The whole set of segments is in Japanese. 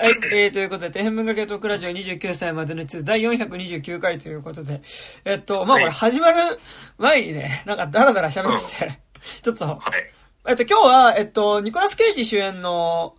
はい、えー、ということで、天変文化系トークラジオ29歳までの2第429回ということで、えっと、まあこれ始まる前にね、なんかダラダラ喋ってて、ちょっと、はい。えっと、今日は、えっと、ニコラス・ケイジ主演の、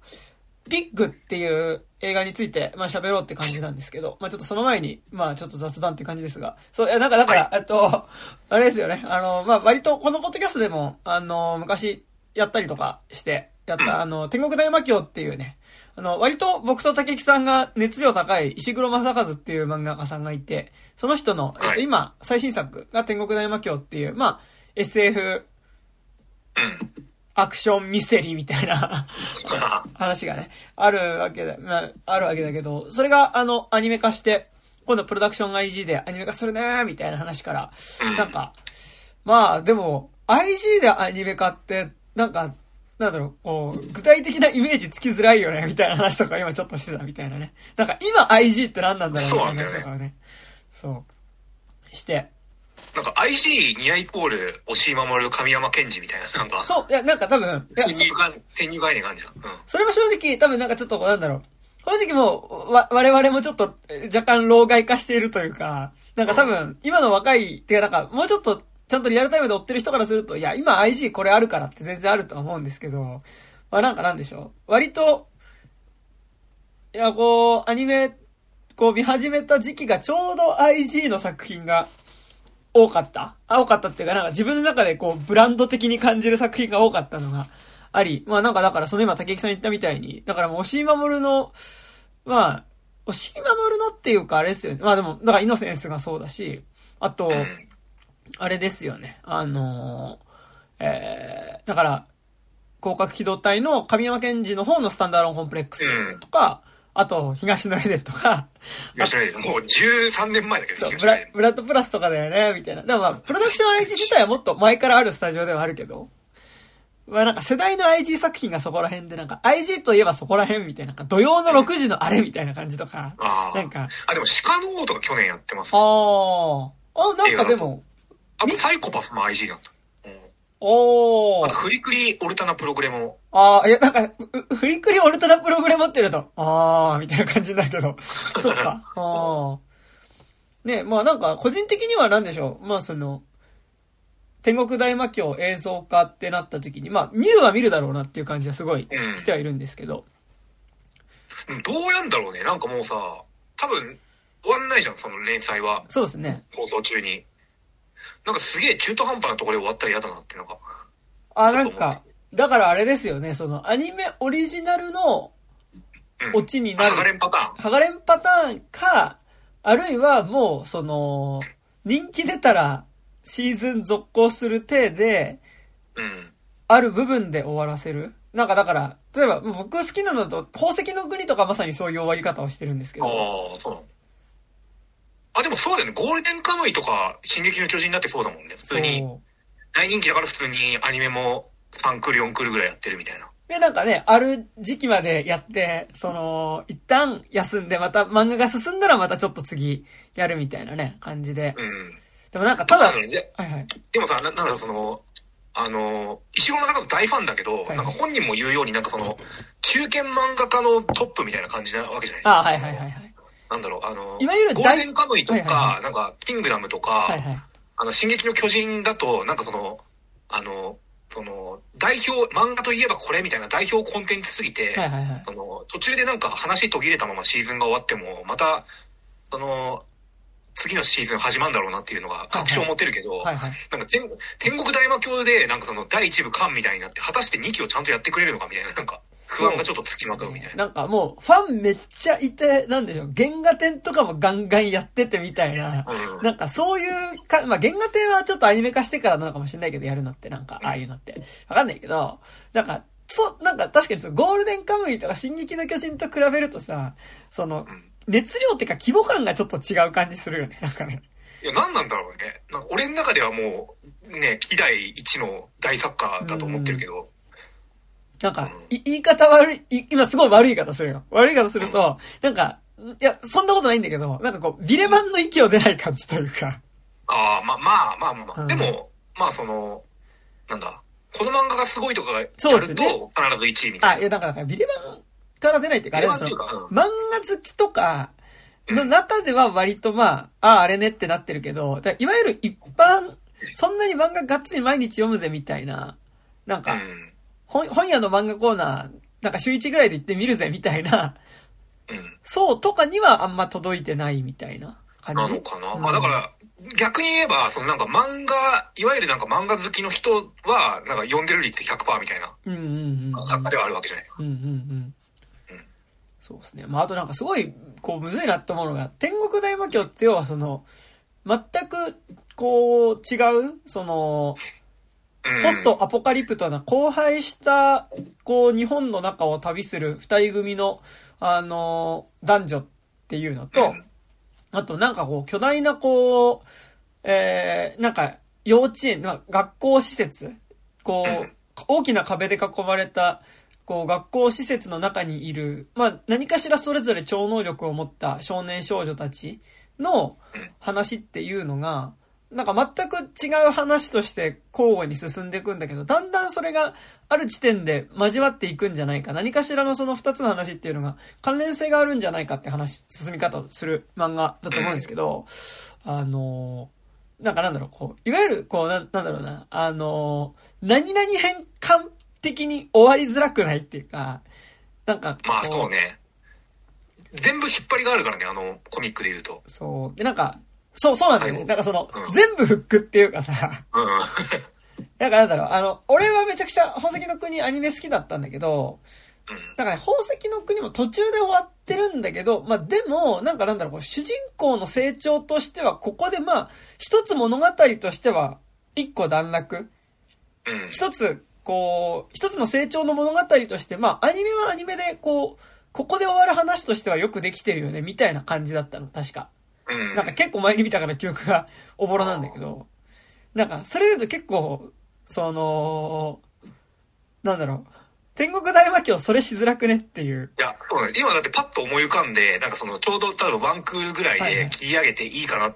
ピッグっていう映画について、まあ喋ろうって感じなんですけど、まあちょっとその前に、まあちょっと雑談って感じですが、そう、いや、なんかだから、えっと、あれですよね、あの、まあ割とこのポッドキャストでも、あの、昔やったりとかして、やった、うん。あの、天国大魔教っていうね、あの、割と僕と竹木さんが熱量高い石黒正和っていう漫画家さんがいて、その人の、えっと、はい。今、最新作が天国大魔教っていう、まあ、SF うん。アクションミステリーみたいなあ話がね、あるわけだ、まあ、あるわけだけど、それがあの、アニメ化して、今度プロダクション IG でアニメ化するねーみたいな話から、うん。なんか、まあでも、IG でアニメ化って、なんか、なんだろう、こう、具体的なイメージつきづらいよね、みたいな話とか今ちょっとしてたみたいなね。なんか今 IG って何なんだろうみたいな話とかをね。そう。して。なんか IG ニアイコール、押井守神山健治みたいな、なんか、そう、いや、なんか多分、いや先入概念があるじゃん。うん。それも正直、多分なんかちょっと、なんだろう。正直もう、わ、我々もちょっと、え若干老害化しているというか、なんか多分、今の若い、てかなんか、もうちょっと、ちゃんとリアルタイムで追ってる人からすると、いや、今 IG これあるからって全然あるとは思うんですけど、まあなんかなんでしょう？割と、いや、こう、アニメ、こう見始めた時期がちょうど IG の作品が多かった。あ多かったっていうか、なんか自分の中でこう、ブランド的に感じる作品が多かったのがあり、まあなんかだからその今竹木さん言ったみたいに、だからもう押井守の、まあ、押井守のっていうかあれですよね。まあでも、だからイノセンスがそうだし、あと、あれですよね。あのーえー、だから、広角機動隊の神山健治の方のスタンダーロンコンプレックスとか、あと、東のエデンとか、東野もう13年前だけど、そう、ブラブラッドプラスとかだよね、みたいな。でもまあ、プロダクション IG 自体はもっと前からあるスタジオではあるけど、まあなんか世代の IG 作品がそこら辺で、なんか IG といえばそこら辺みたいな、なんか土曜の6時のあれみたいな感じとか、ああ。なんか、あ、でも鹿の王とか去年やってます。あー、あ、なんかでも、あとサイコパスも IG だ。うん。おーあと、フリクリオルタナプログレも。ああ、いや、なんか、ううフリクリオルトナプログレ持ってると、ああ、みたいな感じになるけど。そうか。ああ。ねまあなんか、個人的には何でしょう。まあその、天国大魔教映像化ってなった時に、まあ見るは見るだろうなっていう感じはすごいうんしてはいるんですけど。うんどうやんだろうね。なんかもうさ、多分、終わんないじゃん、その連載は。そうですね。放送中に。なんかすげえ中途半端なところで終わったら嫌だなっていうのが。あ、なんか、だからあれですよね、その、アニメオリジナルのうん。オチになる剥がれんパターン。剥がれんパターンか、あるいはもう、その、人気出たらシーズン続行する体で、うん。ある部分で終わらせるなんかだから、例えば僕好きなのだと、宝石の国とかまさにそういう終わり方をしてるんですけど。ああ、そう。あ、でもそうだよね。ゴールデンカムイとか、進撃の巨人になってそうだもんね。普通に。大人気だから普通にアニメも3クール4クールぐらいやってるみたいな。で、なんかね、ある時期までやって、その、一旦休んで、また漫画が進んだらまたちょっと次やるみたいなね、感じで。うん。でもなんかただ、ただ、ではいはい。でもさ、ななんだろう、その、あの、石黒正和大ファンだけど、はいなんか本人も言うように、なんかその、中堅漫画家のトップみたいな感じなわけじゃないですか。あはいはいはいはい。なんだろう、あの、いわゆるゴールデンカムイとか、はいはいはなんか、キングダムとか、はいはい。あの、進撃の巨人だと、なんかその、あの、その、代表、漫画といえばこれみたいな代表コンテンツすぎて、はいはいはい。その、途中でなんか話途切れたままシーズンが終わっても、また、その、次のシーズン始まるんだろうなっていうのが確証を持てるけど、はいはい。なんか天天国大魔教で、なんかその第一部完みたいになって、果たして2期をちゃんとやってくれるのかみたいな、なんか不安がちょっとつきまとうみたいな。なんかもう、ファンめっちゃいて、なんでしょう、原画展とかもガンガンやっててみたいな。うんなんかそういうか、まあ、原画展はちょっとアニメ化してからなのかもしれないけど、やるのって、なんか、ああいうのって。わかんないけど、なんか、そう、なんか確かにそのゴールデンカムイとか進撃の巨人と比べるとさ、そのうん、熱量っていうか規模感がちょっと違う感じするよね、なんかね。いや、何なんだろうね。俺の中ではもう、ね、希代一の大作家だと思ってるけど、なんか、い言い方悪い、い今すごい悪い言い方するよ。悪い言い方すると、なんか、いや、そんなことないんだけど、なんかこう、ビレバンの息を出ない感じというか。ああ、まあまあまあまあでも、まあその、なんだ、この漫画がすごいとかがやるそうです必ず1位みたあ、いな。いや、だから、だからビレバン、から出ないっていうか、あれうか漫画好きとかの中では割とまあ、ああ、あれねってなってるけど、だからいわゆる一般、そんなに漫画がっつり毎日読むぜみたいな、なんか、うん。本本屋の漫画コーナー、なんか週1ぐらいで行ってみるぜみたいな、うん。そうとかにはあんま届いてないみたいな感じ？なのかな、うんまあだから、逆に言えば、そのなんか漫画、いわゆるなんか漫画好きの人は、なんか読んでる率100%みたいなうんうんうん。作家ではあるわけじゃない。うんうんうんうん。そうですね。まあ、あとなんかすごい、こう、むずいなって思うのが、天国大魔教って要はその、全く、こう、違う、その、うん。ポストアポカリプトな荒廃した、こう、日本の中を旅する二人組の、あの、男女っていうのと、うん。あとなんかこう、巨大なこう、えー、なんか、幼稚園、まあ、学校施設、こう大きな壁で囲まれた、こう、学校施設の中にいる、まあ、何かしらそれぞれ超能力を持った少年少女たちのうん。話っていうのが、なんか全く違う話として交互に進んでいくんだけど、だんだんそれがある地点で交わっていくんじゃないか。何かしらのその二つの話っていうのが関連性があるんじゃないかって話、進み方をする漫画だと思うんですけど、あのーなんかなんだろう、こう、いわゆる、こう、なんなんだろうな、あのー何々編完璧に終わりづらくないっていうか、なんかこまあそうね。全部引っ張りがあるからね、あのコミックで言うと。そう。で、なんか、そう、そうなんだよね。はいなんかその、うん全部フックっていうかさ、うん。なんかなんだろう、あの、俺はめちゃくちゃ宝石の国アニメ好きだったんだけど、うん。なんかね、宝石の国も途中で終わってるんだけど、まあでも、なんかなんだろう、主人公の成長としては、ここでまあ、一つ物語としては、一個段落。うん。一つ、こう、一つの成長の物語として、まあ、アニメはアニメで、こう、ここで終わる話としてはよくできてるよね、みたいな感じだったの、確か。うん。なんか結構前に見たから記憶が おぼろなんだけど、なんか、それで言うと結構、その、なんだろう、天国大魔教それしづらくねっていう。いや、そうね。今だってパッと思い浮かんで、なんかその、ちょうど、例えばワンクールぐらいで切り上げていいかな、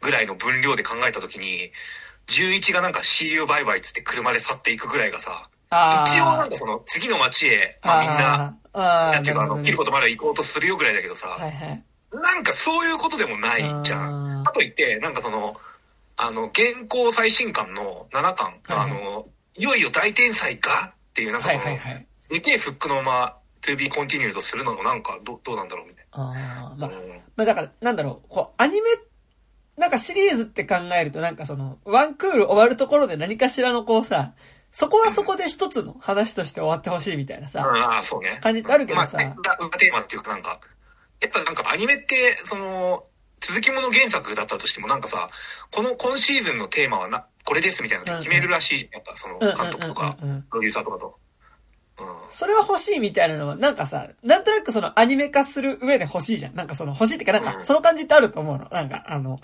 ぐらいの分量で考えたときに、11がなんか See you bye bye っつって車で去っていくぐらいがさ、あ一応なんかその、次の街へ、まあみんな、なんていうか、あの、切ることまで行こうとするよぐらいだけどさ、はいはい。なんかそういうことでもないじゃん。かといって、なんかその、あの、現行最新刊の7巻、はいはいあの、いよいよ大天才がっていう、なんかはいその、はいはい。でけえフックのまま、to be continued するのもなんか、ど、どうなんだろうみたいああ、まな。あ、うんまあだから、なんだろう、こう、アニメ、なんかシリーズって考えると、なんかその、ワンクール終わるところで何かしらのこうさ、そこはそこで一つの話として終わってほしいみたいなさ、ああ、そうね。感じってあるけどさまあ、裏テーマっていうかなんか、やっぱなんかアニメって、その、続きもの原作だったとしてもなんかさ、この今シーズンのテーマはな、これですみたいなの決めるらしい。やっぱその監督とかプロデューサーとかと。うん。それは欲しいみたいなのは、なんかさ、なんとなくそのアニメ化する上で欲しいじゃん。なんかその欲しいっていうか、なんかうんその感じってあると思うの。なんかあの、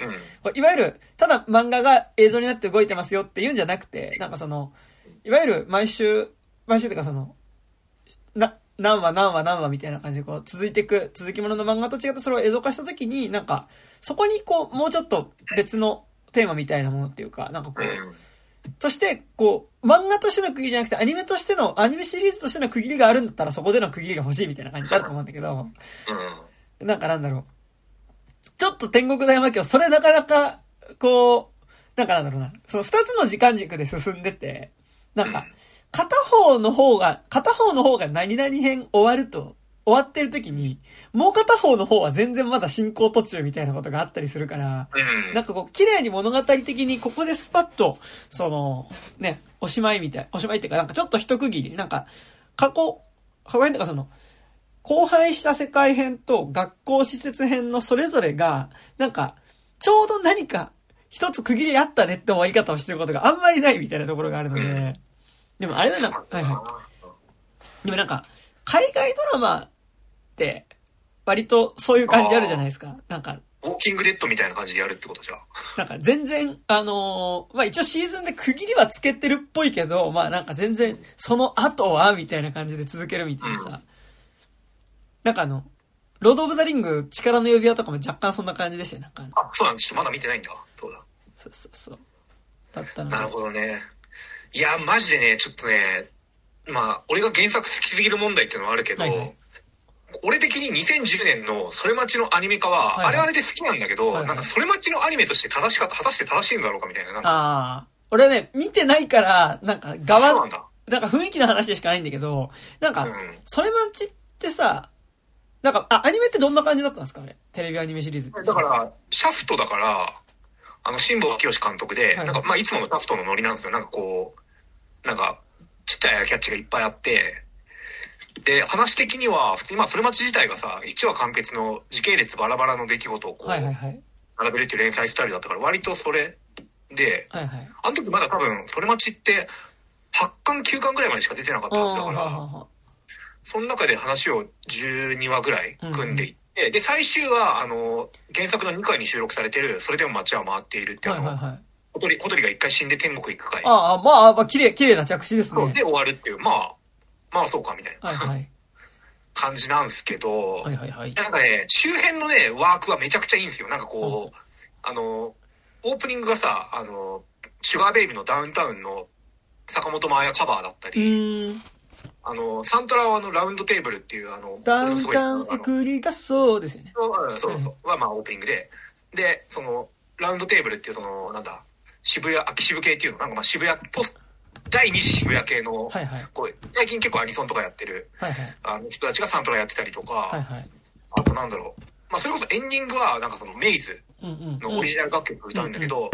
いわゆる、ただ漫画が映像になって動いてますよっていうんじゃなくて、なんかその、いわゆる毎週、毎週っていうかその、な、何話何話何話みたいな感じでこう続いていく、続きものの漫画と違ってそれを映像化した時に、なんか、そこにこう、もうちょっと別のテーマみたいなものっていうか、なんかこう、うん。として、こう、漫画としての区切りじゃなくて、アニメとしての、アニメシリーズとしての区切りがあるんだったら、そこでの区切りが欲しいみたいな感じになると思うんだけど、なんかなんだろう。ちょっと天国大魔教、それなかなか、こう、なんかなんだろうな。その二つの時間軸で進んでて、なんか、片方の方が、片方の方が何々編終わると、終わってる時に、もう片方の方は全然まだ進行途中みたいなことがあったりするから、うん。なんかこう、綺麗に物語的にここでスパッと、その、ね、おしまいみたい、おしまいっていうか、なんかちょっと一区切り、なんか、過去、過去編とかその、荒廃した世界編と学校施設編のそれぞれが、なんか、ちょうど何か一つ区切りあったねって終わり方をしてることがあんまりないみたいなところがあるので、うんでもあれだな、はいはい。でもなんか、海外ドラマって、割とそういう感じあるじゃないですか。なんか、ウォーキングデッドみたいな感じでやるってことじゃん。なんか全然、あのーまあ、一応シーズンで区切りはつけてるっぽいけど、まあなんか全然、その後は、みたいな感じで続けるみたいなさ。うんなんかあの、ロード・オブ・ザ・リング、力の指輪とかも若干そんな感じでしたよ、なんか。あ、そうなんです。まだ見てないんだ。そうだ。そうそうそう。だったのでなるほどね。いや、マジでね、ちょっとね、まあ、俺が原作好きすぎる問題っていうのはあるけど、はいはい俺的に2010年のそれ待ちのアニメ化は、はいはいあれあれで好きなんだけど、はいはいなんかそれ待ちのアニメとして正しかった、果たして正しいんだろうかみたいな。なんか、ああ。俺ね、見てないから、なんか、そう側なん、だ。なんか雰囲気の話でしかないんだけど、なんか、うんそれ待ちってさ、なんか、あ、アニメってどんな感じだったんですかあれ？テレビアニメシリーズ。だから、シャフトだから、あの、辛坊清監督で、はいなんか、まあ、いつものシャフトのノリなんですよ。なんかこう、なんか、ちっちゃいキャッチがいっぱいあって、で、話的には、普通にまあ、それ待ち自体がさ、1話完結の時系列バラバラの出来事をこう。並べるっていう連載スタイルだったから、割とそれで、はいはい。あの時まだ多分、それ待ちって、8巻9巻ぐらいまでしか出てなかったはずだから、あその中で話を12話ぐらい組んでいって、で、最終は、あの、原作の2回に収録されてる、それでも街は回っているっていう、あの、はいはいはい。小鳥、小鳥が一回死んで天国行く回。ああ、まあ、まあ、綺麗、綺麗な着地ですね。で終わるっていう、まあ、まあそうかみたいなはいはい。感じなんですけど、はいはいはい。なんかね、周辺のね、ワークはめちゃくちゃいいんですよ。なんかこう、あの、オープニングがさ、あの、シュガーベイビーのダウンタウンの坂本真綾カバーだったうり。あの、サントラはあの、ラウンドテーブルっていう、あの、ダウンタウンエクリがそうですよね。そうそうそう。は、まあ、オープニングで。で、その、ラウンドテーブルっていう、その、なんだ、渋谷、秋渋系っていうの、なんかまあ渋谷、ポス、第二次渋谷系の、はいはい。こう、最近結構アニソンとかやってる、はいはい。あの人たちがサントラやってたりとか、はいはい。あとなんだろう。まあ、それこそエンディングは、なんかその、メイズ。のオリジナル楽曲を歌うんだけど、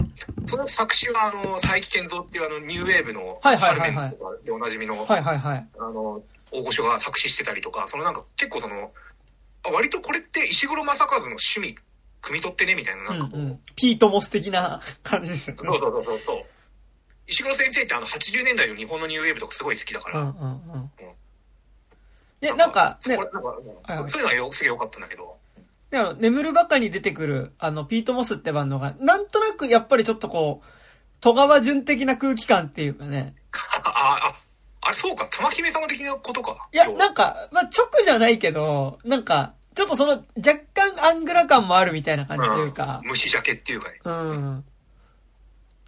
その作詞は、あの、佐伯健三っていうあの、ニューウェーブの、はいシャルメンズとかでおなじみの、はいはいはい。あの、大御所が作詞してたりとか、そのなんか結構その、あ割とこれって石黒正和の趣味、汲み取ってね、みたいな、うんなんかこう、うん。ピートモス的な 感じですよね。そうそうそうそう。石黒先生ってあの80年代の日本のニューウェーブとかすごい好きだから。うんうんうん。で、なんか、ねなんかそういうのはよすげえ良かったんだけど。であの、眠るばかに出てくる、あの、ピートモスってバンドが、なんとなくやっぱりちょっとこう、戸川純的な空気感っていうかね。あ、あ、あれそうか、玉姫様的なことか。いや、なんか、まあ、直じゃないけど、なんか、ちょっとその、若干アングラ感もあるみたいな感じというか、うん虫ジャケっていうかね。うん。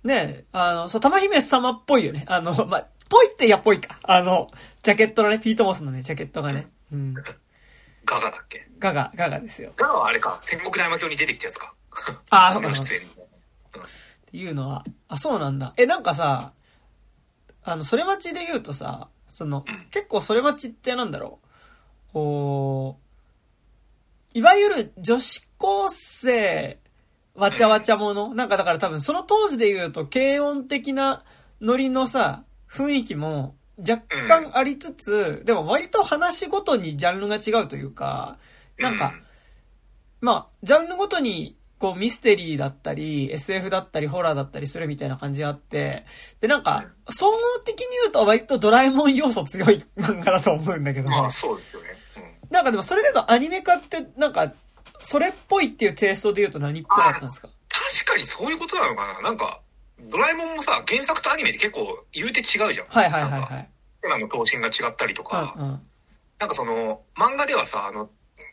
ねえ、あの、そう、玉姫様っぽいよね。あの、まあ、ぽいっていやぽいか。あの、ジャケットのね、ピートモスのね、ジャケットがね。うん。ガガだっけ？ガガ、ガガですよ。ガガはあれか、天国大魔教に出てきたやつか。ああ、そうか。っていうのは、あ、そうなんだ。え、なんかさ、あの、それ待ちで言うとさ、そのうん、結構それ待ちってなんだろう、こう、いわゆる女子高生、わちゃわちゃもの、なんかだから多分その当時で言うと、軽音的なノリのさ、雰囲気も若干ありつつ、でも割と話ごとにジャンルが違うというか、なんか、まあ、ジャンルごとに、こう、ミステリーだったり、SF だったり、ホラーだったりするみたいな感じがあって、で、なんか、総合的に言うと割とドラえもん要素強い漫画だと思うんだけど、まあそうですよね。うん。なんかでもそれで言うとアニメ化って、なんか、それっぽいっていうテイストで言うと何っぽかったんですか？確かにそういうことなのかな。なんか、ドラえもんもさ、原作とアニメで結構言うて違うじゃん。はいはいはいなんかはい。今の頭身が違ったりとか、うんうん。なんかその、漫画ではさ、あの、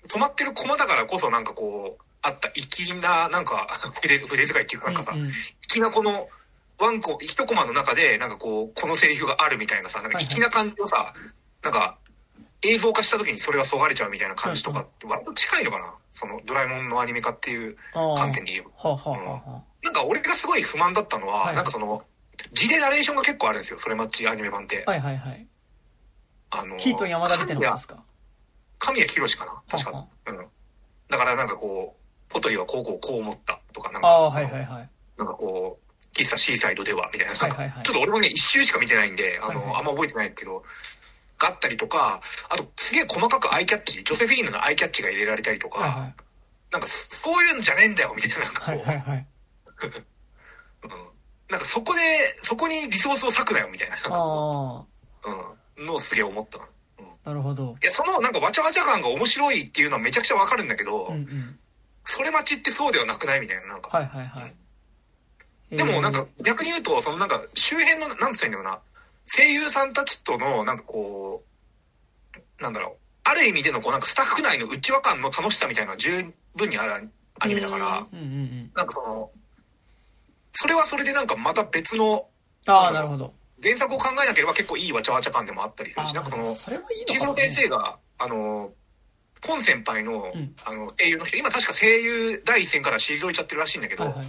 止まってるコマだからこそなんかこう、あった粋な、なんか、筆、筆遣いっていうかなんかさ、うんうん粋なこの、ワンコ、一コマの中で、なんかこう、このセリフがあるみたいなさ、なんか粋な感じをさ、なんか、映像化した時にそれがそがれちゃうみたいな感じとかって割と近いのかなその、ドラえもんのアニメ化っていう観点で言えば。はあ、はあはあはなんか俺がすごい不満だったのは、はいなんかその、字でナレーションが結構あるんですよ、それマッチアニメ版って。あ、はいはいはい。あの、キートン山田みたいなことですか？神谷博かな？確はか。うん。だからなんかこう、ポトリはこうこうこう思ったとか、なんか、ああ、はいはいはい。なんかこう、喫茶シーサイドでは、みたいな、なんか、はいはいはいちょっと俺もね、一周しか見てないんで、あの、はいはいあんま覚えてないけど、があったりとか、あと、すげえ細かくアイキャッチ、ジョセフィーヌのアイキャッチが入れられたりとか、はいはい。なんか、そういうんじゃねえんだよ、みたいな、なんかこう、はいはいはい。うん。なんかそこで、そこにリソースを割くなよ、みたいな、う、うん、のをすげえ思ったな。うん。なるほど。や、その、なんか、わちゃわちゃ感が面白いっていうのはめちゃくちゃわかるんだけど、うんうん。それ待ちってそうではなくないみたいな、なんか。はいはいはい。でもなんえか逆に言うと、そのなんか周辺の、なんつったらいいんだろうな、声優さんたちとのなんかこう、なんだろう、ある意味でのこうなんかスタッフ内の内輪感の楽しさみたいなのは十分にあるアーニメだから、うんうんうん。なんかその、それはそれでなんかまた別のああ、なるほど。原作を考えなければ結構いいわちゃわちゃ感でもあったりするし、なんかその、それもいい石黒。先生が、あの、コン先輩の、うんあの、声優の人、今確か声優第一線から退いちゃってるらしいんだけど、はいはい。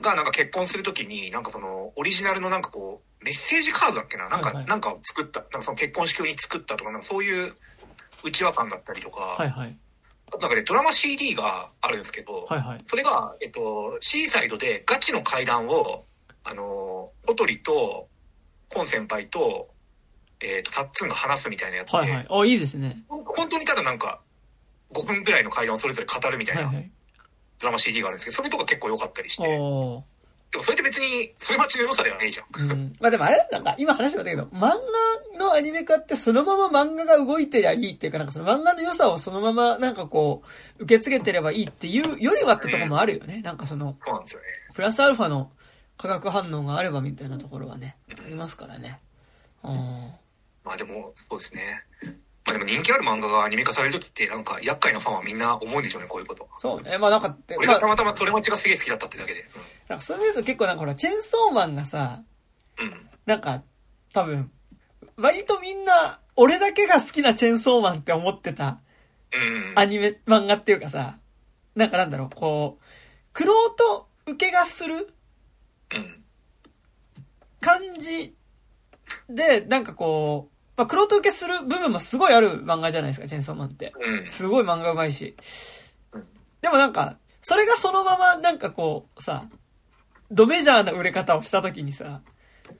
がなんか結婚するときに、なんかその、オリジナルのなんかこう、メッセージカードだっけな？なんか、はいはいなんかを作った、なんかその結婚式用に作ったとか、なんかそういう内輪感だったりとか、はいはい。なんかね、ドラマ CD があるんですけど、はいはい。それが、えっと、シーサイドでガチの会談を、あの、小鳥と、コン先輩と、えっと、タッツンが話すみたいなやつで、はいはい。あ、いいですね。本当にただなんか、5分くらいの会談をそれぞれ語るみたいな。ドラマ CD があるんですけど、それとか結構良かったりして。でもそれって別に、それ待ちの良さではねえじゃん。うん。まあでもあれなんか今話してたけど、漫画のアニメ化ってそのまま漫画が動いてりゃいいっていうか、なんかその漫画の良さをそのままなんかこう、受け継げてればいいっていうよりはってとこもあるよね。なんかその、そうなんですよね。プラスアルファの化学反応があればみたいなところはね、ありますからね。うん。まあでも、そうですね。まあでも人気ある漫画がアニメ化される時って、なんか厄介なファンはみんな思うんでしょうね、こういうこと。そうね。まあなんか、俺まあ、がたまたまそれ待ちがすげえ好きだったってだけで。なんかそれで言うと結構なんかほら、チェーンソーマンがさ。なんか、多分、割とみんな、俺だけが好きなチェーンソーマンって思ってたうん。アニメ、漫画っていうかさ、なんかなんだろう、こう、クロート受けがするうん。感じで、なんかこう、まあ、クロート受けする部分もすごいある漫画じゃないですか、チェーンソーマンって。うん。すごい漫画うまいしうん。でもなんか、それがそのままなんかこう、さ、ドメジャーな売れ方をした時にさ、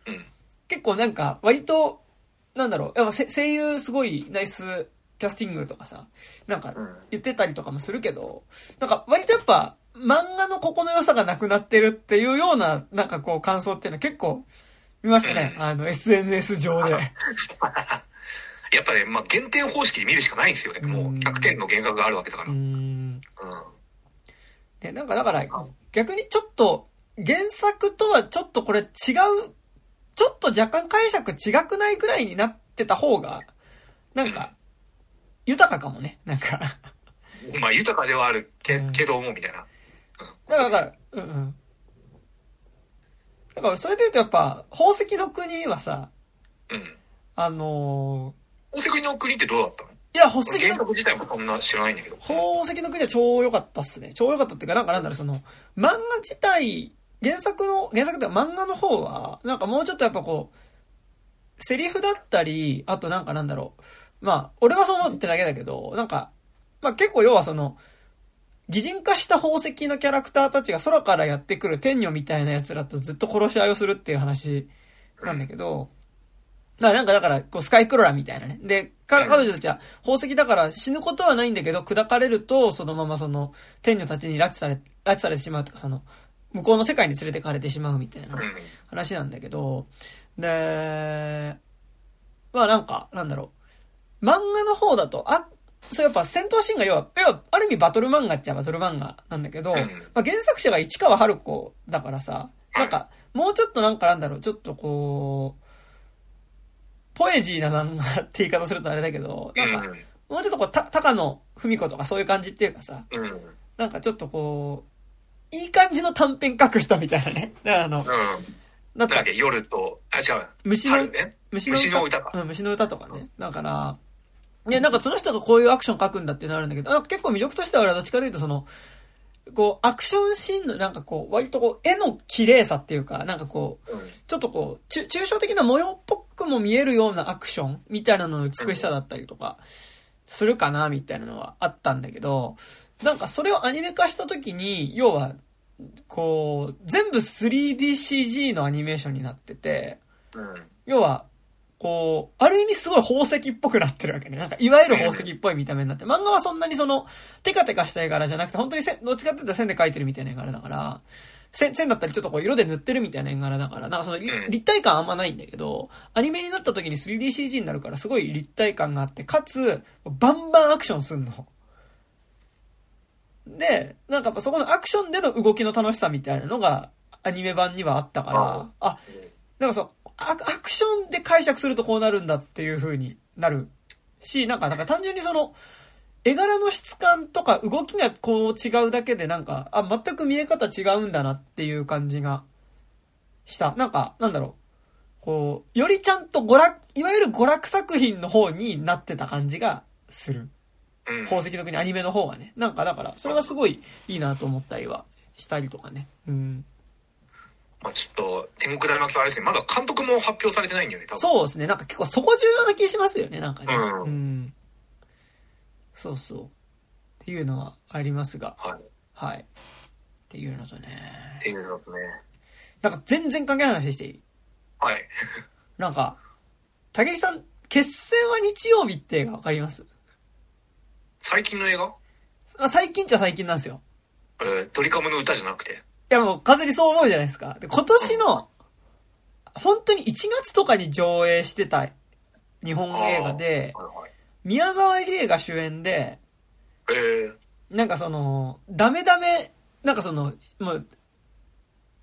うん。結構なんか、割と、なんだろう、やっぱせ声優すごいナイスキャスティングとかさ、なんかうん言ってたりとかもするけど、なんか割とやっぱ漫画のここの良さがなくなってるっていうような、なんかこう感想っていうのは結構見ましたね。うんあの SNS 上で。やっぱね、まあ、減点方式で見るしかないんですよね。もう100点の原作があるわけだから。うーうん。ん。で、なんかだから逆にちょっと原作とはちょっとこれ違う、ちょっと若干解釈違くないくらいになってた方が、なんか、豊かかもね。なんか。まあ、豊かではあるけ,、うんけども、みたいな。だから、だから、うんうん。だから、それで言うとやっぱ、宝石の国はさ、うん。あの宝石の国ってどうだったの？ーいや、宝石の、原作自体もそんな知らないんだけど。宝石の国は超良かったっすね。超良かったっていうか、なんかなんだろう、その、漫画自体、原作の、原作って漫画の方は、なんかもうちょっとやっぱこう、セリフだったり、あとなんかなんだろう。まあ、俺はそう思ってるだけだけど、なんか、まあ結構要はその、擬人化した宝石のキャラクターたちが空からやってくる天女みたいな奴らとずっと殺し合いをするっていう話なんだけど、だからなんかだから、こうスカイクロラみたいなね。で、彼彼女たちは宝石だから死ぬことはないんだけど、砕かれると、そのままその、天女たちに拉致され、拉致されてしまうとか、その、向こうの世界に連れてかれてしまうみたいなうん。話なんだけど、で、まあなんか、なんだろう。漫画の方だと、あ、そうやっぱ戦闘シーンが要は、要は、ある意味バトル漫画っちゃバトル漫画なんだけど、うんまあ原作者が市川春子だからさ、なんか、もうちょっとなんかなんだろう、ちょっとこう、ポエジーな漫画って言い方するとあれだけど、なんか、もうちょっとこう、た、高野文子とかそういう感じっていうかさ。なんかちょっとこう、いい感じの短編書く人みたいなね。だからあの、うん。なんか夜と、あ、違う。虫の春ね。虫の歌？かうん、虫の歌とかね。だから、いや、なんかその人がこういうアクション書くんだっていうのあるんだけど、結構魅力としては俺はどっちかというとその、こう、アクションシーンのなんかこう、割とこう、絵の綺麗さっていうか、なんかこう、うん。ちょっとこう、抽抽象的な模様っぽくも見えるようなアクションみたいなのの美しさだったりとか、するかな、みたいなのはあったんだけど、なんかそれをアニメ化した時に、要は、こう、全部 3DCG のアニメーションになってて、うん。要は、こう、ある意味すごい宝石っぽくなってるわけね。なんか、いわゆる宝石っぽい見た目になって、漫画はそんなにその、テカテカした絵柄じゃなくて、本当に線、どっちかって言ったら線で描いてるみたいな絵柄だから、線、線だったりちょっとこう色で塗ってるみたいな絵柄だから、なんかその、立体感あんまないんだけど、アニメになった時に 3DCG になるからすごい立体感があって、かつ、バンバンアクションすんの。で、なんかやっぱそこのアクションでの動きの楽しさみたいなのが、アニメ版にはあったから、あ、なんかそう、アアクションで解釈するとこうなるんだっていう風になるし、なんか、なんか単純にその、絵柄の質感とか動きがこう違うだけでなんか、あ、全く見え方違うんだなっていう感じがした。なんか、なんだろう。こう、よりちゃんと娯楽、いわゆる娯楽作品の方になってた感じがする。うん。宝石の国アニメの方がね。なんかだから、それはすごいいいなと思ったりはしたりとかね。うん。まあちょっと、天国大魔教あれですね。まだ監督も発表されてないんだよね、多分。そうですね。なんか結構そこ重要な気しますよね、なんかね。うんうん。そうそう。っていうのはありますが。はい。っはい。っていうのとね。ていうのとね。なんか全然関係ない話していい？はい。なんか、竹木さん、決戦は日曜日ってわかります？最近の映画？まあ最近っちゃ最近なんですよ。えー、ドリカムの歌じゃなくて？いやもう完全にそう思うじゃないですか。で、今年の、本当に1月とかに上映してた日本映画で、はいはい。宮沢りえが主演で、えー、なんかその、ダメダメ、なんかその、もう、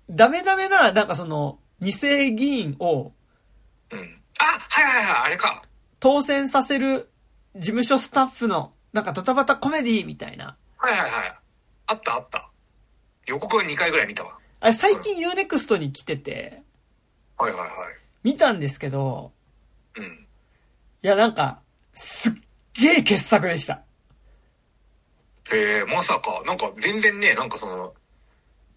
ダメダメな、なんかその、二世議員をうん。あ、はいはいはい、あれか。当選させる事務所スタッフの、なんかドタバタコメディみたいな。はいはいはい。あったあった。予告は2回ぐらい見たわ。あれ最近 UNEXT に来てて、はいはいはい。見たんですけど、うん。いやなんか、すっげえ傑作でした。えー、まさか、なんか全然ね、なんかその、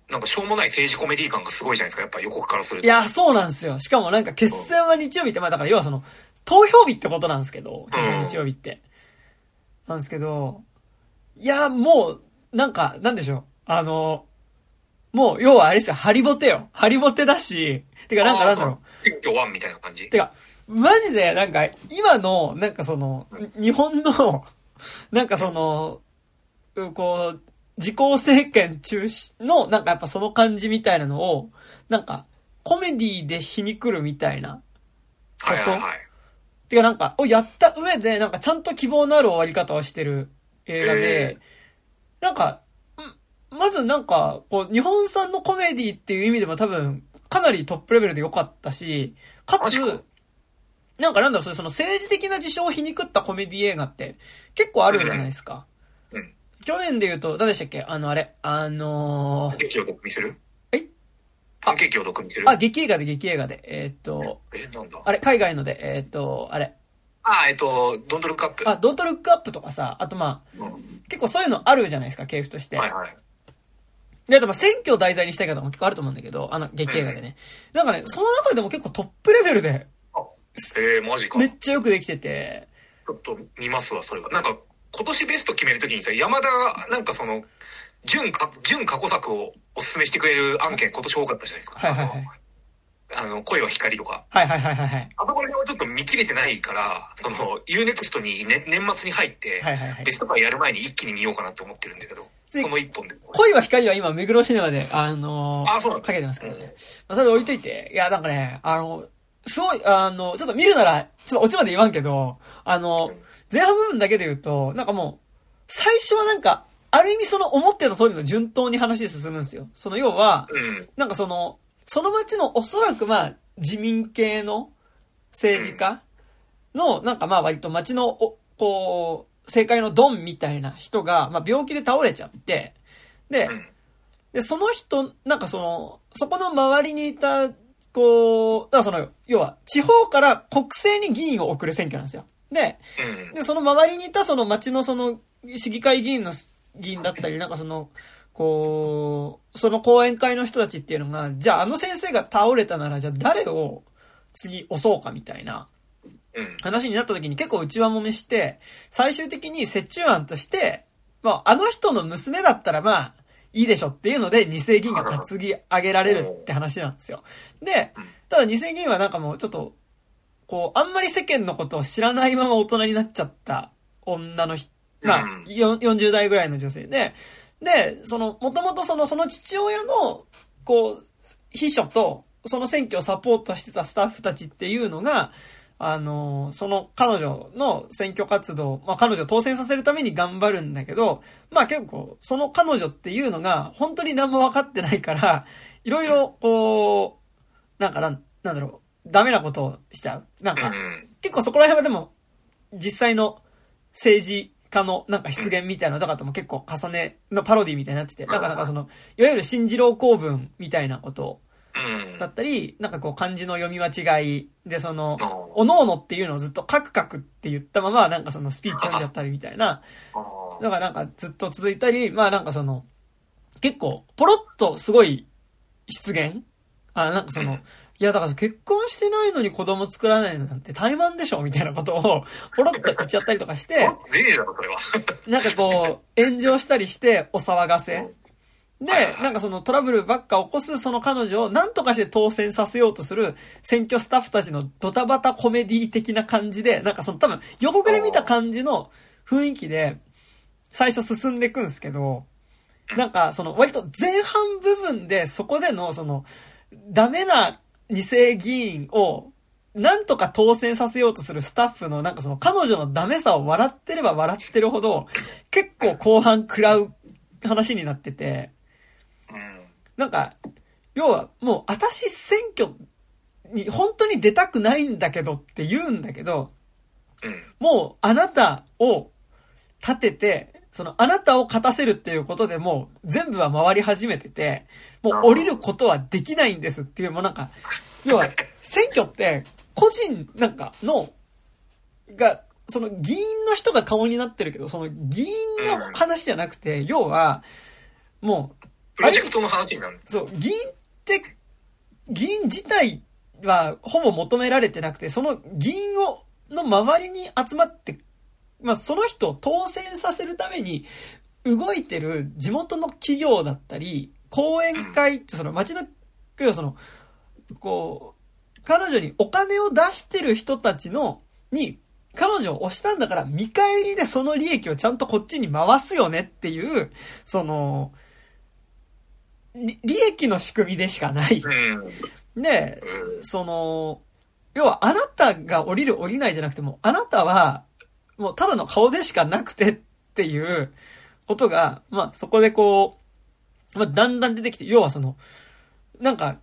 なんかしょうもない政治コメディ感がすごいじゃないですか、やっぱ予告からすると。いや、そうなんですよ。しかもなんか決戦は日曜日って、まあだから要はその、投票日ってことなんですけど、決戦は日曜日って。なんですけど、いや、もう、なんか、なんでしょう。あの、もう、要はあれですよ、ハリボテよ。ハリボテだし、てかなんかなんだろう。う。選挙ワンみたいな感じ。てか、マジで、なんか、今の、なんかその、日本の、なんかその、うこう、自公政権中止の、なんかやっぱその感じみたいなのを、なんか、コメディで皮肉るみたいな。はいはいはい。てかなんか、をやった上で、なんかちゃんと希望のある終わり方をしてる映画で、えなんか、んまずなんか、こう、日本産のコメディっていう意味でも多分、かなりトップレベルで良かったし、かつなんかなんだろう、その政治的な事象を皮肉ったコメディ映画って結構あるじゃないですか。うん。去年で言うと、誰でしたっけ？あの、あれ、あのーパンケーキを毒味する？あ、劇映画で劇映画で、えーっと、え、なんだ？あれ、海外ので、えーっと、あれ、あ、えっと、ドントルックアップ。あ、ドントルックアップとかさ、あとまあ、うん結構そういうのあるじゃないですか、系譜として。はいはい。で、あとまあ選挙を題材にしたい方も結構あると思うんだけど、あの、劇映画でね。なんかね、その中でも結構トップレベルで、あえー、マジか。めっちゃよくできてて、ちょっと見ますわ、それは。なんか、今年ベスト決めるときにさ、山田が、なんかその、準か、準過去作をおすすめしてくれる案件今年多かったじゃないですか。はいはいはいあの、あの声は光とか。はいはいはいはいはい。あそこら辺はちょっと見切れてないから、その、UNEXT に、ね、年末に入って、はいはいはいベストバイやる前に一気に見ようかなって思ってるんだけど、でこの一本で。恋は光は今、目黒シネマで、あのーあそうかけてますけどね。まあ、それ置いといて、いや、なんかね、あの、すごい、あの、ちょっと見るなら、ちょっとオチまで言わんけど、あの、前半部分だけで言うと、なんかもう、最初はなんか、ある意味その思ってた通りの順当に話で進むんですよ。その要は、うん。なんかその、その町のおそらくまあ、自民系の政治家の、なんかまあ割と町の、おこう、政界のドンみたいな人が、まあ病気で倒れちゃって、でう、ん。で、その人、なんかその、そこの周りにいた、こう、だからその、要は、地方から国政に議員を送る選挙なんですよ。で、うん。で、その周りにいたその町のその市議会議員の議員だったり、なんかその、こう、その講演会の人たちっていうのが、じゃああの先生が倒れたなら、じゃあ誰を次押そうかみたいなうん。話になった時に結構内輪もめして、最終的に折衷案として、まああの人の娘だったらまあ、いいでしょっていうので、二世議員が担ぎ上げられるって話なんですよ。で、ただ二世議員はなんかもうちょっと、こう、あんまり世間のことを知らないまま大人になっちゃった女の人、まあうん、よ40代ぐらいの女性で、で、その、もともとその、その父親の、こう、秘書と、その選挙をサポートしてたスタッフたちっていうのが、あの、その彼女の選挙活動、まあ彼女を当選させるために頑張るんだけど、まあ結構、その彼女っていうのが、本当に何も分かってないから、いろいろ、こう、なんかなん、なんだろう、ダメなことをしちゃう。なんか、うん。結構そこら辺はでも、実際の政治家のなんか出現みたいなのとかとも結構重ねのパロディみたいになってて、なんかなんかその、いわゆる新次郎公文みたいなこと。だったり、なんかこう漢字の読み間違いで、その、あおのおのっていうのをずっとカクカクって言ったまま、なんかそのスピーチ読んじゃったりみたいな、あだからなんかずっと続いたり、まあなんかその、結構、ポロッとすごい出現。あ、なんかその、いやだから結婚してないのに子供作らないのなんて怠慢でしょみたいなことを、ポロッと言っちゃったりとかして、ねえだろ、それは。なんかこう、炎上したりしてお騒がせ。で、なんかそのトラブルばっか起こすその彼女を何とかして当選させようとする選挙スタッフたちのドタバタコメディ的な感じで、なんかその多分予告で見た感じの雰囲気で最初進んでいくんですけど、なんかその割と前半部分でそこでのそのダメな二世議員をなんとか当選させようとするスタッフのなんかその彼女のダメさを笑ってれば笑ってるほど結構後半食らう話になってて、うん。なんか、要はもう私選挙に本当に出たくないんだけどって言うんだけど、うん。もうあなたを立てて、そのあなたを勝たせるっていうことでもう全部は回り始めてて、もう降りることはできないんですっていう、もうなんか、要は選挙って個人なんかの、が、その議員の人が顔になってるけど、その議員の話じゃなくて、要は、もうプロジェクトの話になる。そう、議員って、議員自体はほぼ求められてなくて、その議員を、の周りに集まって、まあその人を当選させるために動いてる地元の企業だったり、講演会ってその町の、その、こう、彼女にお金を出してる人たちの、に、彼女を押したんだから見返りでその利益をちゃんとこっちに回すよねっていう、その、り利益の仕組みでしかない。うん。で、うん。その、要はあなたが降りる降りないじゃなくても、あなたは、もうただの顔でしかなくてっていうことが、まあそこでこう、まあだんだん出てきて、要はその、なんか、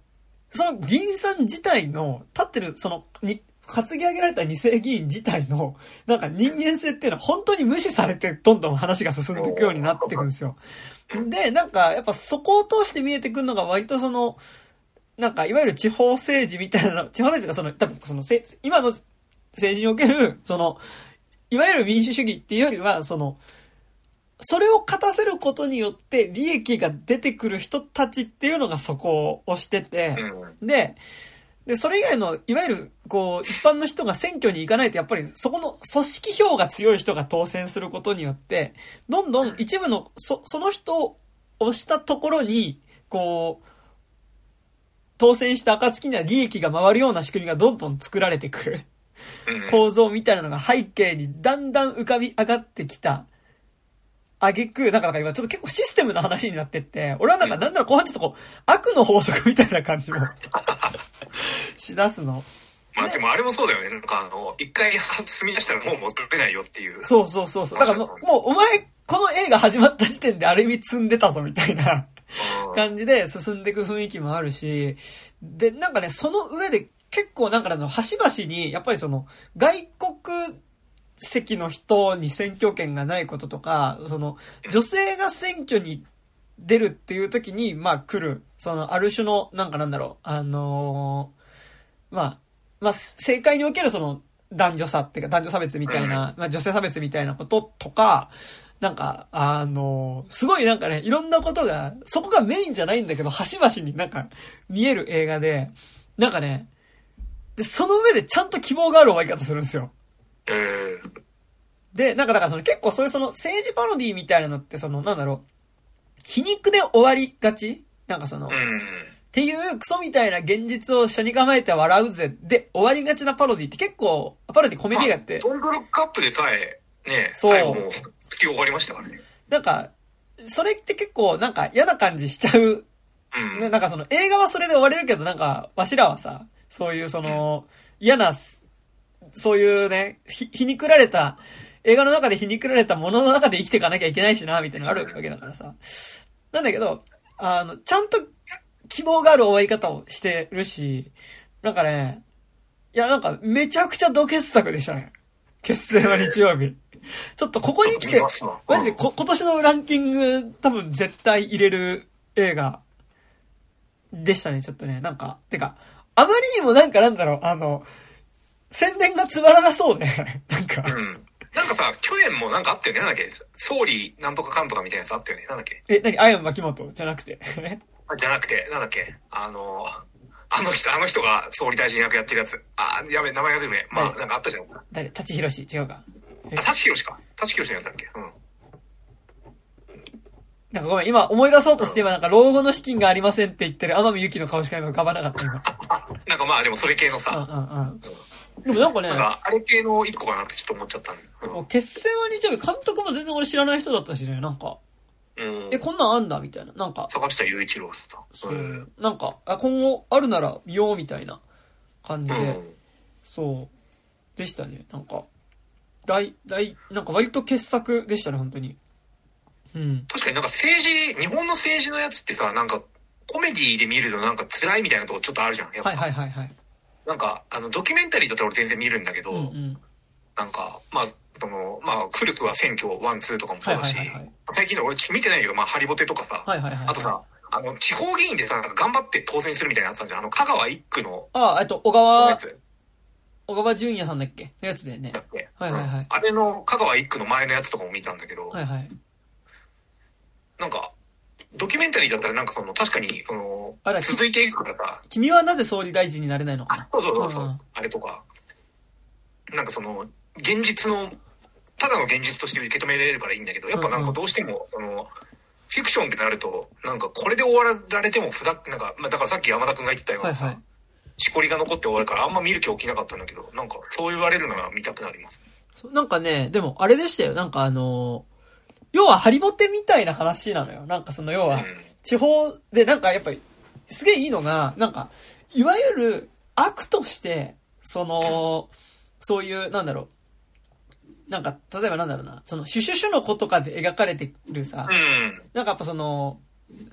その議員さん自体の、立ってる、その、に、担ぎ上げられた二世議員自体の、なんか人間性っていうのは本当に無視されて、どんどん話が進んでいくようになっていくんですよ。で、なんか、やっぱそこを通して見えてくるのが割とその、なんか、いわゆる地方政治みたいなの、地方政治がその、多分その、今の政治における、その、いわゆる民主主義っていうよりは、その、それを勝たせることによって利益が出てくる人たちっていうのがそこを押してて、うん。で、で、それ以外の、いわゆる、こう、一般の人が選挙に行かないと、やっぱりそこの組織票が強い人が当選することによって、どんどん一部の、そ、その人を押したところに、こう、当選した暁には利益が回るような仕組みがどんどん作られてくるうん。構造みたいなのが背景にだんだん浮かび上がってきた。あげく、なんかなんか今ちょっと結構システムの話になってって、俺はなんかなんなら後半ちょっとこう、悪の法則みたいな感じも しだすの。まあでもあれもそうだよね。なんかあの、一回進み出したらもう戻れないよっていう。そうそうそうそう。だからもう、もうお前、この映画始まった時点である意味積んでたぞみたいなうん感じで進んでいく雰囲気もあるし、で、なんかね、その上で結構なんかあの、端々に、やっぱりその、外国籍の人に選挙権がないこととか、その、女性が選挙に出るっていう時に、まあ来る、その、ある種の、なんかなんだろう、あのーまあ、まあ、政界におけるその、男女差っていうか、男女差別みたいな、まあ女性差別みたいなこととか、なんか、あのすごいなんかね、いろんなことが、そこがメインじゃないんだけど、端々になんか見える映画で、なんかね、で、その上でちゃんと希望がある終わり方するんですよ。えーで、なんかだからその結構そういうその政治パロディみたいなのってそのなんだろう、皮肉で終わりがち？なんかその、っうん。ていうクソみたいな現実を車に構えて笑うぜで終わりがちなパロディって結構、パロディコメディ映画って、ドンドロックアップでさえ、ね、そう最後もう、突き終わりましたからね。なんか、それって結構なんか嫌な感じしちゃううん。ね、なんかその映画はそれで終われるけど、なんか、わしらはさ、そういうその、嫌な、そういうね、ひ、ひにくられた、映画の中でひにくられたものの中で生きていかなきゃいけないしな、みたいなのがあるわけだからさ。なんだけど、あの、ちゃんと希望がある終わり方をしてるし、なんかね、いや、なんかめちゃくちゃド傑作でしたね。結成は日曜日。ちょっとここに来てマジでこ今年のランキング多分絶対入れる映画でしたね、ちょっとね。なんか、てか、あまりにもなんかなんだろう、あの、宣伝がつまらなそうで、なんか。うん。なんかさ、去年もなんかあったよね？なんだっけ？総理なんとかかんとかみたいなやつあったよね？なんだっけ？え、なに、アイアン牧本？じゃなくて。あじゃなくて、なんだっけ？あの、あの人、あの人が総理大臣役やってるやつ。あー、やべ、名前が出てくれ。まあ、誰？なんかあったじゃん。あ、誰？舘ひろし違うか。舘ひろしか。舘ひろしのやったっけ？うん。なんかごめん、今思い出そうとして今なんか老後の資金がありませんって言ってる天海祐希の顔しか今浮かばなかった今。なんかまあでもそれ系のうんさ、うんうん。でもなんかねなん、かあれ系の一個かなってちょっと思っちゃったんだよもう決戦は日曜日、監督も全然俺知らない人だったしね、なんか、うん。うん。え、こんなんあんだみたいな。なんか、坂下雄一郎さん。そうう、なんか、あ今後あるなら見ようみたいな感じで、うん。そう、でしたね。なんか、大、大、なんか割と傑作でしたね、本当に。うん。確かになんか政治、日本の政治のやつってさ、なんかコメディで見るとなんか辛いみたいなとこちょっとあるじゃん。やっぱはいはいはいはい。なんか、あの、ドキュメンタリーだったら俺全然見るんだけど、うんうん。なんか、まあ、その、まあ、古くは選挙1、2とかもそうだし、はいはいはいはい最近の俺見てないけど、まあ、ハリボテとかさ、はいはいはい。あとさ、あの、地方議員でさ、頑張って当選するみたいなやつあるじゃん。あの、香川一区のああ、えっと、小や川、つ小川淳也さんだっけのやつだよねだ。って。はいはいはいうんあれの香川一区の前のやつとかも見たんだけど、はいはい。なんか、ドキュメンタリーだったらなんかその、確かに、その続いていくからさ、君はなぜ総理大臣になれないのかな？そうそうそうそう、うんうん。あれとか、なんかその、現実の、ただの現実として受け止められるからいいんだけど、やっぱなんかどうしても、その、フィクションってなると、なんかこれで終わられてもふだ、なんか、まあだからさっき山田くんが言ってたようなさ、はいはい。しこりが残って終わるからあんま見る気起きなかったんだけど、なんかそう言われるなら見たくなります。なんかね、でもあれでしたよ。なんかあのー要はハリボテみたいな話なのよ。なんかその要は、うん。地方でなんかやっぱり、すげえいいのが、なんか、いわゆる悪として、その、そういう、なんだろう。なんか、例えばなんだろうな、その、シュシュシュの子とかで描かれてるさ、うん。なんかやっぱその、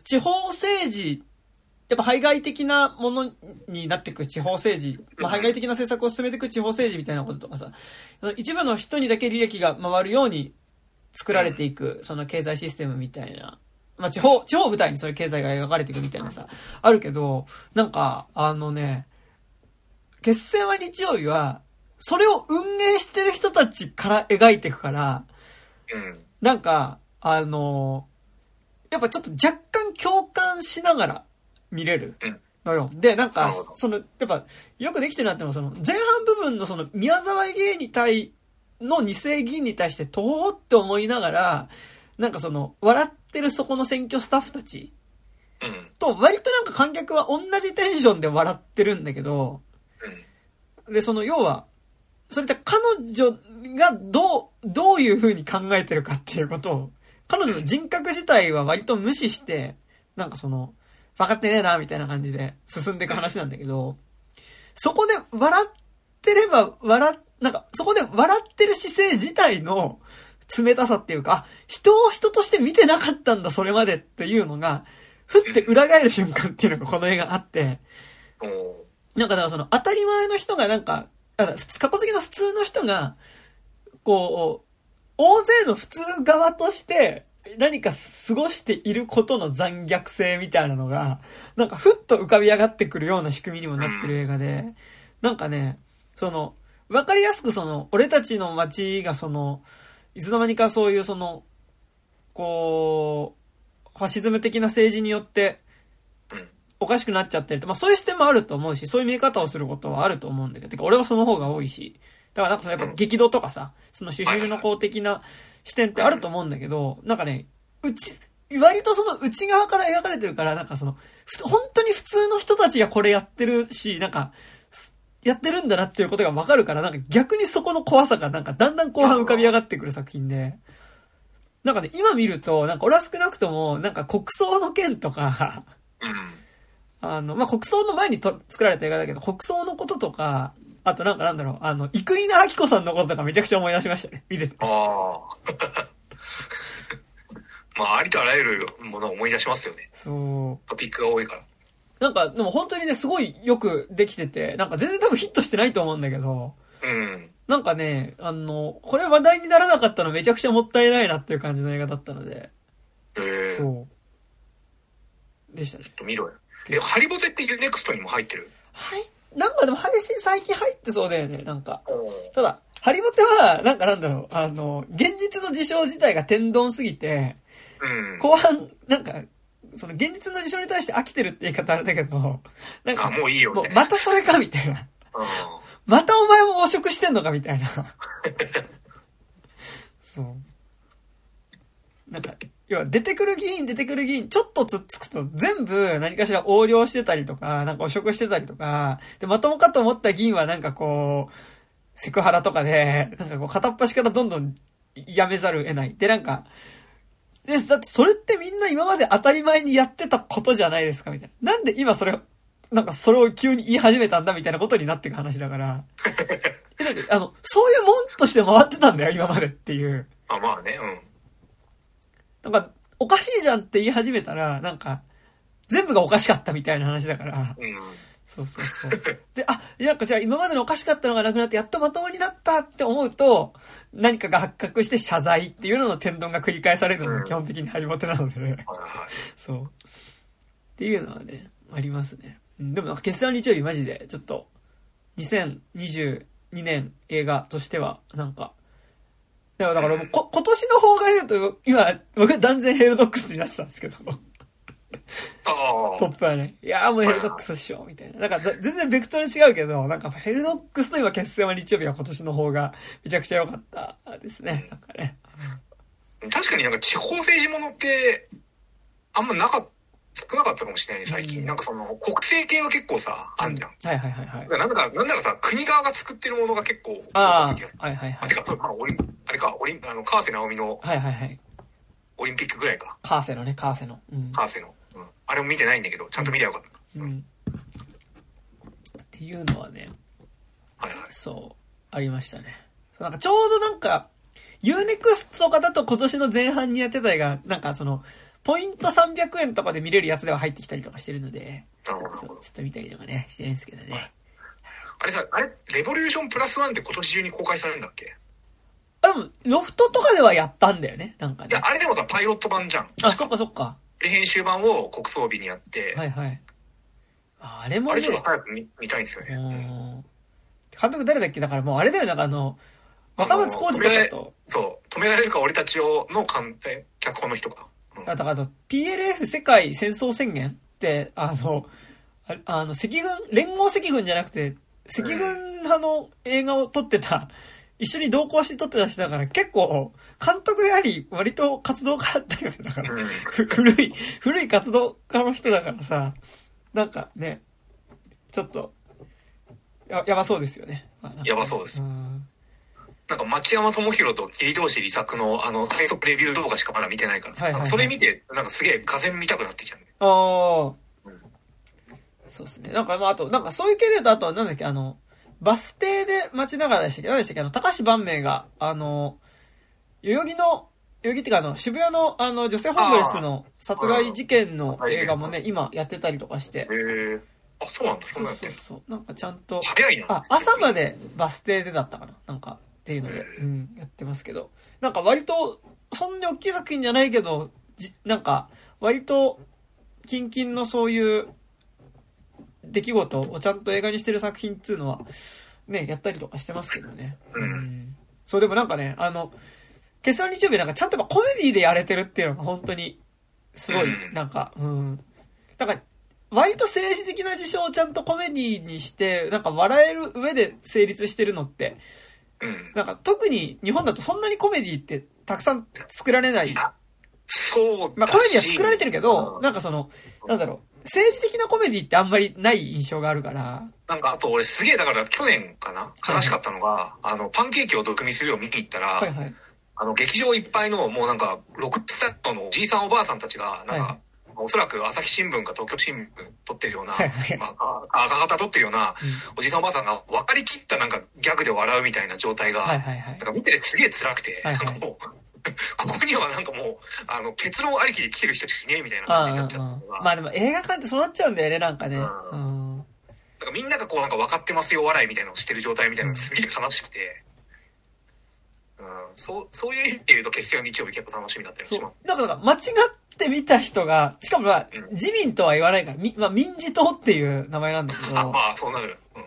地方政治、やっぱ排外的なものになっていく地方政治、まあ、排外的な政策を進めていく地方政治みたいなこととかさ、一部の人にだけ利益が回るように作られていく、その経済システムみたいな、まあ、地方、地方を舞台にそういう経済が描かれていくみたいなさ、あるけど、なんか、あのね、決戦は日曜日は、それを運営してる人たちから描いていくから、うん。なんか、あのやっぱちょっと若干共感しながら見れるうんのよ。で、なんかその、やっぱ、よくできてるなってのは、その、前半部分のその、宮沢議員に対、の二世議員に対して、とほって思いながら、なんかその、笑ってるそこの選挙スタッフたちうん。と、割となんか観客は同じテンションで笑ってるんだけど、うん。で、その、要は、それって彼女がどう、どういう風に考えてるかっていうことを、彼女の人格自体は割と無視して、なんかその、分かってねえな、みたいな感じで進んでいく話なんだけど、そこで笑ってれば笑っ、なんか、そこで笑ってる姿勢自体の冷たさっていうか、あ、人を人として見てなかったんだ、それまでっていうのが、ふって裏返る瞬間っていうのがこの映画あって、なんかだからその当たり前の人がなんか、あ普通、過去好きの普通の人が、こう、大勢の普通側として何か過ごしていることの残虐性みたいなのが、なんかふっと浮かび上がってくるような仕組みにもなってる映画で、なんかね、その、わかりやすくその、俺たちの街がその、いつの間にかそういうその、こう、ファシズム的な政治によって、うん。おかしくなっちゃってると。まあそういう視点もあると思うし、そういう見え方をすることはあると思うんだけど、てか俺はその方が多いし。だからなんかそのやっぱ激動とかさ、その主従の公的な視点ってあると思うんだけど、なんかね、うち、割とその内側から描かれてるから、なんかその、ふ本当に普通の人たちがこれやってるし、なんか、すやってるんだなっていうことがわかるから、なんか逆にそこの怖さがなんかだんだん後半浮かび上がってくる作品で、なんかね、今見ると、なんか俺は少なくとも、なんか国葬の件とか、うん。あの、まあ、国葬の前にと作られた映画だけど、国葬のこととか、あとなんかなんだろう、あの、生稲晃子さんのこととかめちゃくちゃ思い出しましたね。見てて。ああ。まあ、ありとあらゆるものを思い出しますよね。そう。トピックが多いから。なんか、でも本当にね、すごいよくできてて、なんか全然多分ヒットしてないと思うんだけど、うん。なんかね、あの、これ話題にならなかったのめちゃくちゃもったいないなっていう感じの映画だったので、ええそう。でしたね。ちょっと見ろよ。え、ハリボテってユネクストにも入ってる？はい。なんかでも配信最近入ってそうだよね、なんか。ただ、ハリボテは、なんかなんだろう、あの、現実の事象自体が天丼すぎて、うん。後半、なんか、その現実の事象に対して飽きてるって言い方あれだけど、なんか、あ、もういいよね。もうまたそれかみたいな。うんまたお前も汚職してんのかみたいな。そう。なんか、要は出てくる議員出てくる議員、ちょっとつっつくと全部何かしら横領してたりとか、なんか汚職してたりとか、で、まともかと思った議員はなんかこう、セクハラとかで、なんかこう片っ端からどんどんやめざるを得ない。で、なんか、で、だってそれってみんな今まで当たり前にやってたことじゃないですかみたいな。なんで今それ、なんかそれを急に言い始めたんだみたいなことになっていく話だから。えだってあの、そういうもんとして回ってたんだよ、今までっていう。あ、まあね、うん。なんか、おかしいじゃんって言い始めたら、なんか、全部がおかしかったみたいな話だから。うん。そうそうそう。で、あ、なんかじゃあ今までのおかしかったのがなくなって、やっとまともになったって思うと、何かが発覚して謝罪っていうのの天丼が繰り返されるのが基本的に始まってなので、はいはい。そう。っていうのはね、ありますね。うんでも決算日曜日マジで、ちょっと、2022年映画としては、なんか、だからだからもうこ今年の方が言うと、今、僕は断然ヘルドックスになってたんですけど、あトップはね、いやーもうヘルドックスっしょ、みたいな。だからざ全然ベクトル違うけど、なんかヘルドックスと今決戦は日曜日は今年の方がめちゃくちゃ良かったですね。なんかね。あ。確かになんか地方政治ものって、あんまなかっ少なかったかもしれないね、最近。うんなんかその、国政系は結構さ、あんじゃん。はいはいはいはい。なんだか、なんならさ、国側が作ってるものが結構多ああ。はいはいはいあ、て。か、そオリン、あれか、オリン、あの、川瀬直美のはいはいはい。オリンピックぐらいか。カーセのね、カーセの。うん。川瀬の。うん。あれも見てないんだけど、ちゃんと見りゃよかっうん。っていうのはね、た。はいはい。そう、ありましたね。そうなんかちょうどなんか、UNEXT とかだと今年の前半にやってた映画、なんかその、ポイント300円とかで見れるやつでは入ってきたりとかしてるので。そうちょっと見たりとかね、してるんですけどね。あれさ、あれ、レボリューションプラスワンって今年中に公開されるんだっけ？あ、でも、ロフトとかではやったんだよね、なんかねいや、。あれでもさ、パイロット版じゃん。あ、そっかそっか。で、編集版を国葬日にやって、はいはい。ああれもねあれ、ちょっと早く見見たいんですよね。ううん。ん監督誰だっけ？だからもうあれだよ、なんかあの、若松浩二とかと、そう、止められるか俺たちをの脚本の人か。うん。だからあの、PLF 世界戦争宣言って、あの、ああの、赤軍、連合赤軍じゃなくて、赤軍派の映画を撮ってた、一緒に同行して撮ってた人だから結構、監督であり、割と活動家だったよね。だから、古い、古い活動家の人だからさ、なんかね、ちょっと、や、やばそうですよね。まあやばそうですんなんか町山智博と桐同士利作のあの最速レビュー動画しかまだ見てないからさ、はいはいはいそれ見て、なんかすげえがぜ見たくなってきたね。ああうん。そうですね。なんか、まあ、あと、なんかそういう系で言うと、あとは、なんだっけ、あの、バス停で待ちながらでしたっけ何でしたっけ？あの、高橋万明が、あの、代々木の、代々木っていうか、あの、渋谷の、あの、女性ホームレスの殺害事件の映画もね、今やってたりとかしてへ。え。あ、そうなんだ。そそうそうそう。なんかちゃんと、早いな。あ、朝までバス停でだったかな？なんか、っていうので、うん、やってますけど。なんか割と、そんなに大きい作品じゃないけど、じなんか、割と、キンキンのそういう、出来事をちゃんと映画にしてる作品っていうのは、ね、やったりとかしてますけどね。うんそう、でもなんかね、あの、決算日曜日なんかちゃんとコメディでやれてるっていうのが本当に、すごい、うんなんか、うん。なんか、割と政治的な事象をちゃんとコメディにして、なんか笑える上で成立してるのって、うん。なんか特に日本だとそんなにコメディってたくさん作られない。あそう。まあコメディは作られてるけど、うんなんかその、なんだろう、政治的なコメディってあんまりない印象があるから、なんかあと俺すげえだから去年かな悲しかったのが、あの、パンケーキを毒味するを見に行ったら、はいはい。あの、劇場いっぱいの、もうなんか、6歳のおじいさんおばあさんたちが、なんか、はい。おそらく朝日新聞か東京新聞撮ってるような、はいはい。まあ、あ赤旗撮ってるような、おじいさんおばあさんが分かりきったなんかギャグで笑うみたいな状態が、はいはいはい。なん。か見ててすげえ辛くて、はいはい。なんかもう、ここにはなんかもう、あの、結論ありきで来てる人しかいねえみたいなああ感じになっちゃったのが、まあでも映画館ってそうなっちゃうんだよね、なんかね。ううん。なんかみんながこうなんか分かってますよ笑いみたいなのをしてる状態みたいなのがすげえ悲しくて、うん、そう、そういう意味で言うと、決戦は日曜日結構楽しみだったりしそます。う。だから、間違って見た人が、しかもまあうん、自民とは言わないから、み、まあ、民事党っていう名前なんだけあ、ど、まあ、そうなる。うん。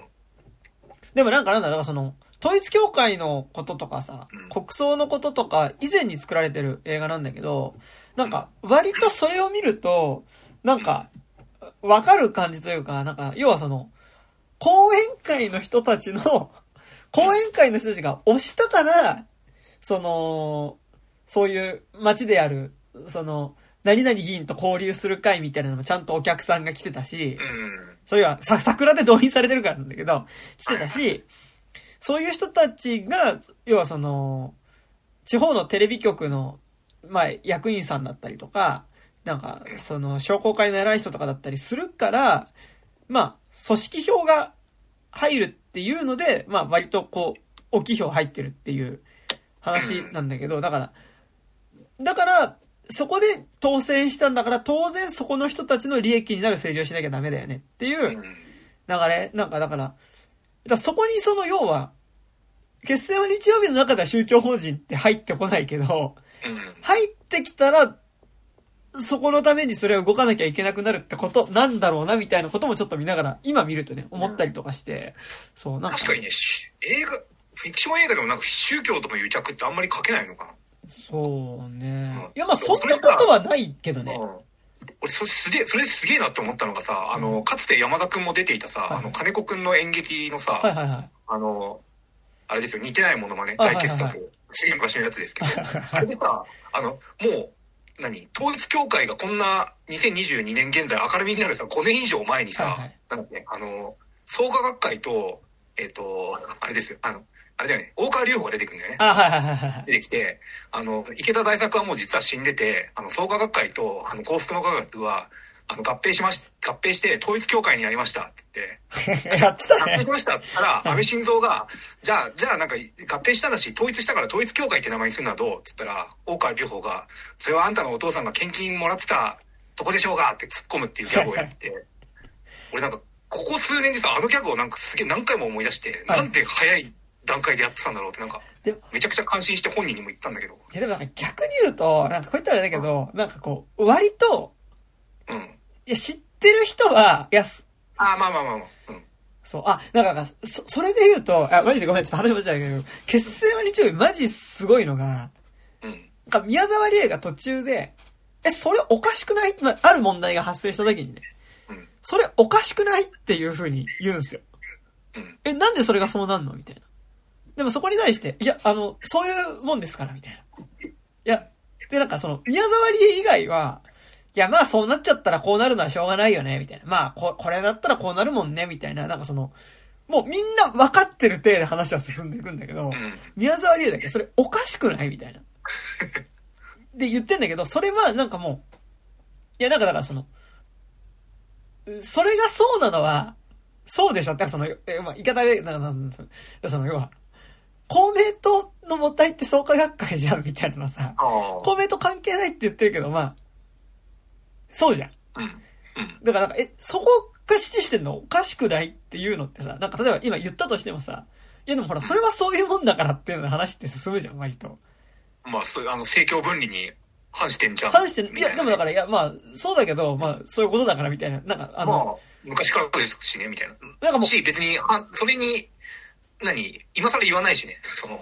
でもなんかなんだ、だからその、統一教会のこととかさうん、国葬のこととか、以前に作られてる映画なんだけど、なんか、割とそれを見ると、なんか、わかる感じというか、なんか、要はその、講演会の人たちの、講演会の人たちが押したから、その、そういう街である、その、何々議員と交流する会みたいなのもちゃんとお客さんが来てたし、うん。それはさ、桜で動員されてるからなんだけど、来てたし、そういう人たちが、要はその、地方のテレビ局の、まあ、役員さんだったりとか、なんか、その、商工会の偉い人とかだったりするから、まあ、組織票が入るっていうので、まあ、割とこう、大きい票入ってるっていう話なんだけど、だから、だから、そこで当選したんだから、当然そこの人たちの利益になる政治をしなきゃダメだよねっていう。流れ、なんかだから、だそこにその要は、決戦は日曜日の中では宗教法人って入ってこないけど、うん。入ってきたら、そこのためにそれは動かなきゃいけなくなるってことなんだろうなみたいなこともちょっと見ながら、今見るとね、思ったりとかして、そう、なんか。確かにね、し映画、フィクション映画でもなんか宗教との癒着ってあんまり書けないのかな。そうねうん。いや、まあそんなことはないけどね。うん俺、それすげえ、それすげえなって思ったのがさ、あの、かつて山田くんも出ていたさ、はい。あの、金子くんの演劇のさ、はいはいはい。あの、あれですよ、似てないものまね、はい大傑作、はいはい。すげえ昔のやつですけど、あれでさ、あの、もう、何統一教会がこんな2022年現在明るみになるさ、5年以上前にさ、はいはい。なんかね、あの、創価学会と、えっ、と、あれですよ、あの、あれだよね、大川隆法が出てくるんだよね。あ、はいはいはいはい。出てきて、あの、池田大作はもう実は死んでて、あの、創価学会と、あの、幸福の科学は、あの、合併しまし、合併して統一教会になりましたって言って、やってたね合併し。ましたって言ったら、安倍晋三が、じゃあ、じゃあなんか合併したんだし、統一したから統一教会って名前にするのはどうって言ったら、大川隆法が、それはあんたのお父さんが献金もらってたとこでしょうがって突っ込むっていうギャグをやって、俺なんか、ここ数年でさ、あのギャグをなんかすげえ何回も思い出して、はいなんて早い段階でやってたんだろうってなんか、めちゃくちゃ感心して本人にも言ったんだけど、いやでもなんか逆に言うと、なんかこう言ったらだけど、なんかこう、割と、うん。いや、知ってる人は、いや、すあー、まあまあまあまあ。うん。そう、あ、なんか、そ、それで言うと、あ、マジでごめん、ちょっと話戻っちゃうけど、決戦は日曜日マジすごいのが、うん。なんか宮沢りえが途中で、え、それおかしくない？まあ、ある問題が発生した時にね、うん。それおかしくない？っていう風に言うんですよ。うん。え、なんでそれがそうなんの？みたいな。でもそこに対して、いや、あの、そういうもんですから、みたいな。いや、で、なんかその、宮沢りえ以外は、いや、まあそうなっちゃったらこうなるのはしょうがないよね、みたいな。まあ、こ、これだったらこうなるもんね、みたいな。なんかその、もうみんな分かってる体で話は進んでいくんだけど、うん。宮沢りえだけそれおかしくないみたいな。で言ってんだけど、それはなんかもう、いやなんかだからその、それがそうなのは、そうでしょって、その、え、まあ、言い方で、なんか、その、要は、公明党の母体って創価学会じゃんみたいなのさ。公明党関係ないって言ってるけど、まあ、そうじゃん。うん。うん。だからなんか、え、そこが支持してんのおかしくないっていうのってさ、なんか例えば今言ったとしてもさ、いやでもほら、それはそういうもんだからっていうの話って進むじゃん、割と。まあ、そうあの、政教分離に反してんじゃん。反して、いや、でもだから、いや、まあ、そうだけど、まあ、そういうことだからみたいな、なんか、あの、まあ、昔からですしね、みたいな。なんかもうし、別に、はそれに、何？今更言わないしね。その、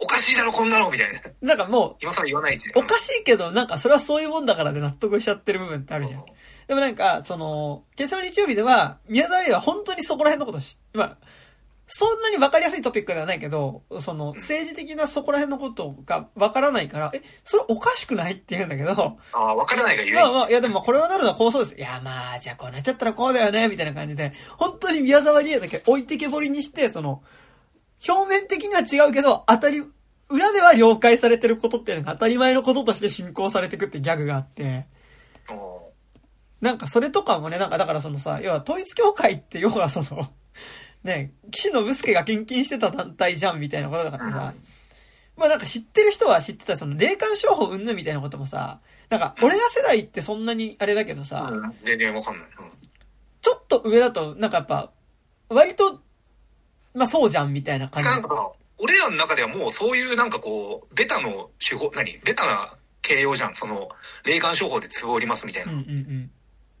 おかしいだろ、こんなのみたいな。なんかも今更言わないしね。う、おかしいけど、なんか、それはそういうもんだからで納得しちゃってる部分ってあるじゃん。でもなんか、その、決戦の日曜日では、宮沢りえは本当にそこら辺のことをし、まあ、そんなに分かりやすいトピックではないけど、その、政治的なそこら辺のことが分からないから、え、それおかしくないって言うんだけど、ああ、わからないがゆえに。まあまあ、いやでもまあこれはなるのはこうそうです。いやまあ、じゃあこうなっちゃったらこうだよね、みたいな感じで、本当に宮沢りえだけ置いてけぼりにして、その、表面的には違うけど、当たり、裏では了解されてることっていうのが当たり前のこととして進行されていくってギャグがあって、なんかそれとかもね、なんかだからそのさ、要は統一教会って要はその、ね、岸信介が献金してた団体じゃんみたいなことだからさ、まあなんか知ってる人は知ってたその霊感商法云々みたいなこともさ、なんか俺ら世代ってそんなにあれだけどさ、うん。全然わかんない。うん。ちょっと上だとなんかやっぱ、割と、まあそうじゃんみたいな感じ。なんか、俺らの中ではもうそういうなんかこう、ベタの手法、何？ベタな形容じゃん。その、霊感商法で壺を売りますみたいな。うんうんうん。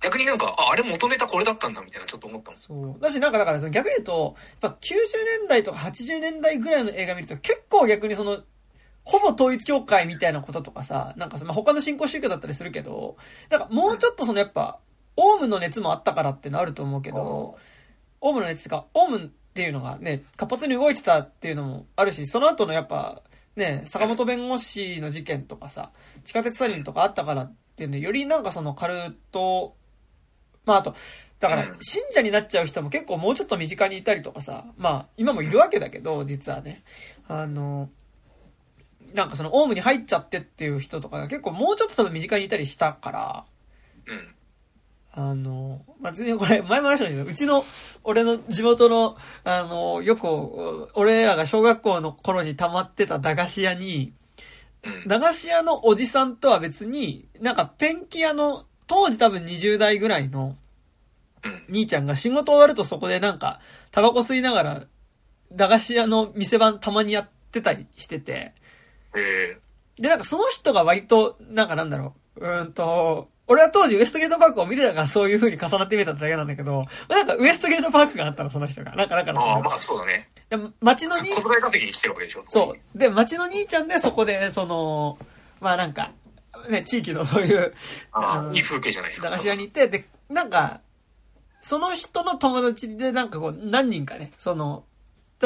逆になんか、あ、あれ元ネタこれだったんだみたいなちょっと思ったもん。そう。だし、なんかだから、その逆に言うと、やっぱ90年代とか80年代ぐらいの映画見ると、結構逆にその、ほぼ統一教会みたいなこととかさ、なんかその、まあ、他の信仰宗教だったりするけど、なんかもうちょっとそのやっぱ、オウムの熱もあったからってのあると思うけど、オウムの熱ってか、オウムっていうのがね、活発に動いてたっていうのもあるし、その後のやっぱ、ね、坂本弁護士の事件とかさ、地下鉄サリンとかあったからっていうので、よりなんかそのカルト、まああと、だからうん、信者になっちゃう人も結構もうちょっと身近にいたりとかさ、まあ今もいるわけだけど、実はね。あの、なんかそのオウムに入っちゃってっていう人とかが結構もうちょっと多分身近にいたりしたから、うん。あの、まあ、全然これ、前も話しましたけど、うちの、俺の地元の、あの、よく、俺らが小学校の頃に溜まってた駄菓子屋に、うん。駄菓子屋のおじさんとは別に、なんかペンキ屋の、当時多分20代ぐらいのうん。兄ちゃんが仕事終わるとそこでなんか、タバコ吸いながら、駄菓子屋の店番たまにやってたりしてて、えで、なんかその人が割と、なんかなんだろう、うーんと、俺は当時ウエストゲートパークを見てたからそういう風に重なって見えただけなんだけど、まあなんかウエストゲートパークがあったの、その人が。なんかだかああ、まあそうだね。で街の兄小遣い稼ぎに来てるわけでしょ。そう。で、街の兄ちゃんでそこで、その、まあなんか、ね、地域のそういう、ああ、のいい風景じゃないですか。駄菓子屋に行って、で、なんか、その人の友達でなんかこう、何人かね、その、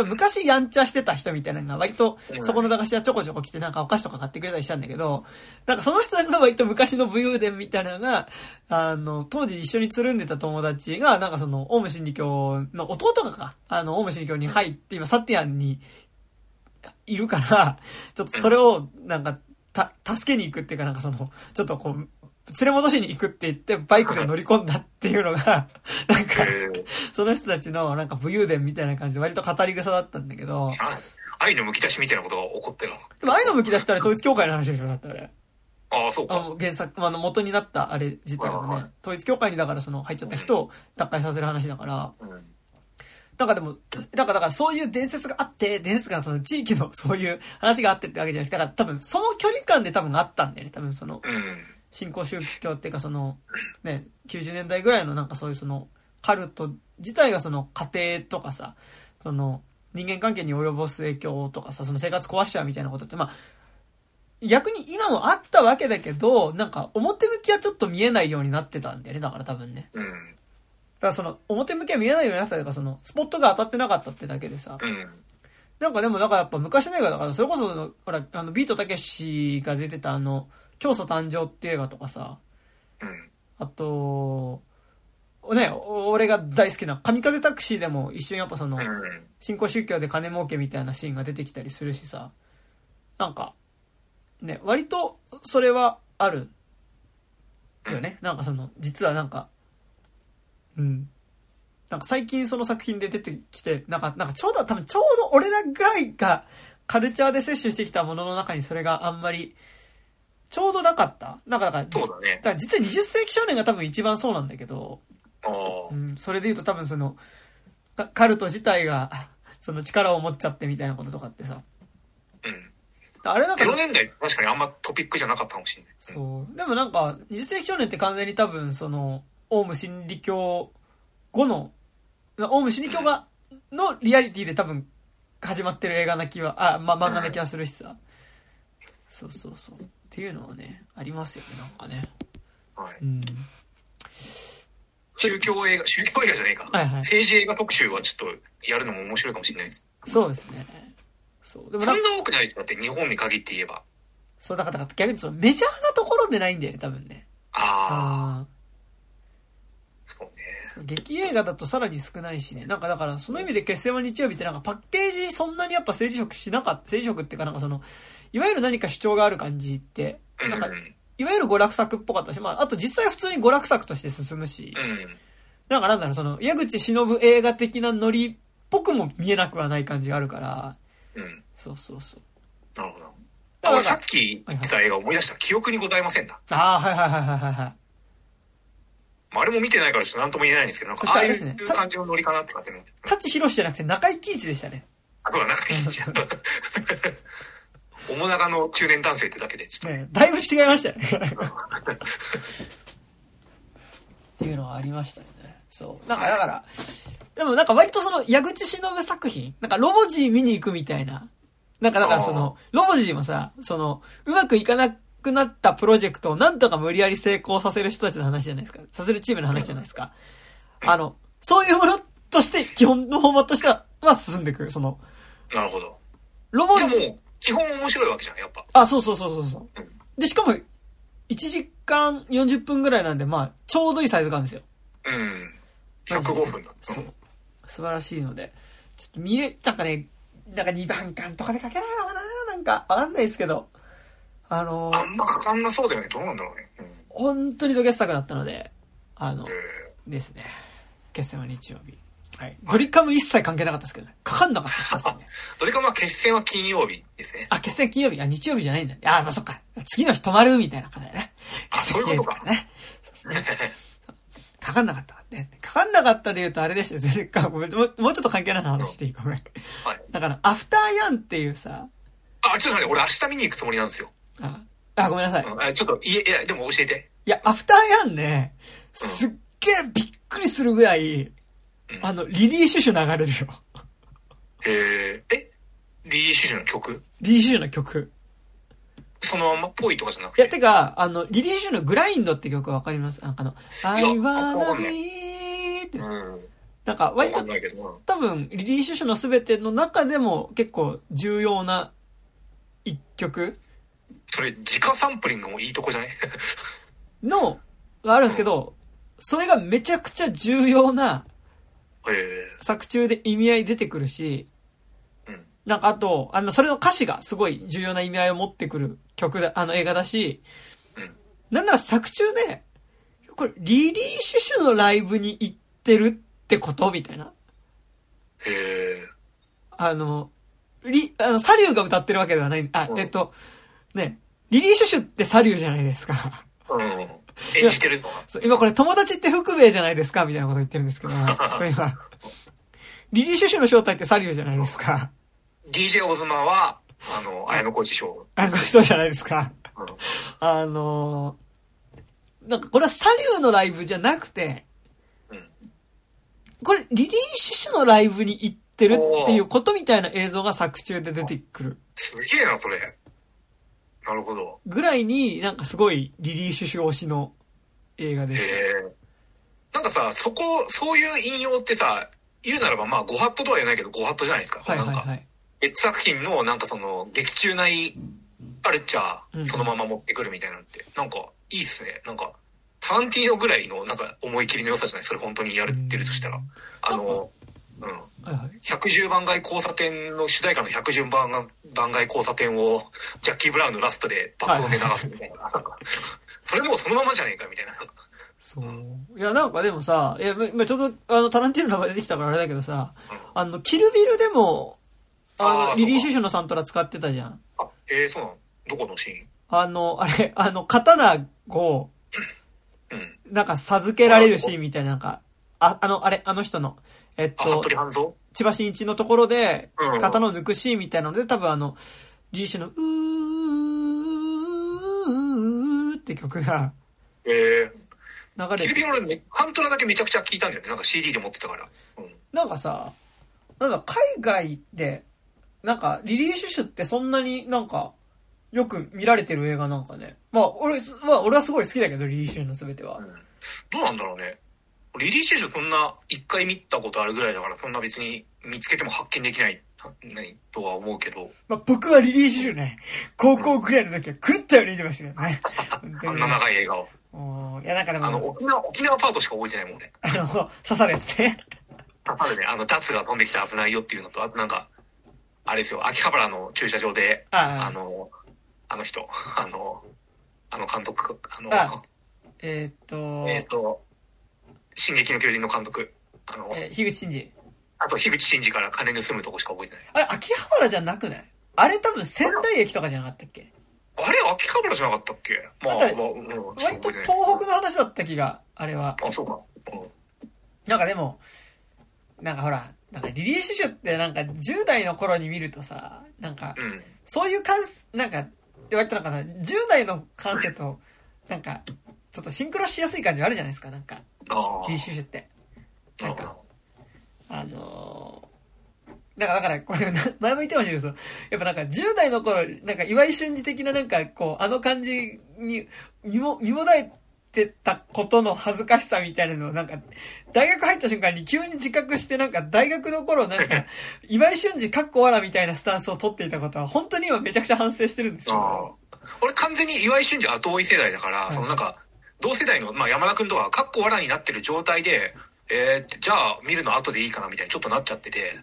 昔やんちゃしてた人みたいなのが割とうん。そこの駄菓子屋ちょこちょこ来てなんかお菓子とか買ってくれたりしたんだけど、なんかその人たちの割と昔の武勇伝みたいなのが、あの、当時一緒につるんでた友達が、なんかその、オウム真理教の弟がか、あの、オウム真理教に入って、今サティアンにいるから、ちょっとそれを、なんか、た、助けに行くっていうかなんかその、ちょっとこう、連れ戻しに行くって言って、バイクで乗り込んだっていうのが、なんか、えー、その人たちのなんか武勇伝みたいな感じで割と語り草だったんだけど、あ愛のむき出しみたいなことが起こってるの？でも愛のむき出したら統一教会の話でしょ、だったらあれ。ああ、そうあか。の原作、あの元になったあれ自体がね、統一教会にだからその入っちゃった人を脱会させる話だから、うん。なんかでも、だからだからそういう伝説があって、伝説がその地域のそういう話があってってわけじゃなくて、だから多分その距離感で多分あったんだよね、多分その、うん。新興宗教っていうかその、ね、90年代ぐらいのなんかそういうその、カルト自体がその家庭とかさ、その、人間関係に及ぼす影響とかさ、その生活壊しちゃうみたいなことって、まあ、逆に今もあったわけだけど、なんか表向きはちょっと見えないようになってたんだよね、だから多分ね。うん。だからその、表向きは見えないようになってたというか、その、スポットが当たってなかったってだけでさ。うん。なんかでも、だからやっぱ昔の映画だから、それこそ、ほら、あの、ビートたけしが出てたあの、教祖誕生っていう映画とかさ、うん。あと、ね、お俺が大好きな、神風タクシーでも一瞬やっぱその、うん。新興宗教で金儲けみたいなシーンが出てきたりするしさ、なんか、ね、割とそれはあるよね。なんかその、実はなんか、うん。なんか最近その作品で出てきて、なんか、なんかちょうど、多分ちょうど俺らぐらいがカルチャーで摂取してきたものの中にそれがあんまり、ちょうどなかった？なんかだから、そうだねだから実は20世紀少年が多分一番そうなんだけど、う。ん、それで言うと多分その、カカルト自体が、その力を持っちゃってみたいなこととかってさ。うん。あれなんか、0年代、確かにあんまトピックじゃなかったかもしれない。そう。でもなんか、20世紀少年って完全に多分その、オウム真理教後の、オウム真理教が、のリアリティで多分始まってる映画な気は、あ、まあ、漫画な気はするしさ。そうそうそう。っていうのはね、ありますよね、なんかね。はい。うん。宗教映画、宗教映画じゃねえか。はいはい政治映画特集はちょっとやるのも面白いかもしれないです。そうですね。そう。でもそんな多くないですだって日本に限って言えば。そう、だから、だから逆にそのメジャーなところでないんだよね、多分ね。あああ。あ、そうね。そう劇映画だとさらに少ないしね。なんかだから、その意味で決戦は日曜日ってなんかパッケージそんなにやっぱ政治色しなかった、政治色っていうかなんかその、いわゆる何か主張がある感じって、うん。なんかう、ん。いわゆる娯楽作っぽかったし、まあ、あと実際普通に娯楽作として進むし、うん。なんかなんだろう、その、矢口忍映画的なノリっぽくも見えなくはない感じがあるから、うん。そうそうそう。なるほど。だあ、から俺さっき言ってた映画思い出した。記憶にございませんだ。ああ、はいはいはいはいはいはい。まあ、あれも見てないからちょっと何とも言えないんですけど、なんかああいう感じのノリかなって感じで思って。舘ひろしじゃなくて中井貴一でしたね。あとは仲いいんじゃん。面長の中年男性ってだけで、ちょっね、だいぶ違いましたよね。っていうのはありましたよね。そう。なんかだから、でもなんか割とその矢口忍作品、なんかロボジー見に行くみたいな。なんかだからその、ロボジーもさ、その、うまくいかなくなったプロジェクトをなんとか無理やり成功させる人たちの話じゃないですか。させるチームの話じゃないですか。あの、そういうものとして基本のフォーマットとしてはは進んでいく。その、となるほど。ロボジー、基本面白いわけじゃん、やっぱ。あ、そうそうそうそうそううん。で、しかも、1時間40分ぐらいなんで、まあ、ちょうどいいサイズ感ですよ。うん。105分だ。そう。素晴らしいので、ちょっと見れ、なんかね、なんか2番館とかで書けないのかな？なんか、わかんないですけど、あのあんまかかんなそうだよね。どうなんだろうね。うん。本当に土決作だったので、あのえ、ですね。決戦は日曜日。はい。ドリカム一切関係なかったですけどね。かかんなかったですね。ー、どれかまあ決戦は金曜日ですね。あ、決戦金曜日？あ、日曜日じゃないんだ。あ、まあそっか。次の日泊まるみたいな方だよね。あそういうことか ね。そうですね。かかんなかったね。かかんなかったで言うとあれでしたよ。全然か、ごめんもうちょっと関係ない話していい？ごめん。はい。だから、アフターヤンっていうさ、あ、ちょっと待って、俺明日見に行くつもりなんですよ。あ、あごめんなさい。あちょっと、いえ、いや、でも教えて。や、アフターヤンね、すっげえびっくりするぐらい、うんあの、リリー・シュシュ流れるよ。えー、え？リリー・シュシュの曲？リリー・シュシュの曲。そのままっぽいとかじゃなくいや、て。てか、あの、リリー・シュシュのグラインドって曲わかります？なんかあの、I wanna be って、うん。なんか割と。多分、リリー・シュシュのすべての中でも結構重要な一曲それ、自家サンプリングもいいとこじゃない？の、があるんですけど、それがめちゃくちゃ重要なえ作中で意味合い出てくるし、えうん。なんかあと、あの、それの歌詞がすごい重要な意味合いを持ってくる曲だ、あの映画だし、うん。なんなら作中で、これ、リリー・シュシュのライブに行ってるってことみたいな。へえ。あの、リ、あの、サリューが歌ってるわけではない、あ、うんえっと、ね、リリー・シュシュってサリューじゃないですか。うん。演じてるの今これ友達って福兵衛じゃないですか？みたいなこと言ってるんですけど、こ れ今、リリー・シュシュの正体ってサリューじゃないですか？DJ オズマは、あの、綾小路翔。あ、これそうじゃないですか？うん。あのーなんかこれはサリューのライブじゃなくて、うん。これリリー・シュシュのライブに行ってるっていうことみたいな映像が作中で出てくるすげえな、それ。なるほど。ぐらいになんかすごいリリー・シュシュ推しの映画でへす。え。なんかさ、そこ、そういう引用ってさ、言うならばまあ、ご法度とは言えないけど、ご法度じゃないですか。なんか、はいはいはい。別作品のなんかその、劇中内カルチャうんー、そのまま持ってくるみたいなのって、なんか、いいっすね。なんか、タランティーノぐらいの、なんか、思い切りの良さじゃない？それ本当にやってるとしたら。あの、うん。はいはい。110番街交差点の主題歌の110番番街交差点をジャッキー・ブラウンのラストで爆音で流すみたいな。なんかそれもうそのままじゃねえかみたいな。そう。いや、なんかでもさ、いや、ままちょっと、あの、タランティーノの名前出てきたからあれだけどさ、うんあの、キルビルでも、あの、リリー・シュシュのサントラ使ってたじゃん。あ、えー、そうなの？どこのシーン？あの、あれ、あの、刀を、うん。なんか授けられるシーンみたいな、なんか、あ、あの、あれ、あの人の、えっあ、と千葉真一のところでうん、刀を抜くシーンみたいなので、多分あの、リリー・シュの、うーって曲がえー、流れてキルビル俺め、ハントラだけめちゃくちゃ聞いたんだよね。なんか CD で持ってたから。うん。なんかさ、なんか海外で、なんかリリー・シュシュってそんなになんか、よく見られてる映画なんかね。まあ、俺、まあ、俺はすごい好きだけど、リリー・シュシュのすべては。どうなんだろうね。リリー・シュシュそんな一回見たことあるぐらいだから、そんな別に見つけても発見できない、ないとは思うけど、まあ、僕はリリー・シュシュね、高校くらいの時は狂ったように見てましたけどね。本当に。ねあんな長い映画を。いや、なんかであの、も、沖縄、沖縄パートしか覚えてないもんね。あの、刺さるやつね。あるね、あの、ダツが飛んできて危ないよっていうのと、あとなんか、あれですよ、秋葉原の駐車場で、あの、あの人、あの、あの監督、あの、あえーっと、えっ、と、進撃の巨人の監督、あの、えー樋口真嗣。あと、樋口真嗣から金盗むとこしか覚えてない。あれ、秋葉原じゃなくない？あれ多分仙台駅とかじゃなかったっけ？あれ、秋葉原じゃなかったっけ？まあ、まあ、うん、ちょっと割と。東北の話だった気が、あれは。あ、そうか。うんなんかでも、なんかほら、なんかリリー・シュシュってなんか10代の頃に見るとさ、なんか、うん。そういう感、なんか、って言われたのかな ?10 代の感性と、なんか、ちょっとシンクロしやすい感じあるじゃないですか、なんか、ああリリー・シュシュって。なんかど。あのーだから、だから、これ、な 前も言ってましたけど、やっぱなんか、10代の頃、なんか、岩井俊二的ななんか、こう、あの感じに、身も、身もだえてたことの恥ずかしさみたいなのを、なんか、大学入った瞬間に急に自覚して、なんか、大学の頃、なんか、岩井俊二かっこわらみたいなスタンスを取っていたことは、本当に今めちゃくちゃ反省してるんですあよ。あ。俺完全に岩井俊二後追い世代だから、いそのなんか、同世代の、まあ山田くんとか、かっこわらになってる状態で、えー、じゃあ見るの後でいいかなみたいにちょっとなっちゃってて。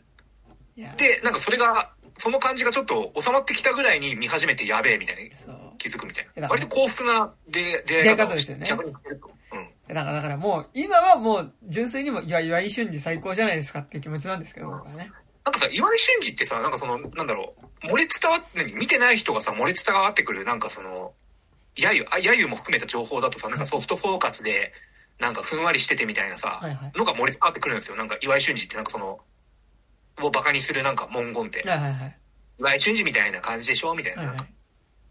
で、なんかそれが、その感じがちょっと収まってきたぐらいに見始めてやべえみたいに。気づくみたいな。割と幸福な出会い方ですよね逆に言うとうん。だから、だからもう、今はもう、純粋にも、いや、岩井俊二最高じゃないですかっていう気持ちなんですけど、僕はね。なんかさ、岩井俊二ってさ、なんかその、なんだろう、漏れ伝わって、何見てない人がさ、漏れ伝わってくる、なんかその、やゆ、あ、やゆも含めた情報だとさ、なんかソフトフォーカスで、なんかふんわりしててみたいなさ、はいはいのが漏れ伝わってくるんですよ。なんか岩井俊二ってなんかその、をバカにするなんか文言って、はいはいはい。岩井俊二みたいな感じでしょみたいな。はいはい。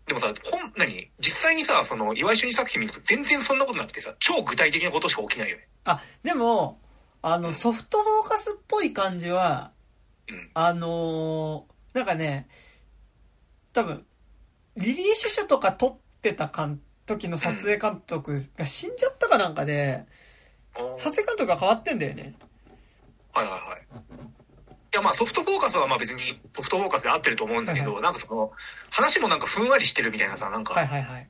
でもさ、本、何？実際にさ、その、岩井俊二作品見ると全然そんなことなくてさ、超具体的なことしか起きないよね。あ、でも、あの、ソフトフォーカスっぽい感じは、うん。あのーなんかね、多分、リリー・シュシュとか撮ってたかん時の撮影監督が死んじゃったかなんかで、撮影監督が変わってんだよね。はいはいはい。いやまあソフトフォーカスはまあ別にソフトフォーカスで合ってると思うんだけど、はいなんかその、話もなんかふんわりしてるみたいなさ、なんか、はいはいはい。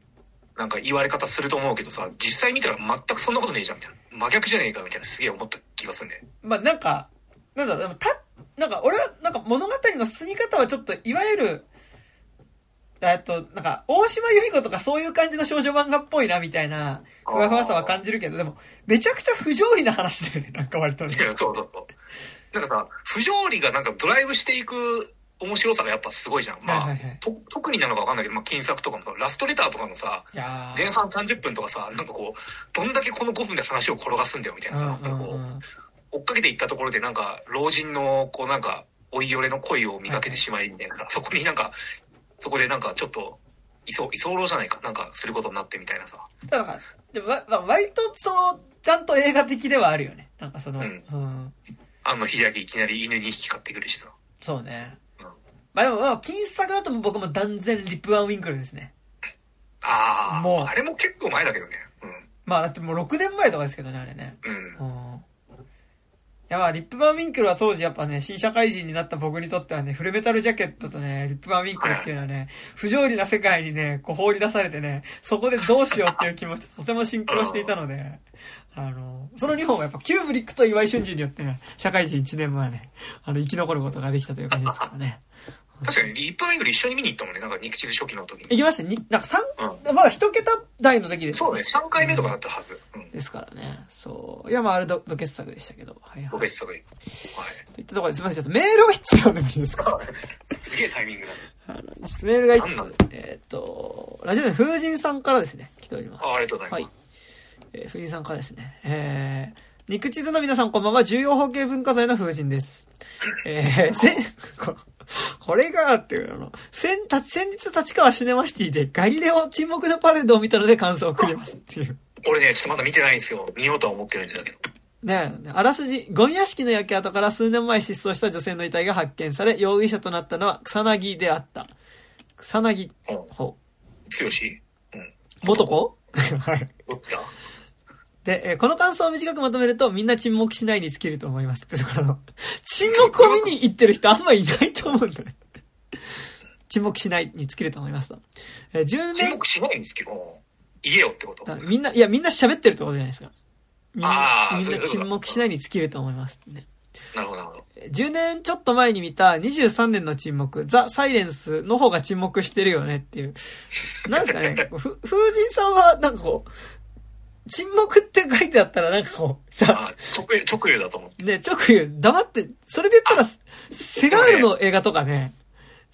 なんか言われ方すると思うけどさ、実際見たら全くそんなことねえじゃんみたいな。真逆じゃねえかみたいなすげえ思った気がするね。まあなんか、なんだろう、でもた、なんか俺は、なんか物語の進み方はちょっと、いわゆる、えっと、なんか、大島由美子とかそういう感じの少女漫画っぽいな、みたいな、ふわふわさは感じるけど、でも、めちゃくちゃ不条理な話だよね、なんか割とね。そうそうそう。なんかさ、不条理がなんかドライブしていく面白さがやっぱすごいじゃん。まあ、はいはいはい。と特になのかわかんないけど、まあ、金作とかもさ、ラストレターとかのさ、前半30分とかさ、なんかこう、どんだけこの5分で話を転がすんだよみたいなさ、うんうんこううん追っかけていったところでなんか、老人の、こうなんか、追い寄れの恋を磨けてしまいみたいな、そこになんか、そこでなんかちょっと、居候、居候じゃないか、なんかすることになってみたいなさ。だから、でも割とその、ちゃんと映画的ではあるよね。なんかその、ううんん。あの秀明いきなり犬に引き買ってくるしさ。そうね。うんまあでも、まあ、金作だと僕も断然リップワンウィンクルですね。ああ、もうあれも結構前だけどね。まあだってもう6年前とかですけどね、あれね。うん。うん。やまあ、リップマンウィンクルは当時やっぱね、新社会人になった僕にとってはね、フルメタルジャケットとね、リップマンウィンクルっていうのはね、不条理な世界にね、こう放り出されてね、そこでどうしようっていう気持ちと とてもシンクロしていたので、あの、その2本はやっぱキューブリックと岩井俊二によってね、社会人1年前ね、あの、生き残ることができたという感じですからね。確かにリップウィングル一緒に見に行ったもんね。なんか肉汁初期の時に。行きましたに、なんか3、うまだ1桁台の時ですそうね、3回目とかだったはず。うん。ですからね。そう。いや、まあ、あれド、ド傑作でしたけど。はいはい。ご別作で。といったところですみません。ちょっとメールを一つ読んですか？はい。すげえタイミングだね。あのメールが一なんなの？つ、えっ、と、ラジオネーム風神さんからですね、来ております。あありがとうございます。はい。えー、風神さんからですね、えー、肉地図の皆さんこんばんは、重要保険文化財の風神です。えー、せ、ここれが、っていうの、先、た先日立川シネマシティでガリレオ沈黙のパレードを見たので感想を送りますっていう。俺ね、ちょっとまだ見てないんですよ。見ようとは思ってるんだけど。ねえ、あらすじ、ゴミ屋敷の焼け跡から数年前失踪した女性の遺体が発見され、容疑者となったのは草薙であった。草薙、うん。ほ強しうん。う。元子？はい。どっちだ？で、えーこの感想を短くまとめると、みんな沈黙しないに尽きると思います。だからあの、沈黙を見に行ってる人あんまいないと思うんだよ。沈黙しないに尽きると思いますと。えー10沈年、黙しないんですけど、言えよってこと？だみんな、いや、みんな喋ってるってことじゃないですか。みんなみんな沈黙しないに尽きると思いますね。なるほど、なるほど。10年ちょっと前に見た23年の沈黙、ザ・サイレンスの方が沈黙してるよねっていう。なんですかね、ふ 風神さんはなんかこう、沈黙って書いてあったらなんかこう、だあ直流、直流だと思って。ね、直言う、黙って、それで言ったら、セガールの映画とかね、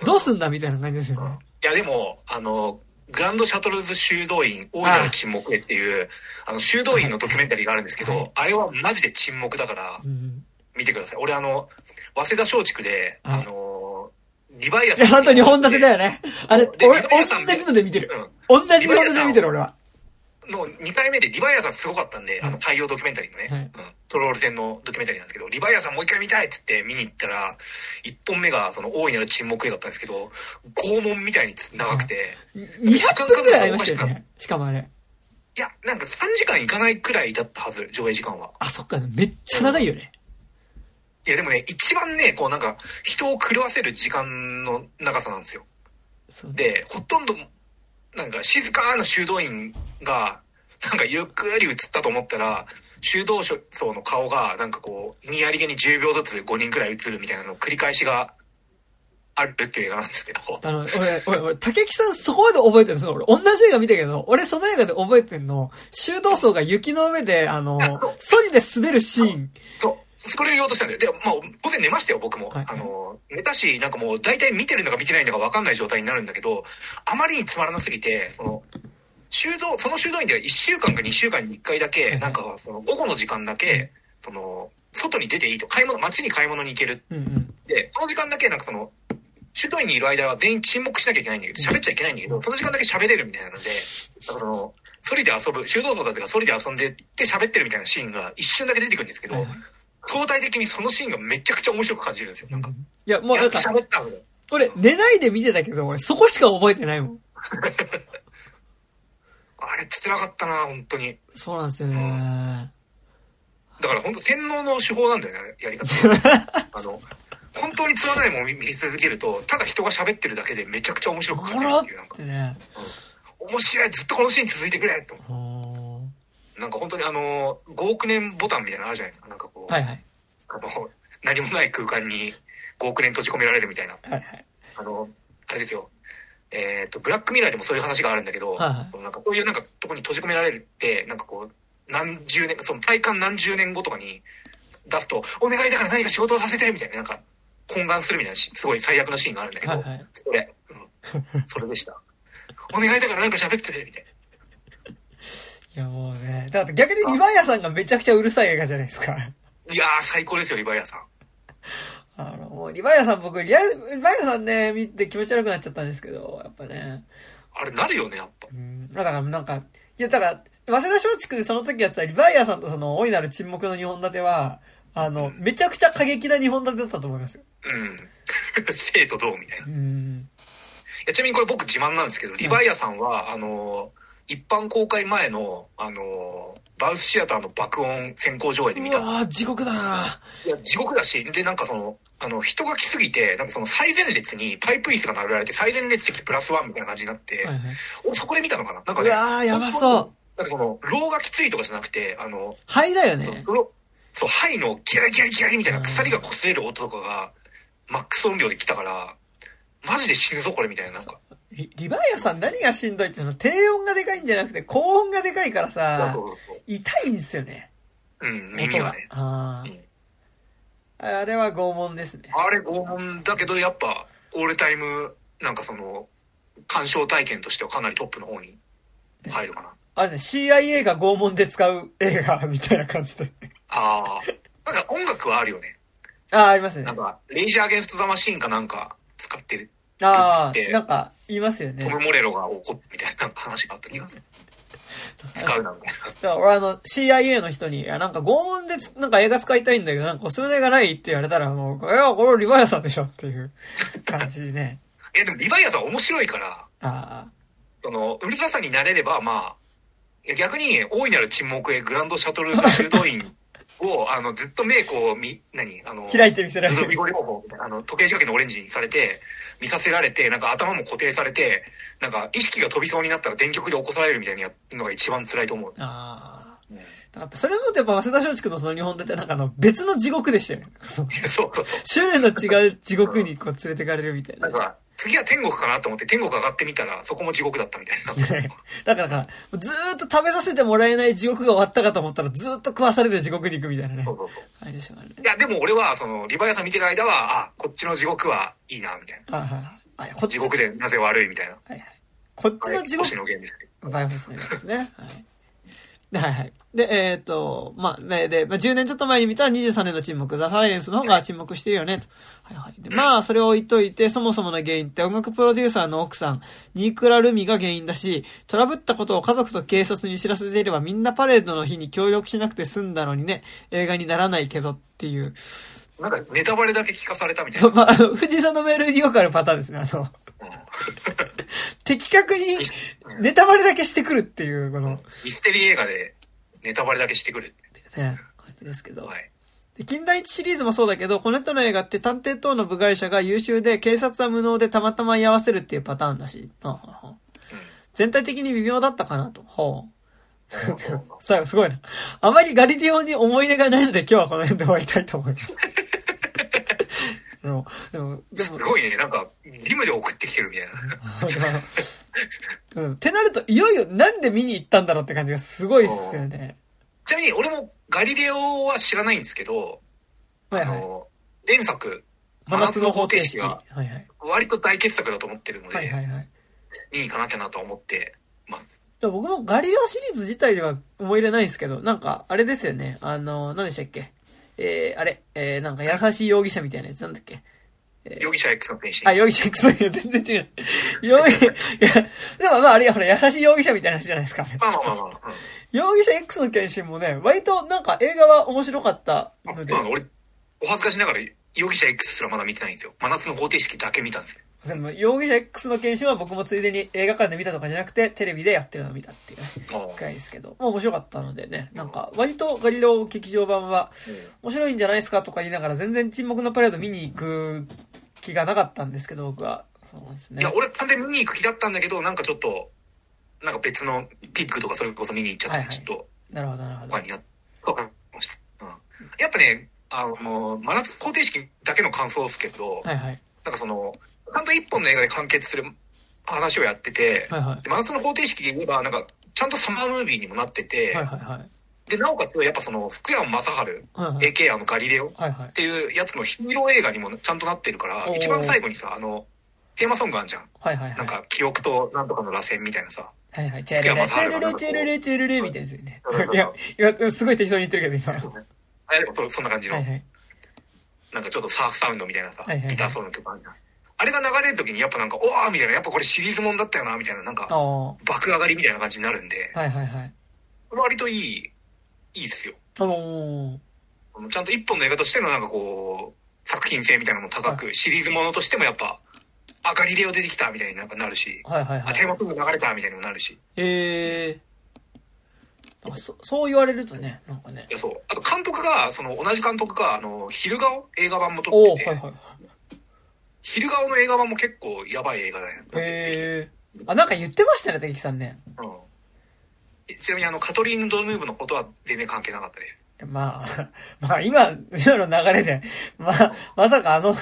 どうすんだみたいな感じですよね。いや、でも、あの、グランドシャトルズ修道院、大いなる沈黙へっていう、あの、修道院のドキュメンタリーがあるんですけど、はいあれはマジで沈黙だからう、ん。見てください。俺あの、早稲田松竹で、はいあの、リバイアいや、さん。ほんと2本立てだよね。あれ、で俺、同じので見てる。うん。同じ2本立てで見てる、俺は。の2回目でリバイアさんすごかったんで、あの、太陽ドキュメンタリーのね、はいうん、トロール戦のドキュメンタリーなんですけど、リバイアさんもう一回見たいっつって見に行ったら、1本目がその大いなる沈黙映だったんですけど、拷問みたいに長くて、200分くらいありましたよね。しかもあれ。いや、なんか3時間いかないくらいだったはず、上映時間は。あ、そっか、めっちゃ長いよね。いや、でもね、一番ね、こうなんか、人を狂わせる時間の長さなんですよ。で、ほとんど、なんか静かな修道院が、なんかゆっくり映ったと思ったら、修道層の顔が、なんかこう、にやりげに10秒ずつ5人くらい映るみたいなの繰り返しがあるっていう映画なんですけど。あの、俺、俺、俺、竹木さんそこまで覚えてるんですよ。俺、同じ映画見たけど、俺その映画で覚えてんの、修道層が雪の上で、あの、ソリで滑るシーン。そう、それ言おうとしたんだよ。で、まあ、午前寝ましたよ、僕も。はいあの、寝たし、なんかもう、大体見てるのか見てないのか分かんない状態になるんだけど、あまりにつまらなすぎて、その、修道、その修道院では1週間か2週間に1回だけ、なんか、その、午後の時間だけ、その、外に出ていいと、買い物、街に買い物に行ける。うんうん。で、その時間だけ、なんかその、修道院にいる間は全員沈黙しなきゃいけないんだけど、喋っちゃいけないんだけど、その時間だけ喋れるみたいなので、なんかその、ソリで遊ぶ、修道僧たちがソリで遊んでって喋ってるみたいなシーンが一瞬だけ出てくるんですけど、はいはい相対的にそのシーンがめちゃくちゃ面白く感じるんですよ。なんか、いや、もうなんか、喋った。俺、寝ないで見てたけど、俺、そこしか覚えてないもん。あれ辛かったな、本当に。そうなんですよね。だから本当洗脳の手法なんだよね、やり方。あの、本当につまらないものを見見続けると、ただ人が喋ってるだけでめちゃくちゃ面白く感じるっていう、なんかて、ね。面白い、ずっとこのシーン続いてくれと。おーなんか本当にあの、5億年ボタンみたいなのあるじゃないですか。なんかこう、はいはい。あの、何もない空間に5億年閉じ込められるみたいな。はいはい。あの、あれですよ。えっ、と、ブラックミラーでもそういう話があるんだけど、はいはいなんかこういうなんかとこに閉じ込められるって、なんかこう、何十年、その体感何十年後とかに出すと、お願いだから何か仕事をさせてみたいな、なんか、懇願するみたいなし、すごい最悪なシーンがあるんだけど、はいはい。それ、うん、それでした。お願いだから何か喋ってね、みたいな。いやもうね、だって逆にリヴァイアさんがめちゃくちゃうるさい映画じゃないですか。いやー、最高ですよ、リバイアさん。あの、もうリヴァイアさん僕、リヴァイアさんね、見て気持ち悪くなっちゃったんですけど、やっぱね。あれなるよね、やっぱう。ん。だからなんか、いやだから、早稲田松竹でその時やったリヴァイアさんとその、大いなる沈黙の日本立ては、あの、めちゃくちゃ過激な日本立てだったと思いますよ。うん。生とどうみたいな。いうん。やちなみにこれ僕自慢なんですけど、リバイアさんは、あのー、一般公開前の、あのー、バウスシアターの爆音先行上映で見たんですうわー地獄だないや、地獄だし、で、なんかその、あの、人が来すぎて、なんかその最前列にパイプ椅子が並べられて、最前列席プラスワンみたいな感じになって、はいはい。俺そこで見たのかな？なんかうね、わーやばそう。なんかその、ローがきついとかじゃなくて、あの、肺だよね。ロそう、ハイのギャリギャリギャリみたいな鎖が擦れる音とかが、マックス音量で来たから、マジで死ぬぞこれみたいな、なんか。リリヴァイアさん何がしんどいってその低音がでかいんじゃなくて高音がでかいからさそう、そうそう痛いんですよね。うん、耳がね。あうんあ。あれは拷問ですね。あれ拷問だけど、やっぱ、オールタイム、なんかその、鑑賞体験としてはかなりトップの方に入るかな。あれね、CIA が拷問で使う映画 みたいな感じで。ああ。なんか音楽はあるよね。ああ、ありますねなん。か、レイジャー・アゲンスト・ザ・マシーンかなんか使ってる。ああ、なんか言いますよね。トム・モレロが怒ってみたいな話があった気がする。使うなみたいな。だから俺あの CIA の人に、いやなんか拷問でつなんか映画使いたいんだけど、なんかおすすめがないって言われたらもう、いや、これリヴァイアさんでしょっていう 感じでね。いや、でもリヴァイアさん面白いから、あその、うるささになれれば、まあ、いや逆に、大いなる沈黙へグランドシャトル修道院を、あの、ずっと目こう、み、何あの、あ、開いてみせられる。あの、時計仕掛けのオレンジにされて、見させられて、なんか頭も固定されて、なんか意識が飛びそうになったら電極で起こされるみたいなのが一番辛いと思う。ああ。うんやっぱそれもやっぱ早稲田松竹のその日本ってなんかあの別の地獄でしたよね。そうそうそう。種類の違う地獄にこう連れてかれるみたいな。なんか、次は天国かなと思って天国上がってみたら、そこも地獄だったみたいな。ね だからか、ずーっと食べさせてもらえない地獄が終わったかと思ったらずーっと食わされる地獄に行くみたいなねそう。そうそう。あれでしょうね。いや、でも俺は、その、リバイアさん見てる間は、あ、こっちの地獄はいいな、みたいな。あはい。あこっち地獄でなぜ悪いみたいな。はいはい。こっちの地獄星、野源です。バイオフスネですね。はい。で、はいはい。で、えっ、と、まあね、で、まあ、10年ちょっと前に見た23年の沈黙、ザ・サイレンスの方が沈黙してるよね、と。はいはい。で、まあ、それを置いといて、そもそもの原因って音楽プロデューサーの奥さん、ニークラ・ルミが原因だし、トラブったことを家族と警察に知らせていればみんなパレードの日に協力しなくて済んだのにね、映画にならないけどっていう。なんかネタバレだけ聞かされたみたいな。そう、まあ、あの、藤井さんのメールによくあるパターンですね、あの、うん 的確にネタバレだけしてくるっていう、この、ミステリー映画でネタバレだけしてくるって。ね、感じですけど。はい。で近代一シリーズもそうだけど、この人の映画って探偵等の部外者が優秀で、警察は無能でたまたま居合わせるっていうパターンだし、はあはあはあ全体的に微妙だったかなと。ほう。さあ、すごいな。あまりガリレオに思い入れがないので今日はこの辺で終わりたいと思います。でも、でも、ですも、ごいね、なんか、リムで送ってきてるみたいな。うん。ってなると、いよいよなんで見に行ったんだろうって感じがすごいっすよね。ちなみに俺もガリレオは知らないんですけど、はいはい。あの、前作、真夏の方程式。真は夏のいはい。割と大傑作だと思ってるので、はいはいはい。見に行かなきゃなと思って、まあ、でも僕もガリレオシリーズ自体には思い入れないんですけど、なんか、あれですよね。あの、何でしたっけ？えー、あれ、えー、なんか優しい容疑者みたいなやつなんだっけ？容疑者 X の天使。あ、容疑者 X いや全然違う。容疑、いや、でもまああれ、ほら、優しい容疑者みたいな話じゃないですか。まあまあまあまあ。うん容疑者 X の検診もね、割となんか映画は面白かったあのでそうな、の俺、お恥ずかしながら、容疑者 X すらまだ見てないんですよ。真夏の方程式だけ見たんですよ。でも容疑者 X の検診は僕もついでに映画館で見たとかじゃなくて、テレビでやってるのを見たっていうね、あくらいですけど、まあ面白かったのでね、なんか割とガリレオ劇場版は面白いんじゃないですかとか言いながら全然沈黙のパレード見に行く気がなかったんですけど、僕は。そうですねいや、。俺完全に見に行く気だったんだけど、なんかちょっと、なんか別のピックとかそれこそ見に行っちゃって、はいはいちょっと、なるほど、なるほど他。になわかりました。うん。やっぱね、あの、真夏方程式だけの感想ですけど、はいはい。なんかその、ちゃんと一本の映画で完結する話をやってて、はいはい。で真夏の方程式で言えば、なんか、ちゃんとサマームービーにもなってて、はいはいはい。で、なおかつ、やっぱその、福山雅治、はいはい。AKA あのガリレオっはいはい。ていうやつのヒーロー映画にもちゃんとなってるからお、ー一番最後にさ、あの、テーマソングあんじゃん。はいはいはい。なんか、記憶となんとかの螺旋みたいなさ。はいはい。チェルレ、チェルレ、チェルレ、チェルレ、みたいなやつよね。いや、いや、すごい適当に言ってるけど、今。あれでもそそんな感じの、はいはい。なんかちょっとサーフサウンドみたいなさ、はいはいはいギターソロの曲あるじゃん。あれが流れる時にやっぱなんか、おーみたいな、やっぱこれシリーズもんだったよな、みたいな、なんか、ああ。は爆上がりみたいな感じになるんで、いはいはい。割といい、いいっすよ。あのー、ちゃんと一本の映画としてのなんかこう、作品性みたいなのも高く、シリーズものとしてもやっぱ、あ、ガリレオ出てきたみたいになんかなるし、あ、はいはいはい。テーマソング流れたみたいにもなるし。ええなんかそそう言われるとね、なんかねい。や、そう。あと監督が、その同じ監督が、あの、昼顔？映画版も撮おおってて、はいはい。昼顔の映画版も結構やばい映画だよ。へえあ、なんか言ってましたね、敵さんね。うんちなみにあの、カトリーヌ・ドヌーブのことは全然関係なかったです。まあ、まあ今、今の流れで、まあ、まさかあの、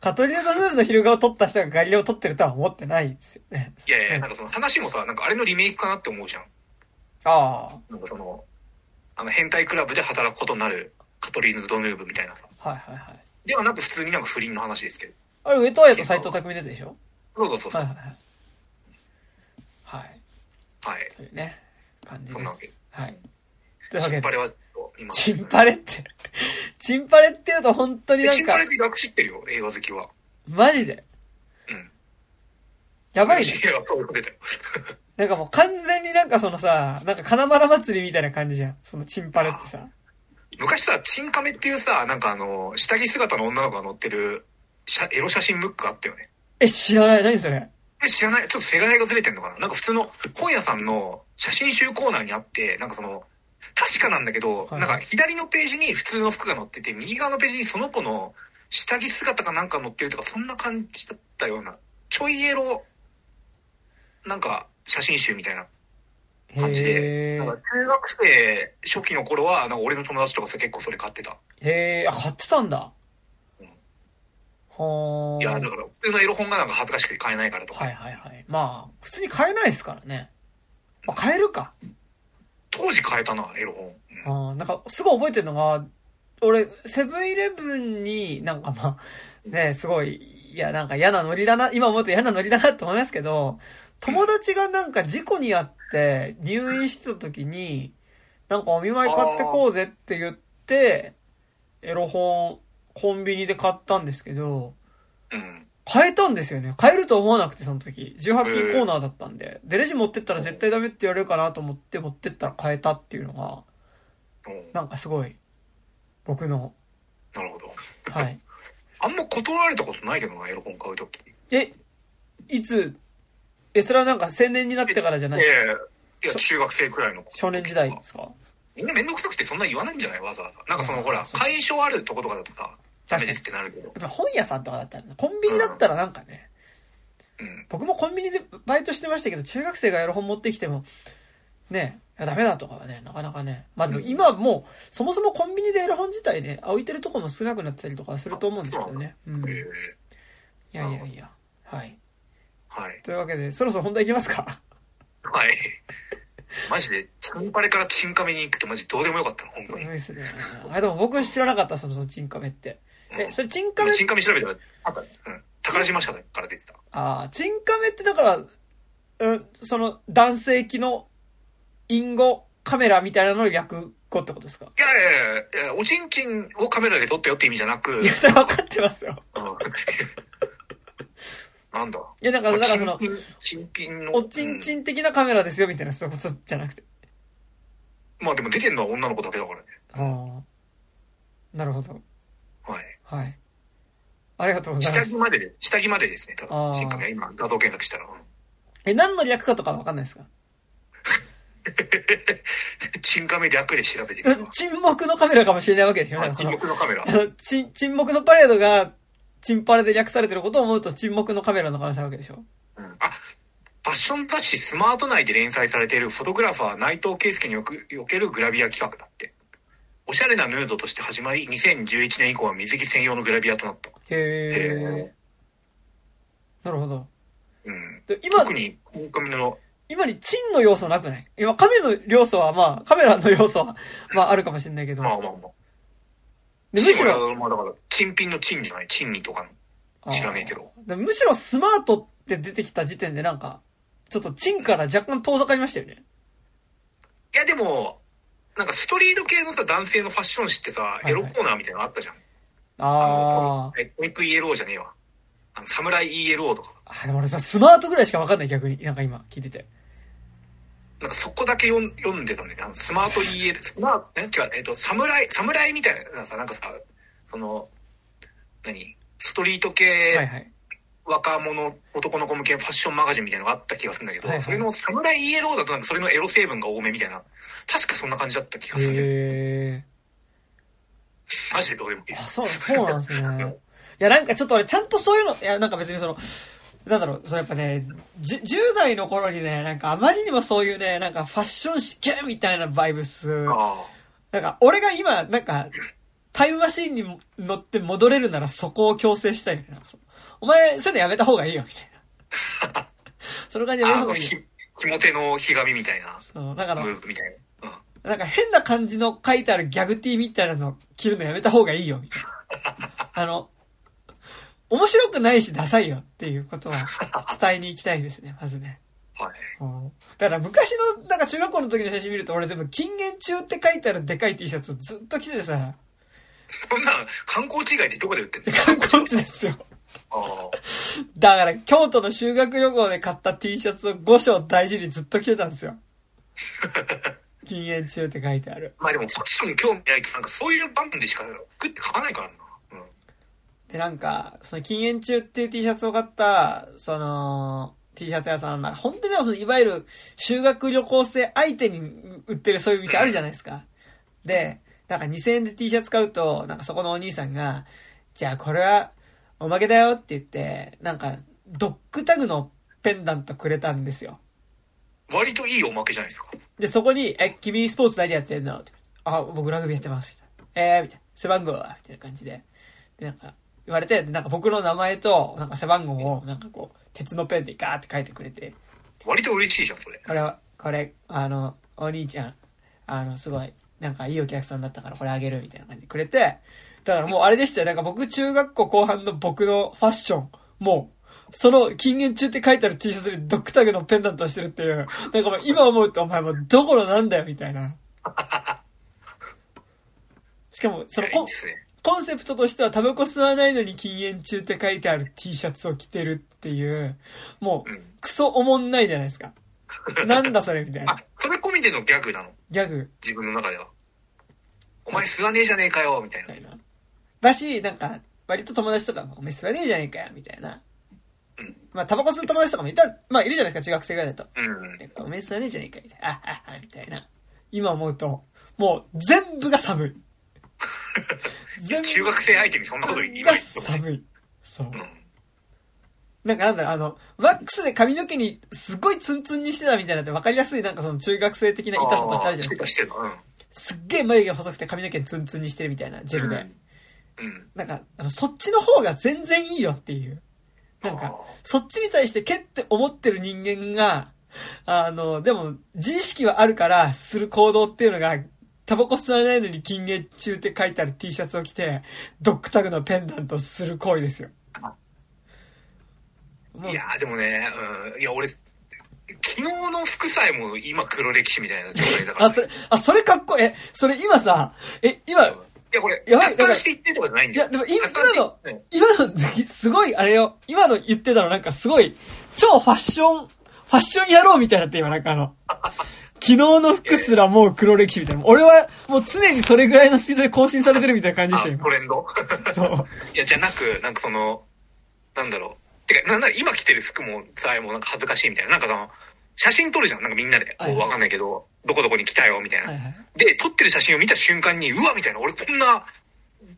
カトリーヌ・ドヌーブの昼顔を撮った人がガリレオを撮ってるとは思ってないですよね。いやいや、なんかその話もさ、なんかあれのリメイクかなって思うじゃん。あなんかその、あの、変態クラブで働くことになるカトリーヌ・ドヌーブみたいなさ。あ、はいはいはい。ではなく普通になんか不倫の話ですけど。あれ、上戸彩と斎藤匠のやつでしょ？そうそうそうそう。はいはいはい。はい。はい。というね、感じですそんなわけ。はい。というわけで、チンパレは今。チンパレって、チンパレって言うと本当になんかチンパレっ、て楽知ってるよ、映画好きは。マジで。うん。やばいね。なんかもう完全になんかそのさ、なんか金丸祭りみたいな感じじゃん。そのチンパレってさ。昔さ、チンカメっていうさ、なんかあの、下着姿の女の子が乗ってる、写エロ写真ムックあったよね。え、知らない。何それ。え、知らないちょっと世代がずれてんのかななんか普通の本屋さんの写真集コーナーにあって、なんかその、確かなんだけど、はいなんか左のページに普通の服が載ってて、右側のページにその子の下着姿かなんか載ってるとか、そんな感じだったような、ちょいエロ、なんか写真集みたいな感じで、へなんか中学生初期の頃は、なんか俺の友達とかさ結構それ買ってた。ー。へー。あ、買ってたんだ。いや、だから普通のエロ本がなんか恥ずかしくて買えないからとか。はいはいはい。まあ、普通に買えないですからね。まあ、買えるか。当時買えたな、エロ本。うんあーなんか、すごい覚えてるのが、俺、セブンイレブンになんかまあ、ね、すごい、いや、なんか嫌なノリだな、今思うと嫌なノリだなって思いますけど、友達がなんか事故にあって入院してた時に、なんかお見舞い買ってこうぜって言って、エロ本、コンビニで買ったんですけど、うん。買えたんですよね。買えると思わなくて、その時。18金コーナーだったんで。で、レジ持ってったら絶対ダメって言われるかなと思って持ってったら買えたっていうのが、うんなんかすごい、僕の、なるほど。はい。あんま断られたことないけどな、エロ本買うとき。え、いつ、え、それはなんか青年になってからじゃない？いやいやいや、中学生くらいの子。少年時代ですか？みんなめんどくさくてそんな言わないんじゃない？わざわざ。なんかそのほら、そう会所あるとことかだとさ、ダ確かにってなるけど。本屋さんとかだったらね、コンビニだったらなんかね、うん。僕もコンビニでバイトしてましたけど、中学生がエロ本持ってきても、ね、ダメだとかはね、なかなかね。まあでも今はもう、そもそもコンビニでエロ本自体ね、置いてるとこも少なくなってたりとかすると思うんですけどね。うん。いえーやいやいや。はい。はい。というわけで、そろそろ本題いきますかはい。マジで、チンパレからチンカメに行くってマジどうでもよかったの、本当に。そうですね。あ、でも僕知らなかった、その、そのチンカメって。え、それチンカメチンカメ調べたら、なんか、うん。宝島社から出てた。ああ、チンカメってだから、うん、その、男性機の、隠語カメラみたいなのを略語ってことですか？いやいやいやおちんちんをカメラで撮ったよって意味じゃなく、いや、それ分かってますよ。うん なんだ？いや、だから、だからその、新品の。おちんちうんん的なカメラですよ、みたいな、そういうことじゃなくて。まあでも出てるのは女の子だけだからね。ああ。なるほど。はい。はい。ありがとうございます。下着までで、下着までですね、多分。新カメラ今画像検索したら。うんえ、何の略かとか分かんないですか？新カメ略で調べてうんみる沈黙のカメラかもしれないわけでしょだからそ沈の、黙のカメラあ。の、ち沈黙のパレードが、チンパレで略されてることを思うと沈黙のカメラの可能性あるわけでしょ？うんあ、ファッション雑誌スマート内で連載されているフォトグラファー内藤圭介におけるグラビア企画だって。おしゃれなヌードとして始まり、2011年以降は水着専用のグラビアとなった。へえ。なるほど。うん。で今特、に、今回の、今にチンの要素なくない？今、カメの要素はまあ、カメラの要素は、まああるかもしれないけど。まあまあまあ。でむしろ、ろ、まあだから、珍品の珍じゃない、珍味とかの。知らねえけど。むしろスマートって出てきた時点でなんか、ちょっとチンから若干遠ざかりましたよね。いやでも、なんかストリート系のさ、男性のファッション誌ってさ、エロコーナーみたいなのあったじゃん。あえ、コミック ELO じゃねえわ。あの、サムライ ELO とか。あ。あ、でも俺さ、スマートぐらいしかわかんない逆に。なんか今、聞いてて。なんかそこだけ読ん読んでたね。あのスマート EL、スマート、え、違う、えっと、サムライ、サムライみたいなさ、なんかさ、その、何？ストリート系、はいはい。若者、男の子向けファッションマガジンみたいなのがあった気がするんだけど、はいはいそれのサムライ ELO だとなんかそれのエロ成分が多めみたいな、確かそんな感じだった気がする。へえ。マジでどうでもいい。あ、そう、そうなんですね。いや、なんかちょっと俺、ちゃんとそういうの、いや、なんか別にその、なんだろう、そのやっぱね、じゅ 10, 代の頃にね、なんかあまりにもそういうね、なんかファッション試験みたいなバイブス、あなんか俺が今、なんか、タイムマシーンに乗って戻れるならそこを強制したいみたいな。お前、そういうのやめた方がいいよ、みたいな。その感じやめた方がいいよ。ひ、ひも手のひがみみたいな、そう、だからム、ーブみたいな。うん。なんか変な感じの書いてあるギャグティーみたいなの着るのやめた方がいいよ、みたいな。あの、面白くないしダサいよっていうことは 伝えに行きたいですね、まずね。はい。うんだから昔の、なんか中学校の時の写真見ると俺全部禁煙中って書いてあるでかい T シャツをずっと着ててさ、そんな、観光地以外でどこで売ってんの？観光地ですよ。だから京都の修学旅行で買った T シャツを5章大事にずっと着てたんですよ。禁煙中って書いてある。まあでもファッション興味ないけど、なんかそういう場面でしか服って買わないからな。うん。で、なんか、その禁煙中っていう T シャツを買った、その、T シャツ屋さん、なんか本当にその、いわゆる修学旅行生相手に売ってるそういう店あるじゃないですか。で、なんか2000円で T シャツ買うと、なんかそこのお兄さんが、じゃあこれはおまけだよって言って、なんか、ドッグタグのペンダントくれたんですよ。割といいおまけじゃないですか。で、そこに、え、君スポーツ何やってんのってあ、僕ラグビーやってます。みたいな。えー、みたいな。背番号はみたいな感じで。で、なんか、言われて、でなんか僕の名前と、なんか背番号を、なんかこう、鉄のペンでガーって書いてくれて、割と嬉しいじゃん、それ。これは、これ、あの、お兄ちゃん、あの、すごい、なんかいいお客さんだったからこれあげるみたいな感じでくれて、だからもうあれでしたよ。なんか僕中学校後半の僕のファッション、もう、その禁煙中って書いてある T シャツにドッグタグのペンダントをしてるっていう、なんかもう今思うとお前もうどこのなんだよみたいな しかも、そのコ。コンセプトとしてはタバコ吸わないのに禁煙中って書いてある T シャツを着てるっていう、もううん。クソおもんないじゃないですか。なんだそれみたいなあ。、それ込みでのギャグなの？ギャグ自分の中では。お前吸わねえじゃねえかよみた。いな。だし、なんか、割と友達とかも、お前吸わねえじゃねえかよ、みたいな。うん。まあ、タバコ吸う友達とかもいた、まあ、いるじゃないですか、中学生ぐらいだと。うん。なんかお前吸わねえじゃねえかよ、みたいな。あああみたいな。今思うと、もう、全部が寒い。全 部中学生相手にそんなこと言いが寒い。そう。うん。なんかなんだろう、あの、ワックスで髪の毛にすごいツンツンにしてたみたいなって分かりやすいなんかその中学生的な痛さとしてあるじゃないですか。すっげえ眉毛細くて髪の毛ツンツンにしてるみたいな、ジェルで。うん。うん。なんか、あの、そっちの方が全然いいよっていう。なんか、そっちに対してけって思ってる人間が、あの、でも、自意識はあるから、する行動っていうのが、タバコ吸わないのに禁煙中って書いてある T シャツを着て、ドッグタグのペンダントをする行為ですよ。いやーでもね、うん。いや、俺、昨日の服さえも今黒歴史みたいな状態だから、あ、それ、あ、それかっこいい。え、それ今さ、え、今、いや、これ、やばい達観して言ってるとかじゃないんいや、だよ。でも今のうん、今の、すごい、あれよ、今の言ってたのなんかすごい、超ファッション、ファッション野郎みたいになって今なんかあの、昨日の服すらもう黒歴史みたいな。俺はもう常にそれぐらいのスピードで更新されてるみたいな感じでしたよ、あトレンド？今。そう。いや、じゃなく、なんかその、なんだろう。てか、なんなら今着てる服もさえもなんか恥ずかしいみたいな。なんかその、写真撮るじゃん。なんかみんなで。こはいうわかんないけど、どこどこに来たよ、みたいな。はいはい。で、撮ってる写真を見た瞬間に、うわみたいな。俺こんな、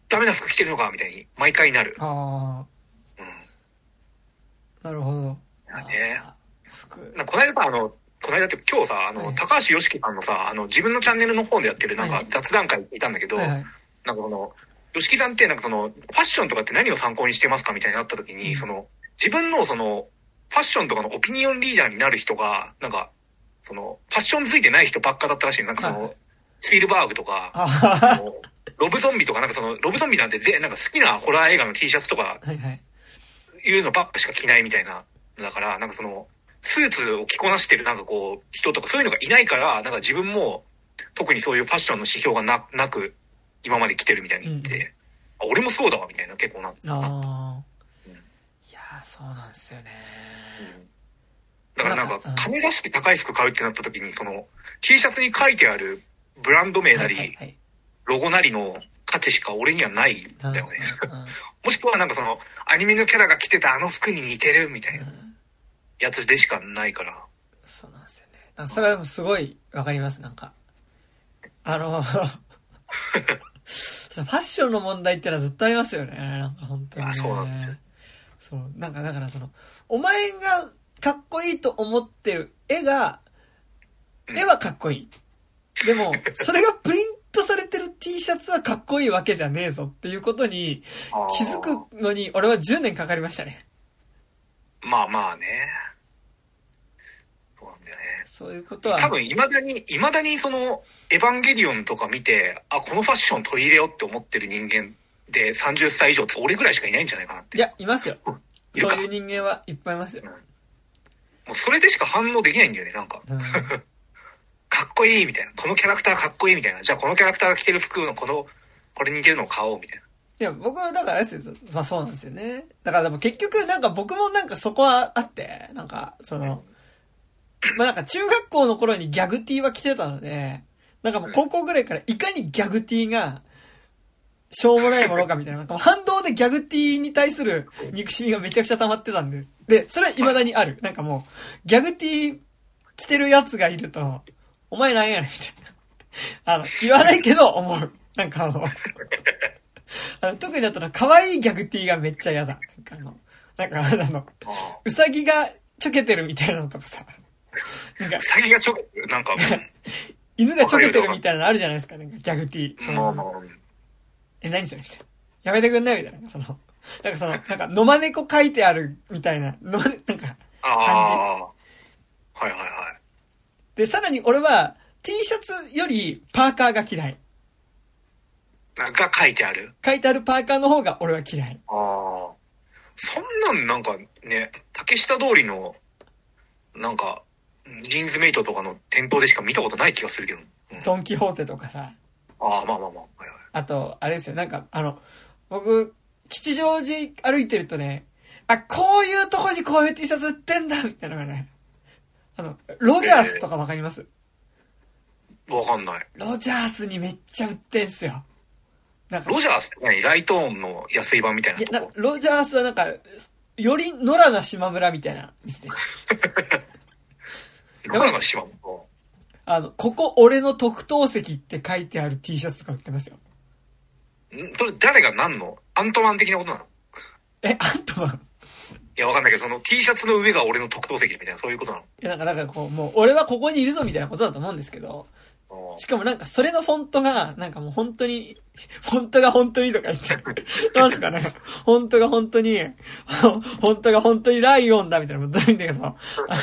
ダメな服着てるのかみたいに、毎回なる。ああ。なるほど。ね服。なこの間さ、あの、この間って今日さ、あの、はい高橋良樹さんのさ、あの、自分のチャンネルの方でやってるなんかはい雑談会いたんだけど、はいはい。なんかこの、吉木さんってなんかその、ファッションとかって何を参考にしてますかみたいになった時に、うんその、自分のその、ファッションとかのオピニオンリーダーになる人が、なんか、その、ファッションついてない人ばっかだったらしい。なんかその、はいスピルバーグとか、ロブゾンビとか、なんかその、ロブゾンビなんてぜ、なんか好きなホラー映画の T シャツとかはいはい。いうのばっかしか着ないみたいな。だから、なんかその、スーツを着こなしてるなんかこう、人とかそういうのがいないから、なんか自分も、特にそういうファッションの指標がななく、今まで来てるみたいに言って、あ俺もそうだわ、みたいな、結構な。ああそうなんですよね。だからなんか金出して高い服買うってなった時に、その、T シャツに書いてあるブランド名なり、はい。ロゴなりの価値しか俺にはないんだよね。もしくはなんかその、アニメのキャラが着てたあの服に似てるみたいなうんやつでしかないから。そうなんですよね。それはすごいわかります、なんか。あの、ファッションの問題ってのはずっとありますよね。なんか本当に、ね。あそうなんですよ。そう。なんかだからその、お前がかっこいいと思ってる絵が、うん絵はかっこいい。でも、それがプリントされてる T シャツはかっこいいわけじゃねえぞっていうことに気づくのに俺は10年かかりましたね。まあまあね。そうなんだよね。そういうことは。多分、未だに、未だにその、エヴァンゲリオンとか見て、あ、このファッション取り入れようって思ってる人間で30歳以上って俺ぐらいしかいないんじゃないかなって。いや、いますよ。いるかそういう人間はいっぱいいますよ。もうそれでしか反応できないんだよね、なんか。うん かっこいいみたいな。このキャラクターかっこいいみたいな。じゃあこのキャラクターが着てる服のこの、これに似てるのを買おうみたいな。いや、僕はだからあれですよ。まあそうなんですよね。だからでも結局なんか僕もなんかそこはあって、なんかその、まあなんか中学校の頃にギャグ T は着てたので、なんかもう高校ぐらいからいかにギャグ T が、しょうもないものかみたいな、なんか反動でギャグ T に対する憎しみがめちゃくちゃ溜まってたんで、で、それは未だにある。なんかもう、ギャグ T 着てるやつがいると、お前なんやねんみたいな。あの、言わないけど思う。なんかあの、あの特にあとの可愛いギャグ T がめっちゃ嫌だ。なんかあの、なんかあの、あうさぎがちょけてるみたいなのとかさ、なんかう、さぎがちょ、なんか、犬がちょけてるみたいなのあるじゃないですか、なんかギャグ T。そまあまの、あ、え、何それみたいな。やめてくんない？みたいな。その、なんかその、なんか、野間猫書いてあるみたいな、野間ね、なんか、ああ、はいはいはい。で、さらに俺は、T シャツよりパーカーが嫌い。なんか書いてある？書いてあるパーカーの方が俺は嫌い。ああ。そんなんなんかね、竹下通りの、なんか、ジーンズメイトとかの店頭でしか見たことない気がするけど。うんドンキホーテとかさ、ああ、まあまあまあ。はいはい。あと、あれですよ、なんか、あの、僕、吉祥寺歩いてるとね、あ、こういうとこにこういう T シャツ売ってんだみたいなのがね、あの、ロジャースとかわかります、わかんない。ロジャースにめっちゃ売ってんすよ。なんか、ロジャースって何？ライトオンの安い版みたいないや、なロジャースはなんか、より野良な島村みたいな店です。どこの島も。あの、ここ俺の特等席って書いてある T シャツとか売ってますよ。んそれ誰が何の？アントマン的なことなの？え、アントマン？いや、わかんないけど、その T シャツの上が俺の特等席みたいな、そういうことなの？いや、なんか、だからこう、もう、俺はここにいるぞみたいなことだと思うんですけど、あしかもなんか、それのフォントが、なんかもう本当に、フォントが本当にとか言って、なんですかね、フォントが本当に、フォントが本当にライオンだみたいなこと言うんだけど、あ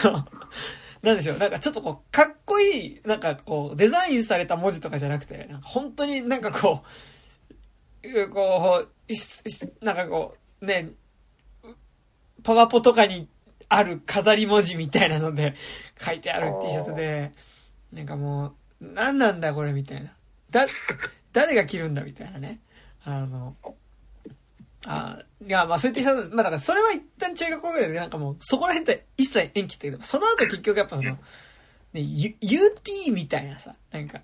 の、なんでしょう、なんかちょっとこう、かっこいい、なんかこう、デザインされた文字とかじゃなくて、なんか本当になんかこう、こう、なんかこう、ね、パワポとかにある飾り文字みたいなので書いてある T シャツで、なんかもう、何なんだこれみたいな。だ、誰が着るんだみたいなね。あの、あいや、まあそういう T シャツ、まあだからそれは一旦中学校ぐらいでなんかもうそこら辺って一切縁切ったけど、その後結局やっぱその、ね、U- UT みたいなさ、なんか、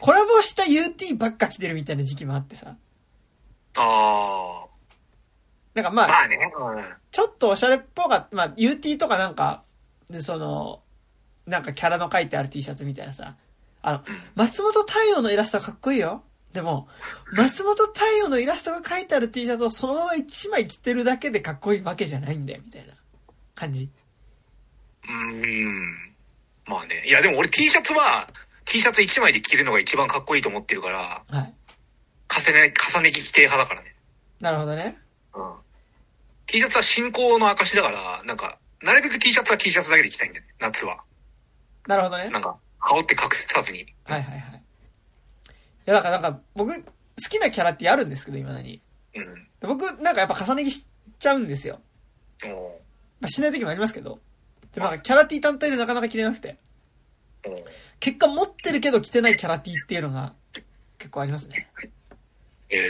コラボした UT ばっか着てるみたいな時期もあってさ、あなんかまあ。あ、まあね。うんちょっとおしゃれっぽかった、まあ、UT とかなんか、で、その、なんかキャラの書いてある T シャツみたいなさ、あの、松本太陽のイラストかっこいいよ。でも、松本太陽のイラストが書いてある T シャツをそのまま一枚着てるだけでかっこいいわけじゃないんだよ、みたいな感じ。うーん。まあね。いや、でも俺 T シャツは、T シャツ1枚で着るのが一番かっこいいと思ってるから、はい。重ね、重ね着規定派だからね。なるほどね。うん。T シャツは信仰の証だから、なんか、なるべく T シャツは T シャツだけで着たいんだよね、夏は。なるほどね。なんか、羽織って隠さずに。はいはいはい。いや、だからなんか、僕、好きなキャラってあるんですけど、今だに。うん。で僕、なんかやっぱ重ね着しちゃうんですよ。おーまあ、しない時もありますけど。でもなんかキャラ T 単体でなかなか着れなくて。結果持ってるけど着てないキャラ T っていうのが結構ありますね。ええ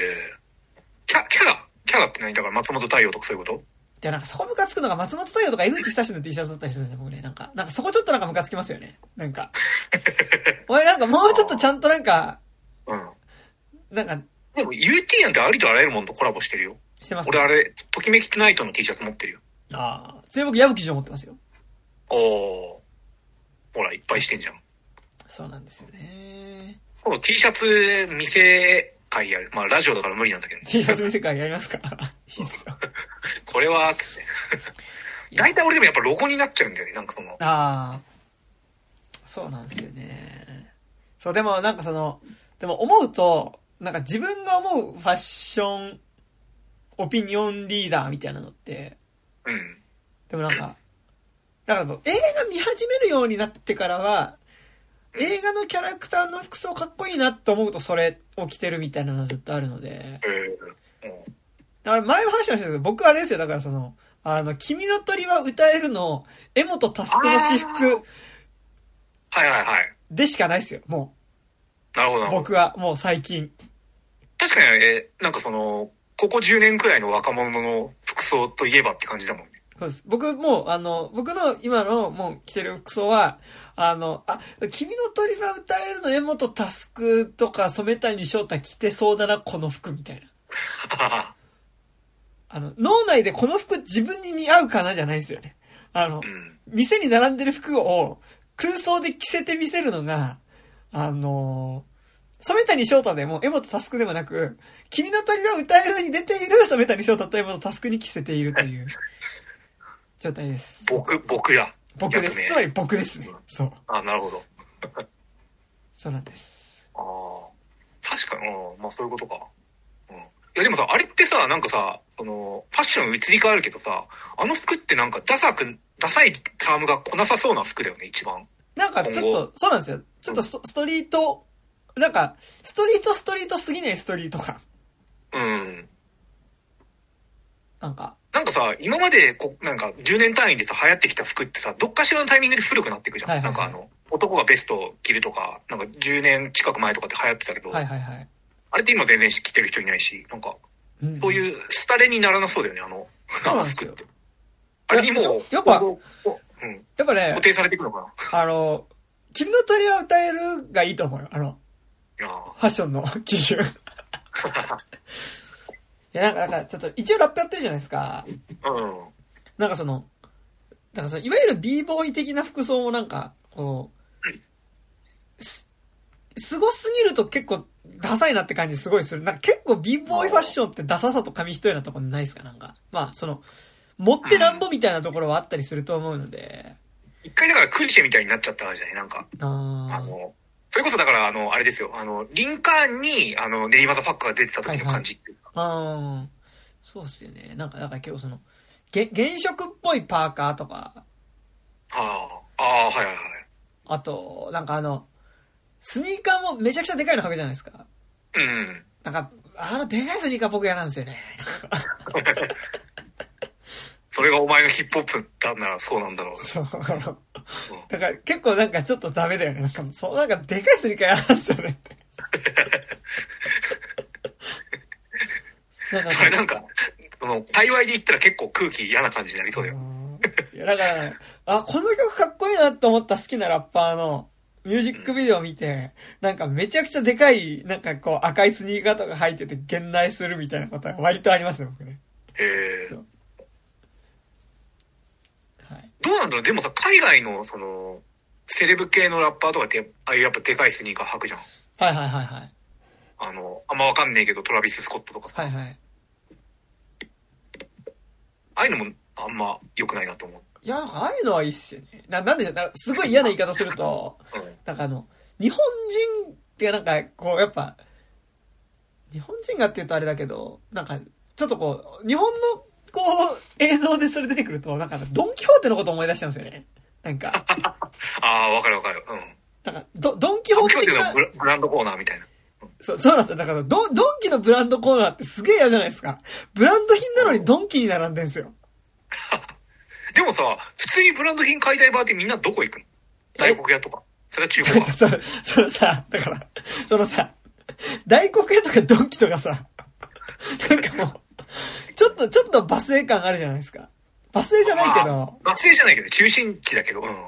キャ、キャラキャラって何だから松本太陽とかそういうこと？で、なんかそこムカつくのが松本太陽とか江口久志の T シャツだったりするんですよ、僕ね。なんか、なんかそこちょっとなんかムカつきますよね。なんか。お前なんかもうちょっとちゃんとなんか、うん。なんか、でも UT なんてありとあらゆるものとコラボしてるよ。してます、俺あれ、ときめきナイトの T シャツ持ってるよ。ああ。それ僕矢吹城持ってますよ。おおほら、いっぱいしてんじゃん。そうなんですよね。この T シャツ店会やる。まあラジオだから無理なんだけど、ね、T シャツ見せ会やりますか？いいっすよ。これは、つって。大体俺でもやっぱロゴになっちゃうんだよね。なんかその、ああ。そうなんですよね。そう、でもなんかその、でも思うと、なんか自分が思うファッション、オピニオンリーダーみたいなのって、うん。でもなんか、だからもう映画見始めるようになってからは、映画のキャラクターの服装かっこいいなと思うとそれを着てるみたいなのがずっとあるので、ええうんだから前も話しましたけど、僕あれですよ、だからその、あの、君の鳥は歌えるの、江本佑の私服はいはいはい。でしかないですよ、もう。なるほどなるほど。僕は、もう最近。確かにえなんかその、ここ10年くらいの若者の服装といえばって感じだもんね。そうです。僕もう、あの、僕の今のもう着てる服装は、あの、あ、君の鳥は歌えるの江本佑とか染谷翔太着てそうだな、この服みたいな。あの、脳内でこの服自分に似合うかなじゃないですよね。あのう、ん。店に並んでる服を空想で着せてみせるのが、あの染谷翔太でも江本佑でもなく、君の鳥は歌えるに出ている染谷翔太と江本佑に着せているという 状態です。僕、僕や。僕です。つまり僕ですね。そう。あ、なるほど。そうなんです。ああ。確かに、うん、まあそういうことか。うん。いやでもさ、あれってさ、なんかさ、その、ファッション移り変わるけどさ、あの服ってなんかダサく、ダサいタームが来なさそうな服だよね、一番。なんかちょっと、そうなんですよ。ちょっとストストリート、なんか、ストリートストリートすぎないストリート感。うん。なんか、なんかさ、今までこ、なんか10年単位でさ、流行ってきた服ってさ、どっかしらのタイミングで古くなっていくじゃん。はいはいはいなんかあの、男がベスト着るとか、なんか10年近く前とかって流行ってたけど、はいはいはい。あれって今全然着てる人いないし、なんか、うんそういうスタレにならなそうだよね、あの、そうなんですよ服って。あれにもう、やっぱこううん、やっぱね固、定されていくのかあの、君の鳥は歌えるがいいと思うよ。あの、ファッションの基準。いや、なんか、なんか、ちょっと、一応ラップやってるじゃないですか。ーうん。なんかその、なんかその、いわゆる b ボーイ的な服装もなんか、こう、す、すごすぎると結構ダサいなって感じすごいする。なんか結構 b ボーイファッションってダサさと紙一重なところないですかなんか。まあ、その、持ってなんぼみたいなところはあったりすると思うので、一回だからクリシェみたいになっちゃったじゃない？なんか、あの、それこそだから、あの、あれですよ、あの、リンカーンに、あの、ネリマザファッカーが出てた時の感じっていあー、そうっすよね。なんか、だから結構その、げ原色っぽいパーカーとか、ああ、ああ、はいはいはい。あと、なんかあの、スニーカーもめちゃくちゃでかいの履くじゃないですか。うん。なんか、あのでかいスニーカー僕嫌なんですよね。それがお前のヒップホップだならそうなんだろう。そう、あの、だから結構なんかちょっとダメだよね。なんか、そう、なんかでかいスニーカー嫌なんですよねって。なんかそれなんか、その、界隈で言ったら結構空気嫌な感じになりそうだよ。いや、だから、あ、この曲かっこいいなって思った好きなラッパーのミュージックビデオを見て、なんかめちゃくちゃでかい、なんかこう赤いスニーカーとか履いてて現代するみたいなことが割とありますね、僕ね。へえ。はい。どうなんだろう？でもさ、海外の、その、セレブ系のラッパーとかって、ああいうやっぱでかいスニーカー履くじゃん。はいはいはいはい。あの、あんまわかんねえけど、トラビス・スコットとかさ。はいはい。ああいうのもあんま良くないなと思う。いや、なんかああいうのはいいっすよね。な、なんでしょう、なんかすごい嫌な言い方すると、うん。なんかあの、日本人っていうかなんか、こう、やっぱ、日本人がって言うとあれだけど、なんか、ちょっとこう、日本の、こう、映像でそれ出てくると、なんか、ドンキホーテのこと思い出しちゃうんですよね。なんか、ああ、わかるわかる。うん。なんか、ド、ドンキホーテ今日的なのブ、ラブランドコーナーみたいな。そう、そうなんですよ。だから、ドン、ドンキのブランドコーナーってすげえ嫌じゃないですか。ブランド品なのにドンキに並んでんすよ。でもさ、普通にブランド品買いたい場合ってみんなどこ行くの？大黒屋とか。それは中古か。だってさ、そのさ、だから、そのさ、大黒屋とかドンキとかさ、なんかもう、ちょっと、ちょっとバスエ感あるじゃないですか。バスエじゃないけど、まあ学生じゃないけど、中心地だけど、うん。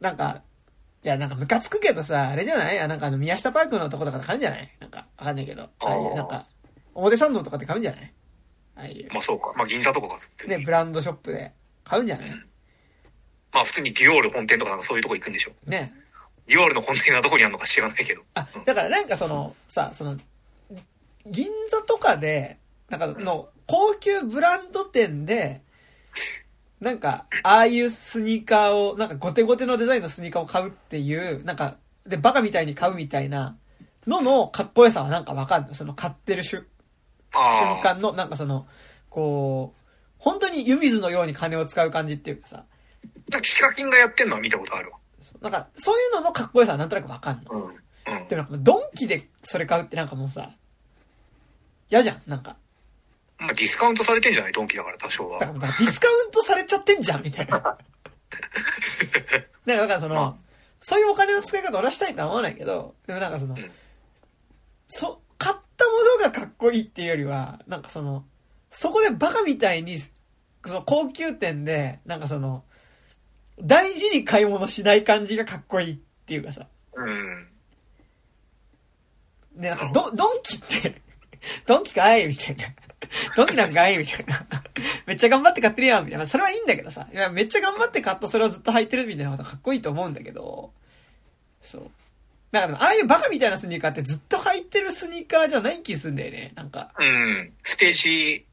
なんか、いや、なんかムカつくけどさ、あれじゃない？あなんかあの、宮下パークのとことかで買うんじゃない？なんか、わかんないけど。ああいう、なんか、表参道とかで買うんじゃない？ああいう。まあそうか。まあ銀座とかかって。ね、ブランドショップで買うんじゃない？まあ普通にディオール本店とかなんかそういうとこ行くんでしょ。ね。ディオールの本店がどこにあるのか知らないけど。あ、だからなんかその、さ、その、銀座とかで、なんかの、高級ブランド店で、なんか、ああいうスニーカーを、なんかゴテゴテのデザインのスニーカーを買うっていう、なんか、で、バカみたいに買うみたいなののかっこよさはなんかわかんない。その買ってる瞬間の、なんかその、こう、本当に湯水のように金を使う感じっていうかさ、あ。ヒカキンがやってんのは見たことあるわ。なんか、そういうののかっこよさはなんとなくわかんの。うん。うん。でもなんか、ドンキでそれ買うってなんかもうさ、嫌じゃん、なんか。まあディスカウントされてんじゃない？ドンキだから多少はだ。から、だからディスカウントされちゃってんじゃん、みたいな。だから、だからその、まあそういうお金の使い方俺はしたいとは思わないけど、でもなんかその、うんそ、買ったものがかっこいいっていうよりは、なんかその、そこでバカみたいに、その高級店で、なんかその、大事に買い物しない感じがかっこいいっていうかさ、うん。で、なんかド、ドンキって、ドンキかい？みたいな。ドンキなんかいみたいな。めっちゃ頑張って買ってるやんみたいな。それはいいんだけどさ。いや、めっちゃ頑張って買ったそれをずっと履いてるみたいなことかっこいいと思うんだけど、そう。なんかでも、ああいうバカみたいなスニーカーってずっと履いてるスニーカーじゃない気すんだよね。なんか、うん。ステージ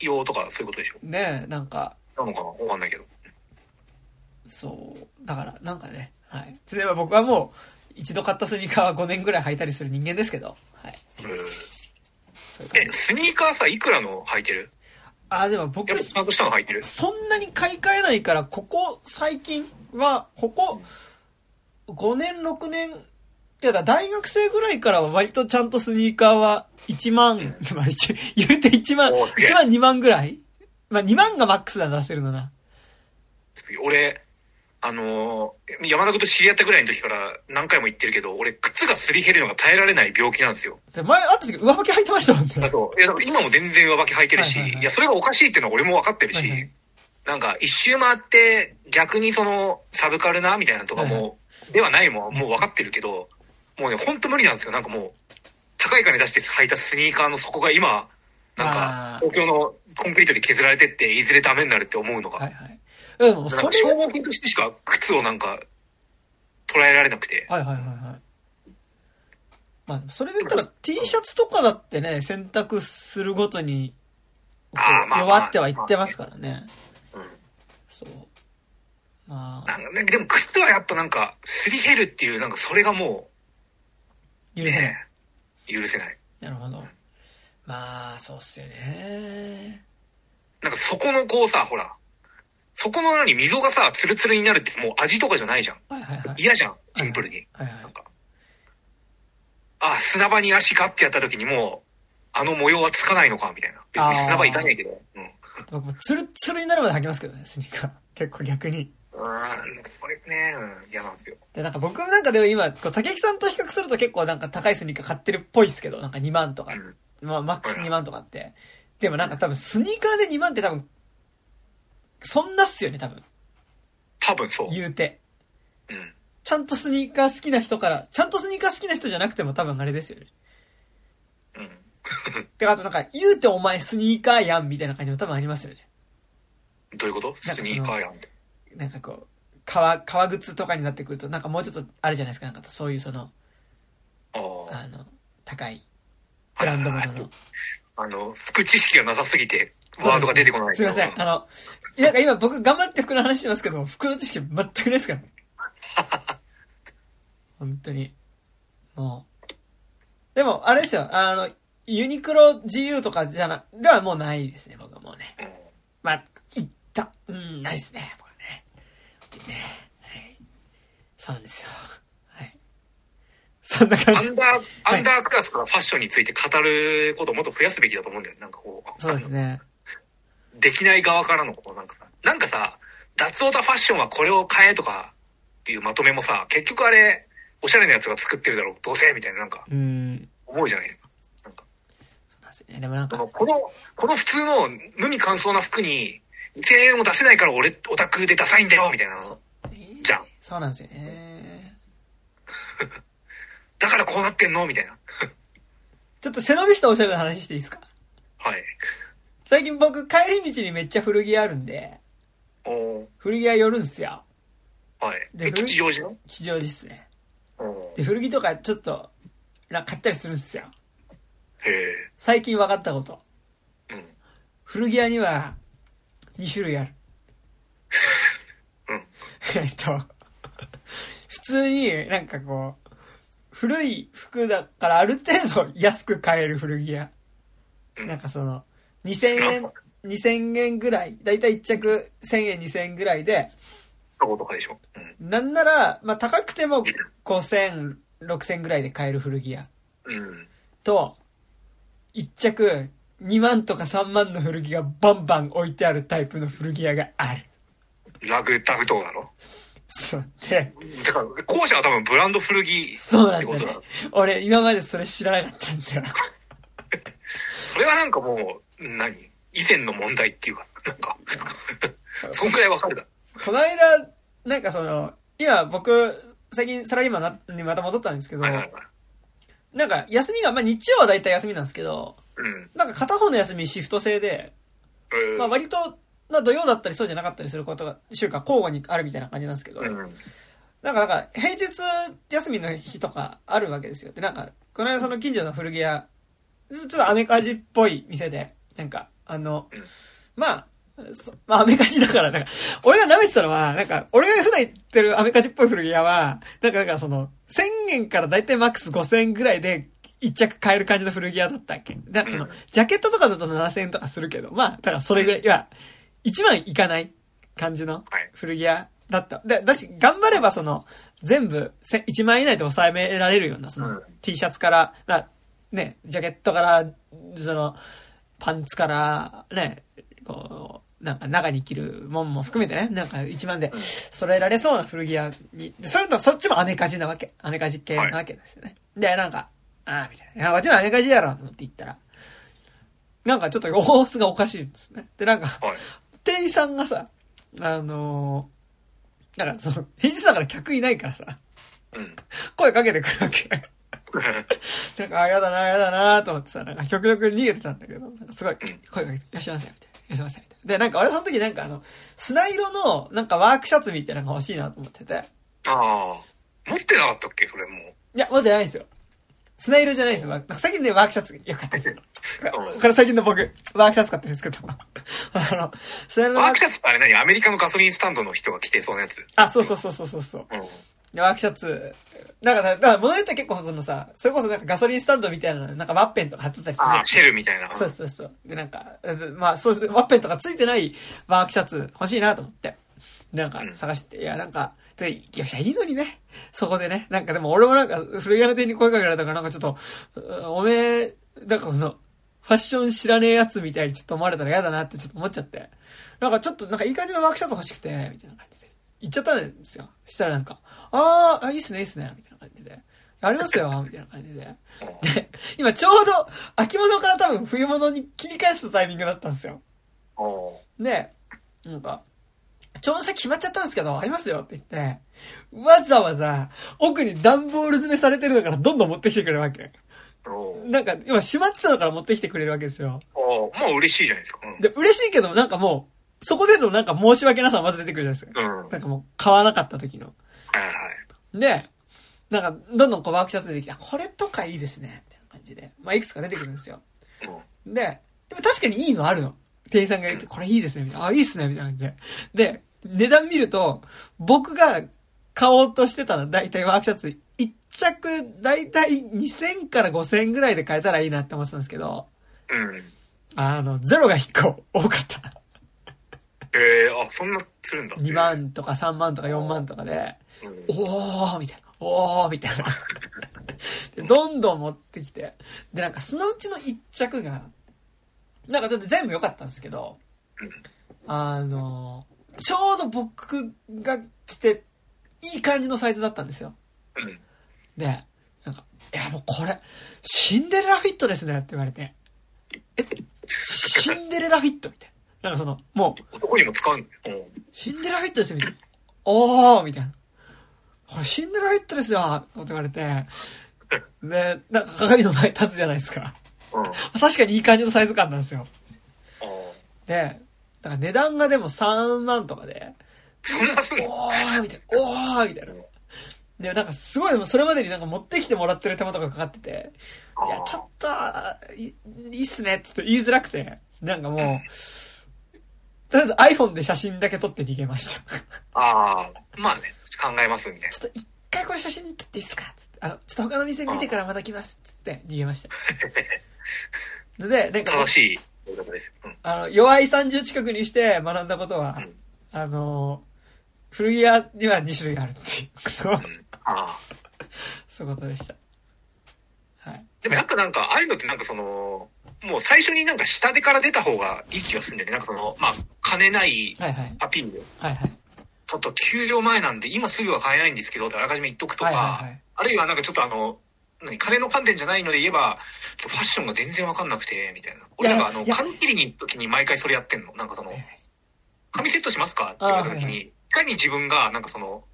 用とかそういうことでしょ？ねえ、なんか、なのかな？わかんないけど。そう。だから、なんかね、はい。例えば僕はもう、一度買ったスニーカーは5年ぐらい履いたりする人間ですけど、はい。うん。え、スニーカーさ、いくらの履いてる？あ、でも僕ちゃんとしたの履いてる？そんなに買い替えないから、ここ最近は、ここ5年、6年、いやだ大学生ぐらいからは割とちゃんとスニーカーは1万、まあ一言うて1万、おーすげえ。1万2万ぐらい？まあ2万がマックスだな、出せるのな。俺、あのー、山田君と知り合ったぐらいの時から何回も言ってるけど、俺、靴がすり減るのが耐えられない病気なんですよ。で前会った時上履き履いてましたもんね。あと、いや、今も全然上履き履いてるし、はいはいはいいや、それがおかしいっていうのは俺も分かってるし、はいはいなんか、一周回って、逆にその、サブカルな、みたいなのとかも、はいではないもん、もう分かってるけど、もうね、ほんと無理なんですよ。なんかもう、高い金出して履いたスニーカーの底が今、なんあかー、東京のコンクリートで削られてって、いずれダメになるって思うのが、はいはい。でも、それ、か消耗品としてしか靴をなんか、捉えられなくて、はいはいはいはい。まあ、それで言ったら T シャツとかだってね、選択するごとに、弱ってはいってますからね。うんそう。まあ、なんかね、でも靴はやっぱなんか、すり減るっていう、なんかそれがもう、許せない。ね、許せない。なるほど。まあ、そうっすよね。なんかそこのこうさ、ほら、そこの何、溝がさ、ツルツルになるってもう味とかじゃないじゃん。はいはいはい。嫌じゃん、シンプルに。はいはいなんか。あ、砂場に足ガッてやった時にもう、あの模様はつかないのか、みたいな。別に砂場いかないけど。うん。僕もツルッツルになるまで履きますけどね、スニーカー。結構逆に。うーん、これね、うん、嫌なんですよ。で、なんか僕なんかでも今、こう、竹木さんと比較すると結構なんか高いスニーカー買ってるっぽいですけど、なんか2万とか。うん。まあ、マックス2万とかって。でもなんか多分スニーカーで2万って多分、そんなっすよね、多分。多分そう。言うて。うん。ちゃんとスニーカー好きな人から、ちゃんとスニーカー好きな人じゃなくても多分あれですよね。うん。てか、あとなんか、言うてお前スニーカーやんみたいな感じも多分ありますよね。どういうこと？スニーカーやんって。なんかこう、革、革靴とかになってくると、なんかもうちょっとあるじゃないですか。なんかそういうその、ああ。あの、高い、ブランド物の。あの、服知識がなさすぎて、ワードが出てこない。すいません。あの、いやなんか今僕頑張って服の話してますけど、服の知識全くないですからね。本当に。もう。でも、あれですよ。あの、ユニクロ GU とかじゃな、ではもうないですね、僕はもうね。うんまあ、いった。うん、ないですね、僕はね。ね。はい。そうなんですよ。はい。そんな感じアン。ダー、アンダークラスからファッションについて語ることをもっと増やすべきだと思うんだよ。なんかこう。そうですね。できない側からのことなんかさ、なんかさ、脱オタファッションはこれを買えとかっていうまとめもさ、結局あれ、おしゃれなやつが作ってるだろう、どうせみたいななんかうん。思うじゃないですか。なんか、そうなんですよね。でもなんか、この、この、普通の無味乾燥な服に、1000円も出せないから俺、オタクでダサいんだよみたいなじゃん。そうなんですよね。だからこうなってんの？みたいな。ちょっと背伸びしたおしゃれな話していいですか？はい。最近僕帰り道にめっちゃ古着屋あるんで、古着屋寄るんすよ。はい。でえ、吉祥寺の？吉祥寺っすね。で、古着とかちょっと、な買ったりするんですよ。へえ。最近分かったこと。うん。古着屋には2種類ある。うん。えっと、普通になんかこう、古い服だからある程度安く買える古着屋。うんなんかその、2000円、2000円ぐらい、だいたい1着1000円2000円ぐらいで、でしょ。うん。なんなら、まあ高くても5000、6000ぐらいで買える古着屋うん。と、1着2万とか3万の古着がバンバン置いてあるタイプの古着屋がある。ラグタグとかだろそう。で、だから、後者は多分ブランド古着そうなんだね。俺今までそれ知らなかったんだよ。それはなんかもう、何？以前の問題っていうか、なんか、そんくらいわかるだ。この間、なんかその、今僕、最近サラリーマンにまた戻ったんですけど、はいはいはい。なんか休みが、まあ日曜は大体休みなんですけど、うん。なんか片方の休みシフト制で、えーまあ割と、まあ土曜だったりそうじゃなかったりすることが、週間交互にあるみたいな感じなんですけど、うん。なんかなんか平日休みの日とかあるわけですよ。で、なんか、この間その近所の古着屋、ちょっとアメカジっぽい店で、なんか、あの、うん。まあ、そまあアメカジだから、なんか、俺が舐めてたのは、なんか、俺が普段行ってるアメカジっぽい古着屋は、なんかなんかその、1000円からだいたいマックス5000円ぐらいで、一着買える感じの古着屋だったっけ？そのうん、ジャケットとかだと7000円とかするけど、まあ、だからそれぐらい、いや、1万いかない感じのはい。古着屋だった。で、だし、頑張ればその、全部せ1万円以内で抑えめられるような、その、うん。T シャツから、なね、ジャケットから、その、パンツから、ね、こう、なんか中に着るもんも含めてね、なんか一番で揃えられそうな古着屋に、それとそっちもアメカジなわけ。アメカジ系なわけですよね。で、なんか、ああ、みたいな。いや、こっちもアメカジやろと思って行ったら、なんかちょっと様子がおかしいんですね。で、なんか、はい。店員さんがさ、あのーだからその、平日だから客いないからさ、うん。声かけてくるわけ。なんか、あ、やだな、やだなと思ってさ、なんか極力逃げてたんだけど、なんかすごい、声かけて、いらっしゃいませ、みたいな。いらっしゃいませ、みたいな。で、なんか俺その時なんかあの、砂色の、なんかワークシャツみたいなのが欲しいなと思ってて。ああ。持ってなかったっけ？それもう。いや、持ってないんですよ。砂色じゃないんですよ。最近ね、ワークシャツよかったですよ。うんこれ最近の僕、ワークシャツ買ってるんですけど。あの、砂色のワークシャツあれ何？アメリカのガソリンスタンドの人が着てそうなやつ。あ、そうそうそうそうそうそう。うん。でワークシャツ。なんか、だから物によっては結構そのさ、それこそなんかガソリンスタンドみたいな、なんかワッペンとか貼ってたりする。ああ、シェルみたいな。そうそうそう。で、なんか、えまあ、そうですワッペンとかついてないワークシャツ欲しいなと思って。で、なんかうん探して、いや、なんか、で、しゃ、いいのにね。そこでね。なんかでも俺もなんか、古着屋の店員に声かけられたから、なんかちょっと、うおめえ、なんかこの、ファッション知らねえやつみたいにちょっと思われたら嫌だなってちょっと思っちゃって。なんかちょっと、なんかいい感じのワークシャツ欲しくて、みたいな感じで。言っちゃったんですよ。したらなんか、あーあ、いいっすね、いいっすね、みたいな感じで。ありますよ、みたいな感じで。で、今ちょうど、秋物から多分冬物に切り返すタイミングだったんですよ。おで、なんか、ちょうどさっき決まっちゃったんですけど、ありますよって言って、わざわざ奥に段ボール詰めされてるのからどんどん持ってきてくれるわけ。おなんか今閉まってたのから持ってきてくれるわけですよ。おもう嬉しいじゃないですか。で、嬉しいけどなんかもう、そこでのなんか申し訳なさがまず出てくるじゃないですか。うん。うん。なんかもう買わなかった時の。で、なんかどんどんこうワークシャツ出てきて、あこれとかいいですね。みたいな感じで。まあいくつか出てくるんですよ。うん。で、でも確かにいいのあるの。店員さんが言って、これいいですね、みたいな。あ、いいっすね、みたいな感じで。で、値段見ると、僕が買おうとしてたのは、だいたいワークシャツ、1着、だいたい2000から5000ぐらいで買えたらいいなって思ってたんですけど、うん。あの、ゼロが1個多かった。ええあ、そんなするんだ。2万とか3万とか4万とかで、うん。おーみたいな。おーみたいな。で、どんどん持ってきて。で、なんかそのうちの1着が、なんかちょっと全部良かったんですけど、あの、ちょうど僕が着て、いい感じのサイズだったんですよ。うん。で、なんか、いやもうこれ、シンデレラフィットですねって言われて、え、シンデレラフィットみたいな。なんかその、もう、男にも使うんだよ。うん。シンデレラフィットですよ、みたいな。おーみたいな。これシンデレラフィットですよって言われて、で、なんか鏡の前に立つじゃないですか。うん。あ確かにいい感じのサイズ感なんですよ。あ。で、なんか値段がでも3万とかで、そんなすおーみたいな、おーみたいな。で、なんかすごい、でもそれまでになんか持ってきてもらってる手間とかかかってて、いや、ちょっと、いいいっすねって言いづらくて、なんかもう、とりあえず iPhone で写真だけ撮って逃げました。ああ。まあね、考えますみたいちょっと一回これ写真撮っていいっすか？つってあの、ちょっと他の店見てからまた来ます。つって逃げました。の で、なんな。か正、しい。あの、弱い30近くにして学んだことは、うんあの、古着屋には2種類あるっていうことを、うん。ああ。そういうことでした。はい。でもやっぱなんか、ああいうのってなんかその、もう最初になんか下手から出た方がいい気がするんだよね。なんかその、まあ、金ない。アピール。はいはい。ちょっと給料前なんで今すぐは買えないんですけど、あらかじめ言っとくとか、はいはいはいあるいはなんかちょっとあの、何、金の観点じゃないので言えば、ファッションが全然わかんなくて、みたいな。俺なんかあの、髪切りに行く時に毎回それやってんの。なんかその髪セットしますかって言われた時に、いかに自分がなんかその、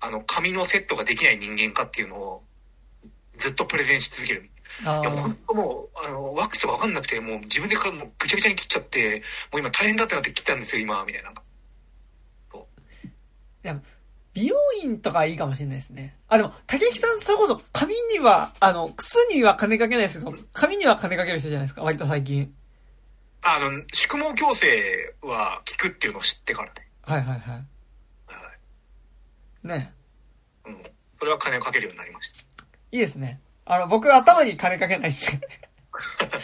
あの、髪のセットができない人間かっていうのを、ずっとプレゼンし続ける。あいやもうー本当もう、あの、ワックスとかわかんなくて、もう自分でかもうぐちゃぐちゃに切っちゃって、もう今大変だってなって切ったんですよ、今、みたいな。でも美容院とかいいかもしれないですね。あ、でも、竹木さん、それこそ、髪には、あの、靴には金かけないですけど、髪には金かける人じゃないですか、割と最近。あの、宿毛矯正は効くっていうのを知ってからね。はいはいは。はいねい。うん。それは金をかけるようになりましいいですね。あの、僕、頭に金かけないんで。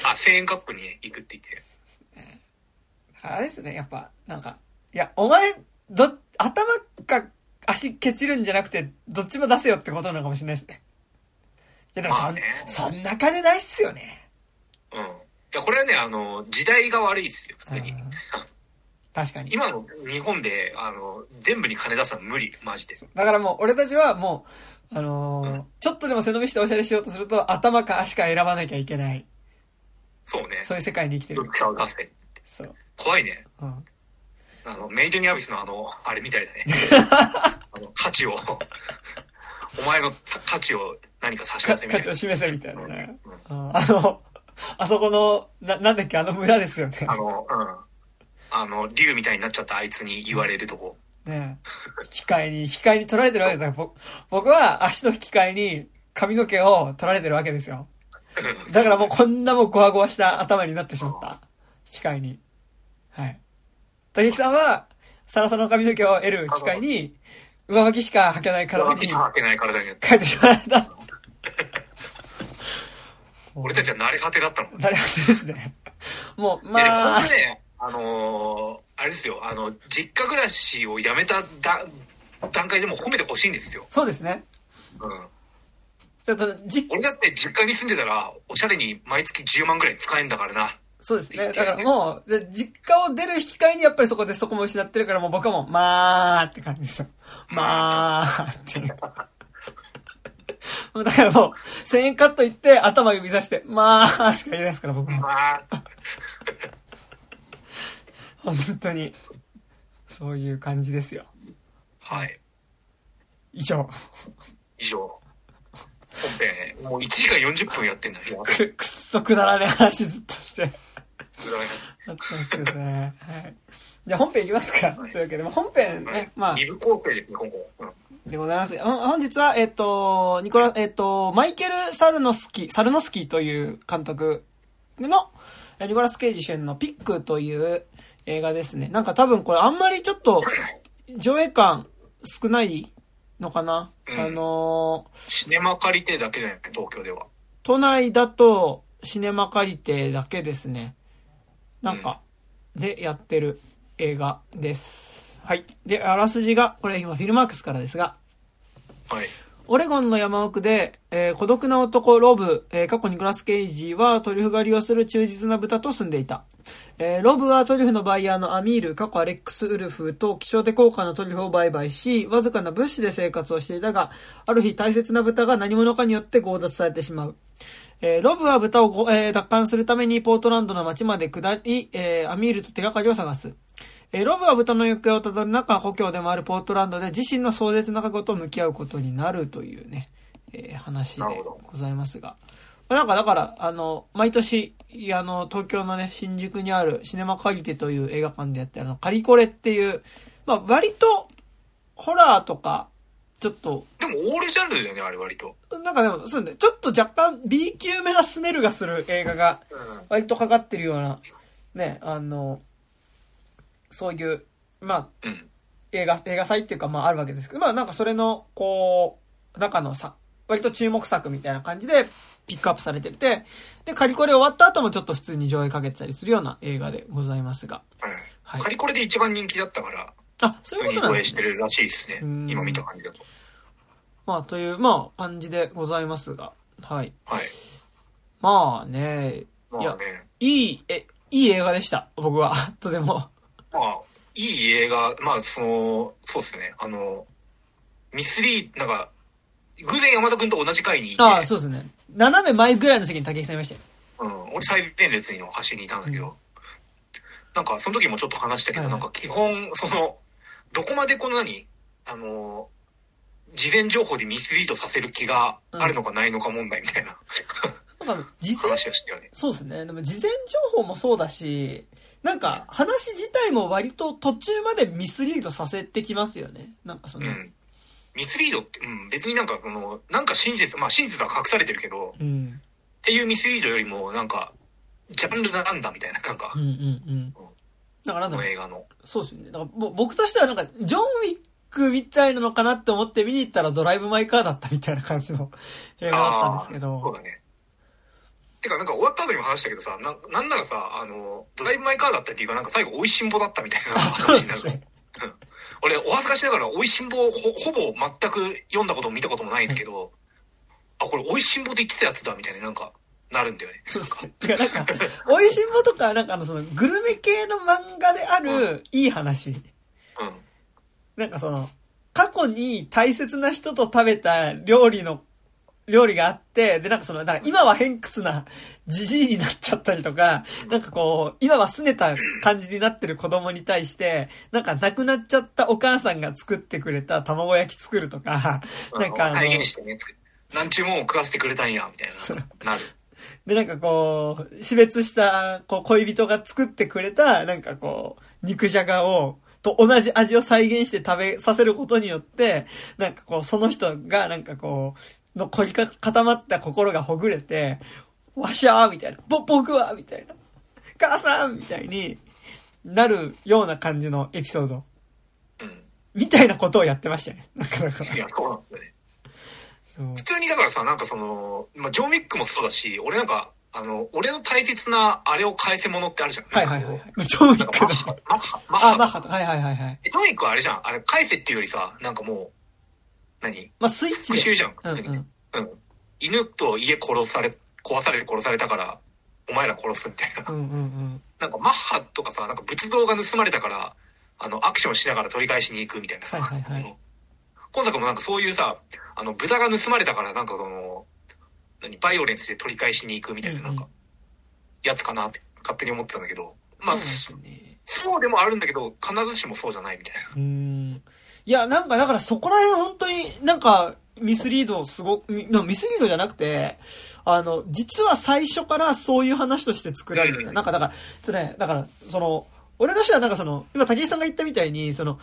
た。あ、1000円カップにね行くって言って。あれですね、やっぱ、なんか、いや、お前、ど、頭か足ケチるんじゃなくて、どっちも出せよってことなのかもしれないですね。いや、でもそん、まあねそんな金ないっすよね。うん。いや、これはね、あの、時代が悪いっすよ、普通に。うん確かに。今の日本で、あの、全部に金出すのは無理、マジで。だからもう、俺たちはもう、あのーうんちょっとでも背伸びしておしゃれしようとすると、頭か足か選ばなきゃいけない。そうね。そういう世界に生きてる。そう。怖いね。うん。あの、メイドにアビスのあの、あれみたいだね。あの、価値を、お前の価値を何か差しか出せみたいな価値を。示せみたいなね。うんうんあの、あそこの、な、なんだっけ、あの村ですよね。あの、うん。あの、竜みたいになっちゃったあいつに言われるとこ。ねえに、引き換えに取られてるわけですよ。僕僕は足の引き換えに髪の毛を取られてるわけですよ。だからもうこんなもうゴワゴワした頭になってしまった。引き換えに。はい。竹木さんは、サラサラの髪の毛を得る引き換えに、上履きしか履けない体に体にしかけない体になって。変えてしまわれた。俺たちは慣れ果てだったの。誰かですね。もう、まあね、あのーあれですよ、あの、実家暮らしをやめただ段階でも褒めてほしいんですよ。そうですね。うん。ちょっと、じ、俺だって実家に住んでたら、おしゃれに毎月10万ぐらい使えんだからな。そうですね。だからもう、で実家を出る引き換えにやっぱりそこでそこも失ってるからもう僕はもう、まあって感じですよ。まあっていう。だからもう、1000円カット行って頭指さして、まあしか言えないですから僕も。まあ、本当に。そういう感じですよ。はい。以上。以上。本編、もう1時間40分やってんだよ。く、くっそくだらねえ話ずっとして。くだらないあったんですね。はい。じゃあ本編いきますか。というわけで、まあ本編ね、まあ、二部構成ですね、今後。うんでございます。本日は、えっと、ニコラ、えっと、マイケル・サルノスキー、サルノスキーという監督の、えニコラス・ケイジ主演のピックという映画ですね。なんか多分これあんまりちょっと、上映感少ないのかな、うんあのシネマ借りてだけじゃない、東京では。都内だとシネマ借りてだけですね。なんか、でやってる映画です。はい。で、あらすじが、これ今フィルマークスからですが、はい。オレゴンの山奥で、えー孤独な男ロブ、えー過去ニコラス・ケイジはトリュフ狩りをする忠実な豚と住んでいた。えーロブはトリュフのバイヤーのアミール、過去アレックス・ウルフと希少で高価なトリュフを売買し、わずかな物資で生活をしていたが、ある日大切な豚が何者かによって強奪されてしまう。えーロブは豚を、えー奪還するためにポートランドの街まで下り、えーアミールと手がかりを探す。えーロブは豚の行方をたどる中、故郷でもあるポートランドで自身の壮絶な過去と向き合うことになるというね、えー話でございますが。まあなんか、だから、あの、毎年、あの、東京のね、新宿にあるシネマカリテという映画館でやってるあの、カリコレっていう、まあ割と、ホラーとか、ちょっと、でも、オールジャンルだよね、あれ割と。なんかでも、そうね、ちょっと若干 B 級めなスメルがする映画が、うん。割とかかってるような、ね、あの、そういう、まあ、うん。映画、映画祭っていうか、まああるわけですけど、まあなんかそれの、こう、中のさ、割と注目作みたいな感じでピックアップされてて、で、カリコレ終わった後もちょっと普通に上映かけてたりするような映画でございますが。はいカリコレで一番人気だったから、あ、そういうことなんですね。に上映してるらしいですねうん。今見た感じだと。まあという、まあ感じでございますが。はい。はい。まあね、いやまあね。いい、え、いい映画でした。僕は。とても。まあ、いい映画、まあ、その、そうですね。あの、ミスリー、なんか、偶然山田くんと同じ回にいて、ああ、そうですね。斜め前ぐらいの席に竹木さんいましたよ。うん、俺最前列の端にいたんだけど、なんかその時もちょっと話したけど、はいはいなんか基本、その、どこまでこの何あの、事前情報でミスリードさせる気があるのかないのか問題みたいな、なんか、事前話をしてよね。そうですね。でも事前情報もそうだし、なんか話自体も割と途中までミスリードさせてきますよね。なんかそうの、ん。ミスリードって、うん、別になんかこの、なんか真実、まあ真実は隠されてるけど、うん。っていうミスリードよりも、なんか、ジャンルなんだみたいな、なんかうん、うんうん。だからなんだろうこの映画の。そうですよね。だからぼ僕としてはなんか、ジョン・ウィックみたいなのかなって思って見に行ったらドライブ・マイ・カーだったみたいな感じの映画だったんですけあーそうど。だね。てか、なんか終わった後にも話したけどさ、ななんならさ、あの、ドライブ・マイ・カーだったっていうか、なんか最後、美味しんぼだったみたいなあ、そうで話になるすね。俺、お恥ずかしながら、美味しんぼをほほぼ全く読んだことも見たこともないんですけど、あ、これ、美味しんぼで言ってたやつだ、みたいな、なんか、なるんだよね。そうっすよ。てかなんか、美味しんぼとか、なんかあのその、グルメ系の漫画であるいい話。うん。なんかその、過去に大切な人と食べた料理の、料理があって、で、なんかその、なんか今は偏屈な じじいになっちゃったりとか、なんかこう、今は拗ねた感じになってる子供に対して、なんか亡くなっちゃったお母さんが作ってくれた卵焼き作るとか、なんかあの、再現してね、なんちゅうもんを食わせてくれたんや、みたいな。なる。で、なんかこう、死別した、こう、恋人が作ってくれた、なんかこう、肉じゃがを、と同じ味を再現して食べさせることによって、なんかこう、その人が、なんかこう、の凝りか固まった心がほぐれて、わしゃーみたいな、ぼ、僕はみたいな、母さんみたいになるような感じのエピソード、うん。みたいなことをやってましたね。なんかだからいや、そうなんだよね。普通にだからさ、なんかその、まあ、ジョーミックもそうだし、俺なんか、あの、俺の大切なあれを返せ物ってあるじゃん。はいはいはい。ジョーミッうなんかマックハ、マッハ、マッあ、ハ。マッハと。はいはいはいはい。ジョーミックはあれじゃん。あれ、返せっていうよりさ、なんかもう、何？まあ、スイッチで。復讐じゃん。うんうん。うん。犬と家殺され、壊されて殺されたから、お前ら殺すみたいな。うんうんうん。なんかマッハとかさ、なんか仏像が盗まれたから、あの、アクションしながら取り返しに行くみたいなさ。はいはいはい今作もなんかそういうさ、あの、豚が盗まれたから、なんかその、何、バイオレンスで取り返しに行くみたいな、なんか、やつかなって勝手に思ってたんだけど、まあ、そうね。そうでもあるんだけど、必ずしもそうじゃないみたいな。うーん。いや、なんか、だからそこら辺本当になんか、ミスリードすごく、みミスリードじゃなくて、あの、実は最初からそういう話として作られてた。うんなんかだから、とね、だから、その、俺としてはなんかその、今竹井さんが言ったみたいに、その、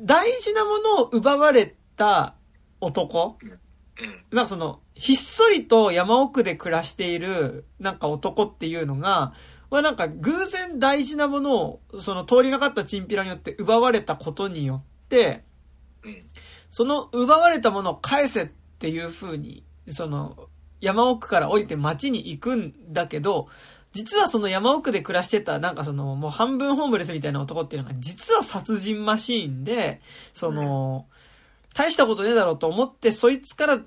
大事なものを奪われた男うん。なんかその、ひっそりと山奥で暮らしている、なんか男っていうのが、まあなんか偶然大事なものを、その通りがかったチンピラによって奪われたことによって、うん。その奪われたものを返せっていう風に、その、山奥から降りて町に行くんだけど、実はその山奥で暮らしてた、なんかその、もう半分ホームレスみたいな男っていうのが、実は殺人マシーンで、その、大したことねえだろうと思って、そいつから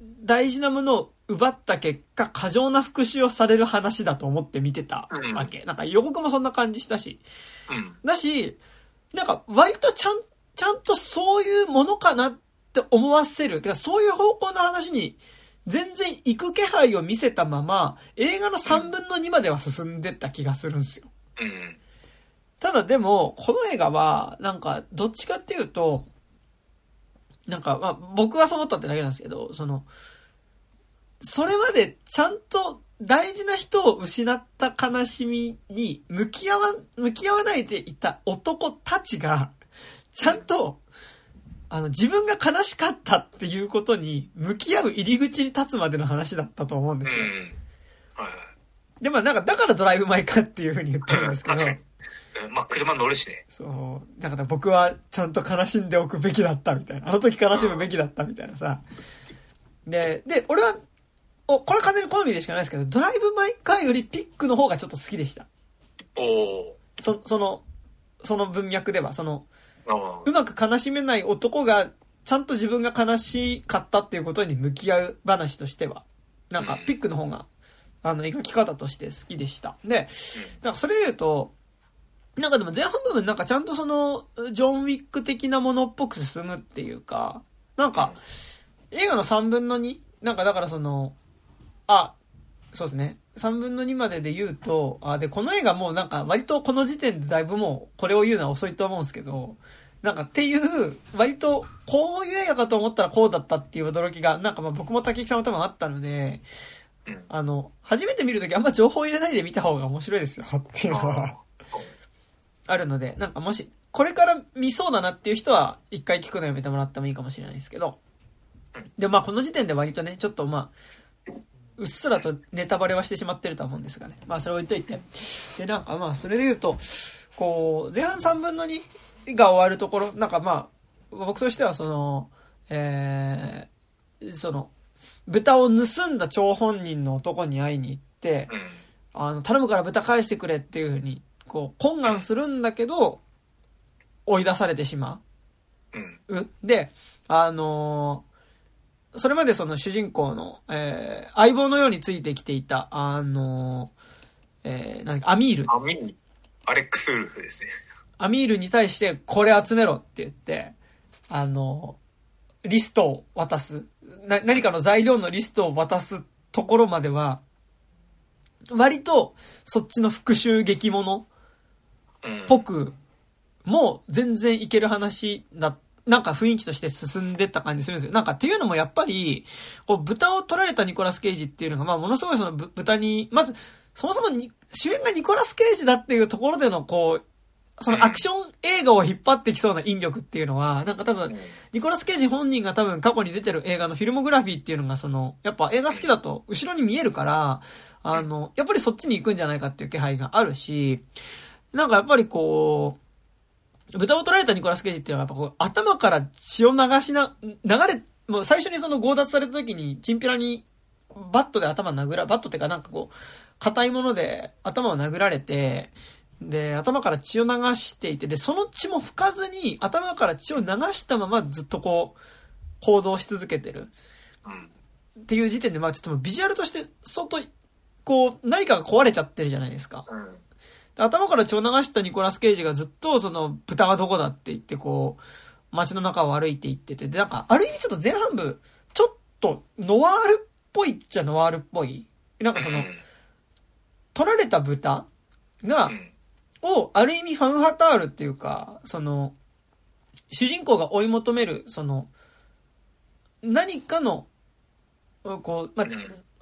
大事なものを奪った結果、過剰な復讐をされる話だと思って見てたわけ。なんか予告もそんな感じしたし。うん。だし、なんか割とちゃん、ちゃんとそういうものかなって思わせる。そういう方向の話に全然行く気配を見せたまま、映画の3分の2までは進んでった気がするんですよ。うん。ただでも、この映画は、なんか、どっちかっていうと、なんか、まあ、僕はそう思ったってだけなんですけど、その、それまでちゃんと大事な人を失った悲しみに向き合わ、向き合わないでいた男たちが、ちゃんと、あの、自分が悲しかったっていうことに向き合う入り口に立つまでの話だったと思うんうん。ですよ。はいはい。で、まあなんか、だからドライブ・マイ・カーっていうふうに言ってるんですけど。うんまあ、車乗るしね。そう。だから僕はちゃんと悲しんでおくべきだったみたいな。あの時悲しむべきだったみたいなさ。で、で、俺は、お、これは完全に好みでしかないですけど、ドライブ・マイ・カーよりピックの方がちょっと好きでした。おおそ、その、その文脈では、その、うまく悲しめない男が、ちゃんと自分が悲しかったっていうことに向き合う話としては、なんかうんピックの方が、あの、描き方として好きでした。で、なんかそれで言うと、なんかでも前半部分なんかちゃんとその、ジョン・ウィック的なものっぽく進むっていうか、なんか、映画の3分の 2? なんかだからその、あ、そうですね。3分の2までで言うと、あ、で、この映画もうなんか割とこの時点でだいぶもうこれを言うのは遅いと思うんですけど、なんかっていう、割とこういう映画かと思ったらこうだったっていう驚きが、なんかまあ僕も竹木さんも多分あったので、うんあの、初めて見るときあんま情報入れないで見た方が面白いですよっていうのは。あるので、なんかもし、これから見そうだなっていう人は、一回聞くのやめてもらってもいいかもしれないですけど。で、まあこの時点で割とね、ちょっとまあ、うっすらとネタバレはしてしまってるとは思うんですがね。まあそれ置いといて。で、なんかまあそれで言うと、こう、前半3分の2が終わるところ、なんかまあ、僕としてはその、えー、その、豚を盗んだ張本人の男に会いに行って、うん。あの、頼むから豚返してくれっていうふうに、こう、懇願するんだけど、追い出されてしまうん。う。で、あのーそれまでその主人公の、えー、相棒のようについてきていた、あの、えー、何か、アミール。アミール。アレックス・ウルフですね。アミールに対して、これ集めろって言って、あの、リストを渡す。な、何かの材料のリストを渡すところまでは、割と、そっちの復讐劇物うん。っぽく、もう全然いける話だ、なんか雰囲気として進んでった感じするんですよ。なんかっていうのもやっぱり、こう豚を取られたニコラス・ケイジっていうのが、まあものすごいそのぶ豚に、まず、そもそもに主演がニコラス・ケイジだっていうところでのこう、そのアクション映画を引っ張ってきそうな引力っていうのは、なんか多分、ニコラス・ケイジ本人が多分過去に出てる映画のフィルモグラフィーっていうのがその、やっぱ映画好きだと後ろに見えるから、あの、やっぱりそっちに行くんじゃないかっていう気配があるし、なんかやっぱりこう、豚を取られたニコラス・ケイジっていうのはやっぱこう、頭から血を流しな、流れ、もう最初にその強奪された時に、チンピラにバットで頭殴ら、バットってかなんかこう、硬いもので頭を殴られて、で、頭から血を流していて、で、その血も拭かずに、頭から血を流したままずっとこう、行動し続けてる。っていう時点で、まあちょっともうビジュアルとして、相当、こう、何かが壊れちゃってるじゃないですか。頭から血を流したニコラス・ケイジがずっと、その、豚はどこだって言って、こう、街の中を歩いていってて、で、なんか、ある意味ちょっと前半部、ちょっと、ノワールっぽいっちゃノワールっぽい。なんかその、取られた豚がう、ん。を、ある意味ファンハタールっていうか、その、主人公が追い求める、その、何かの、こう、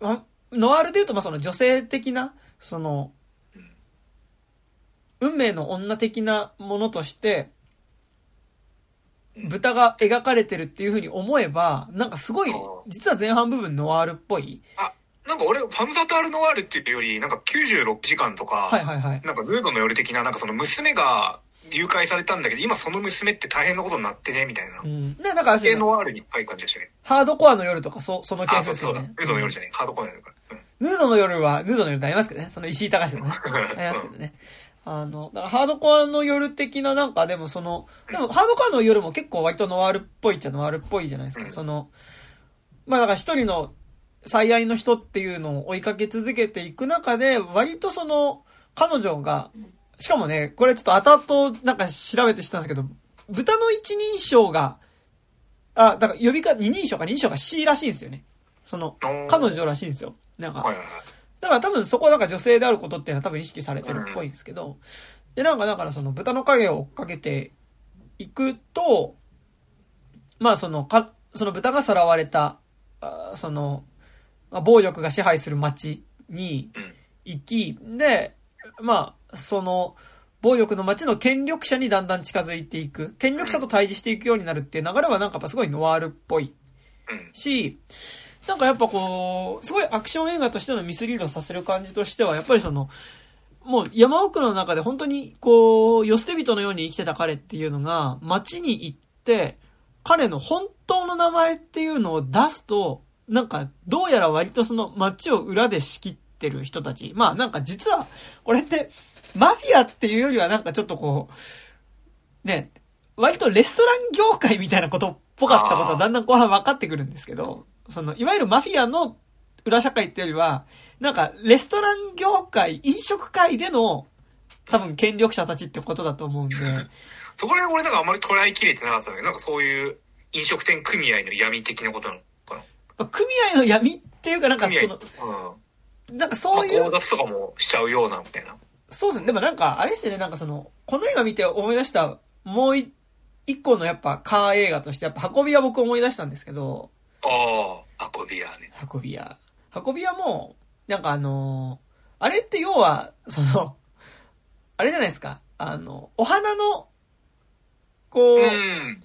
まノワールで言うと、まあ、その女性的な、その、運命の女的なものとして、豚が描かれてるっていう風に思えば、なんかすごい、実は前半部分ノワールっぽい。あ、なんか俺、ファムサタールノワールっていうより、なんか96時間とか、はいはいはい。なんかヌードの夜的な、なんかその娘が誘拐されたんだけど、今その娘って大変なことになってね、みたいなう。ん。で、なんかあれです系よねノワールに近い感じでしたね。ハードコアの夜とか、そ、そのケーあ、そうそうだ。ヌ。ードの夜じゃない。ハードコアの夜から。うんヌードの夜は、ヌードの夜ってありますけどね。その石井隆のね。ありますけどね。あの、だからハードコアの夜的ななんかでもその、でもハードコアの夜も結構割とノワールっぽいっちゃノワールっぽいじゃないですか。うんその、まあだから一人の最愛の人っていうのを追いかけ続けていく中で、割とその、彼女が、しかもね、これちょっと後々なんか調べて知ったんですけど、豚の一人称が、あ、だから呼びか、二人称か二人称が C らしいんですよね。その、彼女らしいんですよ。なんか。だから多分そこはなんか女性であることっていうのは多分意識されてるっぽいんですけど、で、なんかだからその豚の影を追っかけていくと、まあその、か、その豚がさらわれた、あその、まあ暴力が支配する街にうん。行き、で、まあ、その、暴力の街の権力者にだんだん近づいていく。権力者と対峙していくようになるっていう流れはなんかやっぱすごいノワールっぽいうん。し、なんかやっぱこう、すごいアクション映画としてのミスリードさせる感じとしては、やっぱりその、もう山奥の中で本当にこう、寄捨て人のように生きてた彼っていうのが、街に行って、彼の本当の名前っていうのを出すと、なんか、どうやら割とその街を裏で仕切ってる人たち。まあなんか実は、これって、マフィアっていうよりはなんかちょっとこう、ね、割とレストラン業界みたいなことっぽかったことはだんだん後半分かってくるんですけど、その、いわゆるマフィアの裏社会っていうよりは、なんか、レストラン業界、飲食界での、多分権力者たちってことだと思うんで、そこら辺俺なんかあんまり捉えきれてなかったのよ。なんかそういう飲食店組合の闇的なことなのかな。まあ組合の闇っていうかなんか。そうん。の、なんかまあ、そういう強、奪とかもしちゃうような、みたいな。そうですね。でもなんか、あれですよね、なんかその、この映画見て思い出した、もうい一個のやっぱカー映画として、やっぱ運び屋僕思い出したんですけど、ああ、運び屋ね。運び屋。運び屋も、なんかあのーあれって要は、その、あれじゃないですか。あの、お花の、こう、うん。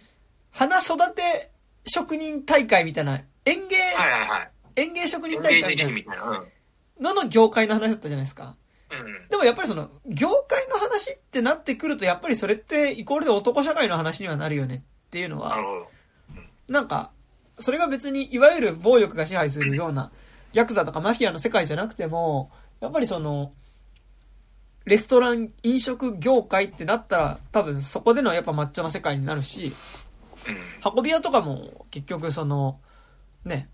花育て職人大会みたいな、園芸、はいはいはい。園芸職人演大会みたい芸自身みたいな。うん。なのの業界の話だったじゃないですか。うん。でもやっぱりその、業界の話ってなってくると、やっぱりそれってイコールで男社会の話にはなるよねっていうのはなる、ほど。なんか、それが別にいわゆる暴力が支配するような、ヤクザとかマフィアの世界じゃなくても、やっぱりその、レストラン、飲食業界ってなったら、多分そこでのやっぱマッチョな世界になるし、うん。運び屋とかも結局その、ね、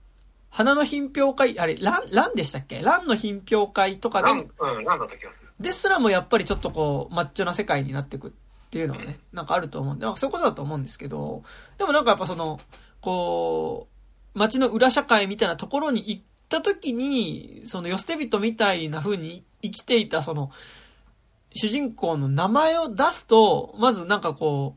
花の品評会、あれ、ラン、ランでしたっけ？ランの品評会とかでラン、うん、ランだった気がする。ですらもやっぱりちょっとこう、マッチョな世界になってくっていうのはね、なんかあると思うんで、なんかそういうことだと思うんですけど、でもなんかやっぱその、こう、街の裏社会みたいなところに行った時に、その、よ捨て人みたいな風に生きていたその、主人公の名前を出すと、まずなんかこ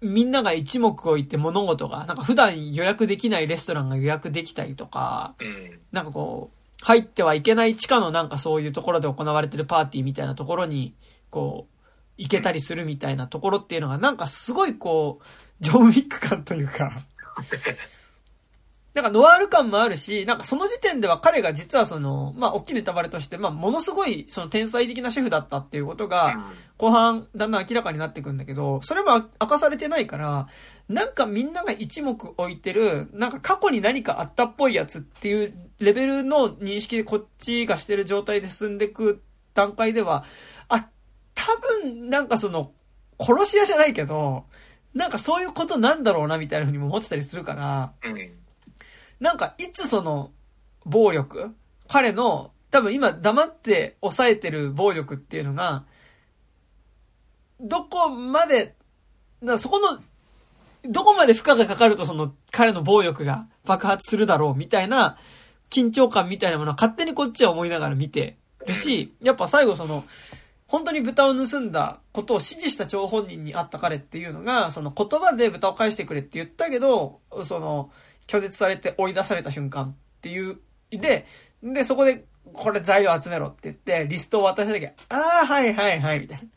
う、みんなが一目置いて物事が、なんか普段予約できないレストランが予約できたりとか、うん。なんかこう、入ってはいけない地下のなんかそういうところで行われてるパーティーみたいなところに、こう、行けたりするみたいなところっていうのがなんかすごいこう、ジョン・ウィック感というか、なんかノワール感もあるし、なんかその時点では彼が実はその、まあ大きいネタバレとして、まあものすごいその天才的なシェフだったっていうことが、後半だんだん明らかになってくんだけど、それも明かされてないから、なんかみんなが一目置いてる、なんか過去に何かあったっぽいやつっていうレベルの認識でこっちがしてる状態で進んでいく段階では、あ、多分なんかその、殺し屋じゃないけど、なんかそういうことなんだろうなみたいな風にも思ってたりするから、うん。なんか、いつその、暴力彼の、多分今黙って抑えてる暴力っていうのが、どこまで、だそこの、どこまで負荷がかかるとその彼の暴力が爆発するだろうみたいな緊張感みたいなものは勝手にこっちは思いながら見てるし、やっぱ最後その、本当に豚を盗んだことを指示した張本人に会った彼っていうのが、その言葉で豚を返してくれって言ったけど、その、拒絶されて追い出された瞬間っていう、で、で、そこで、これ材料集めろって言って、リストを渡した時ああ、はいはいはい、みたい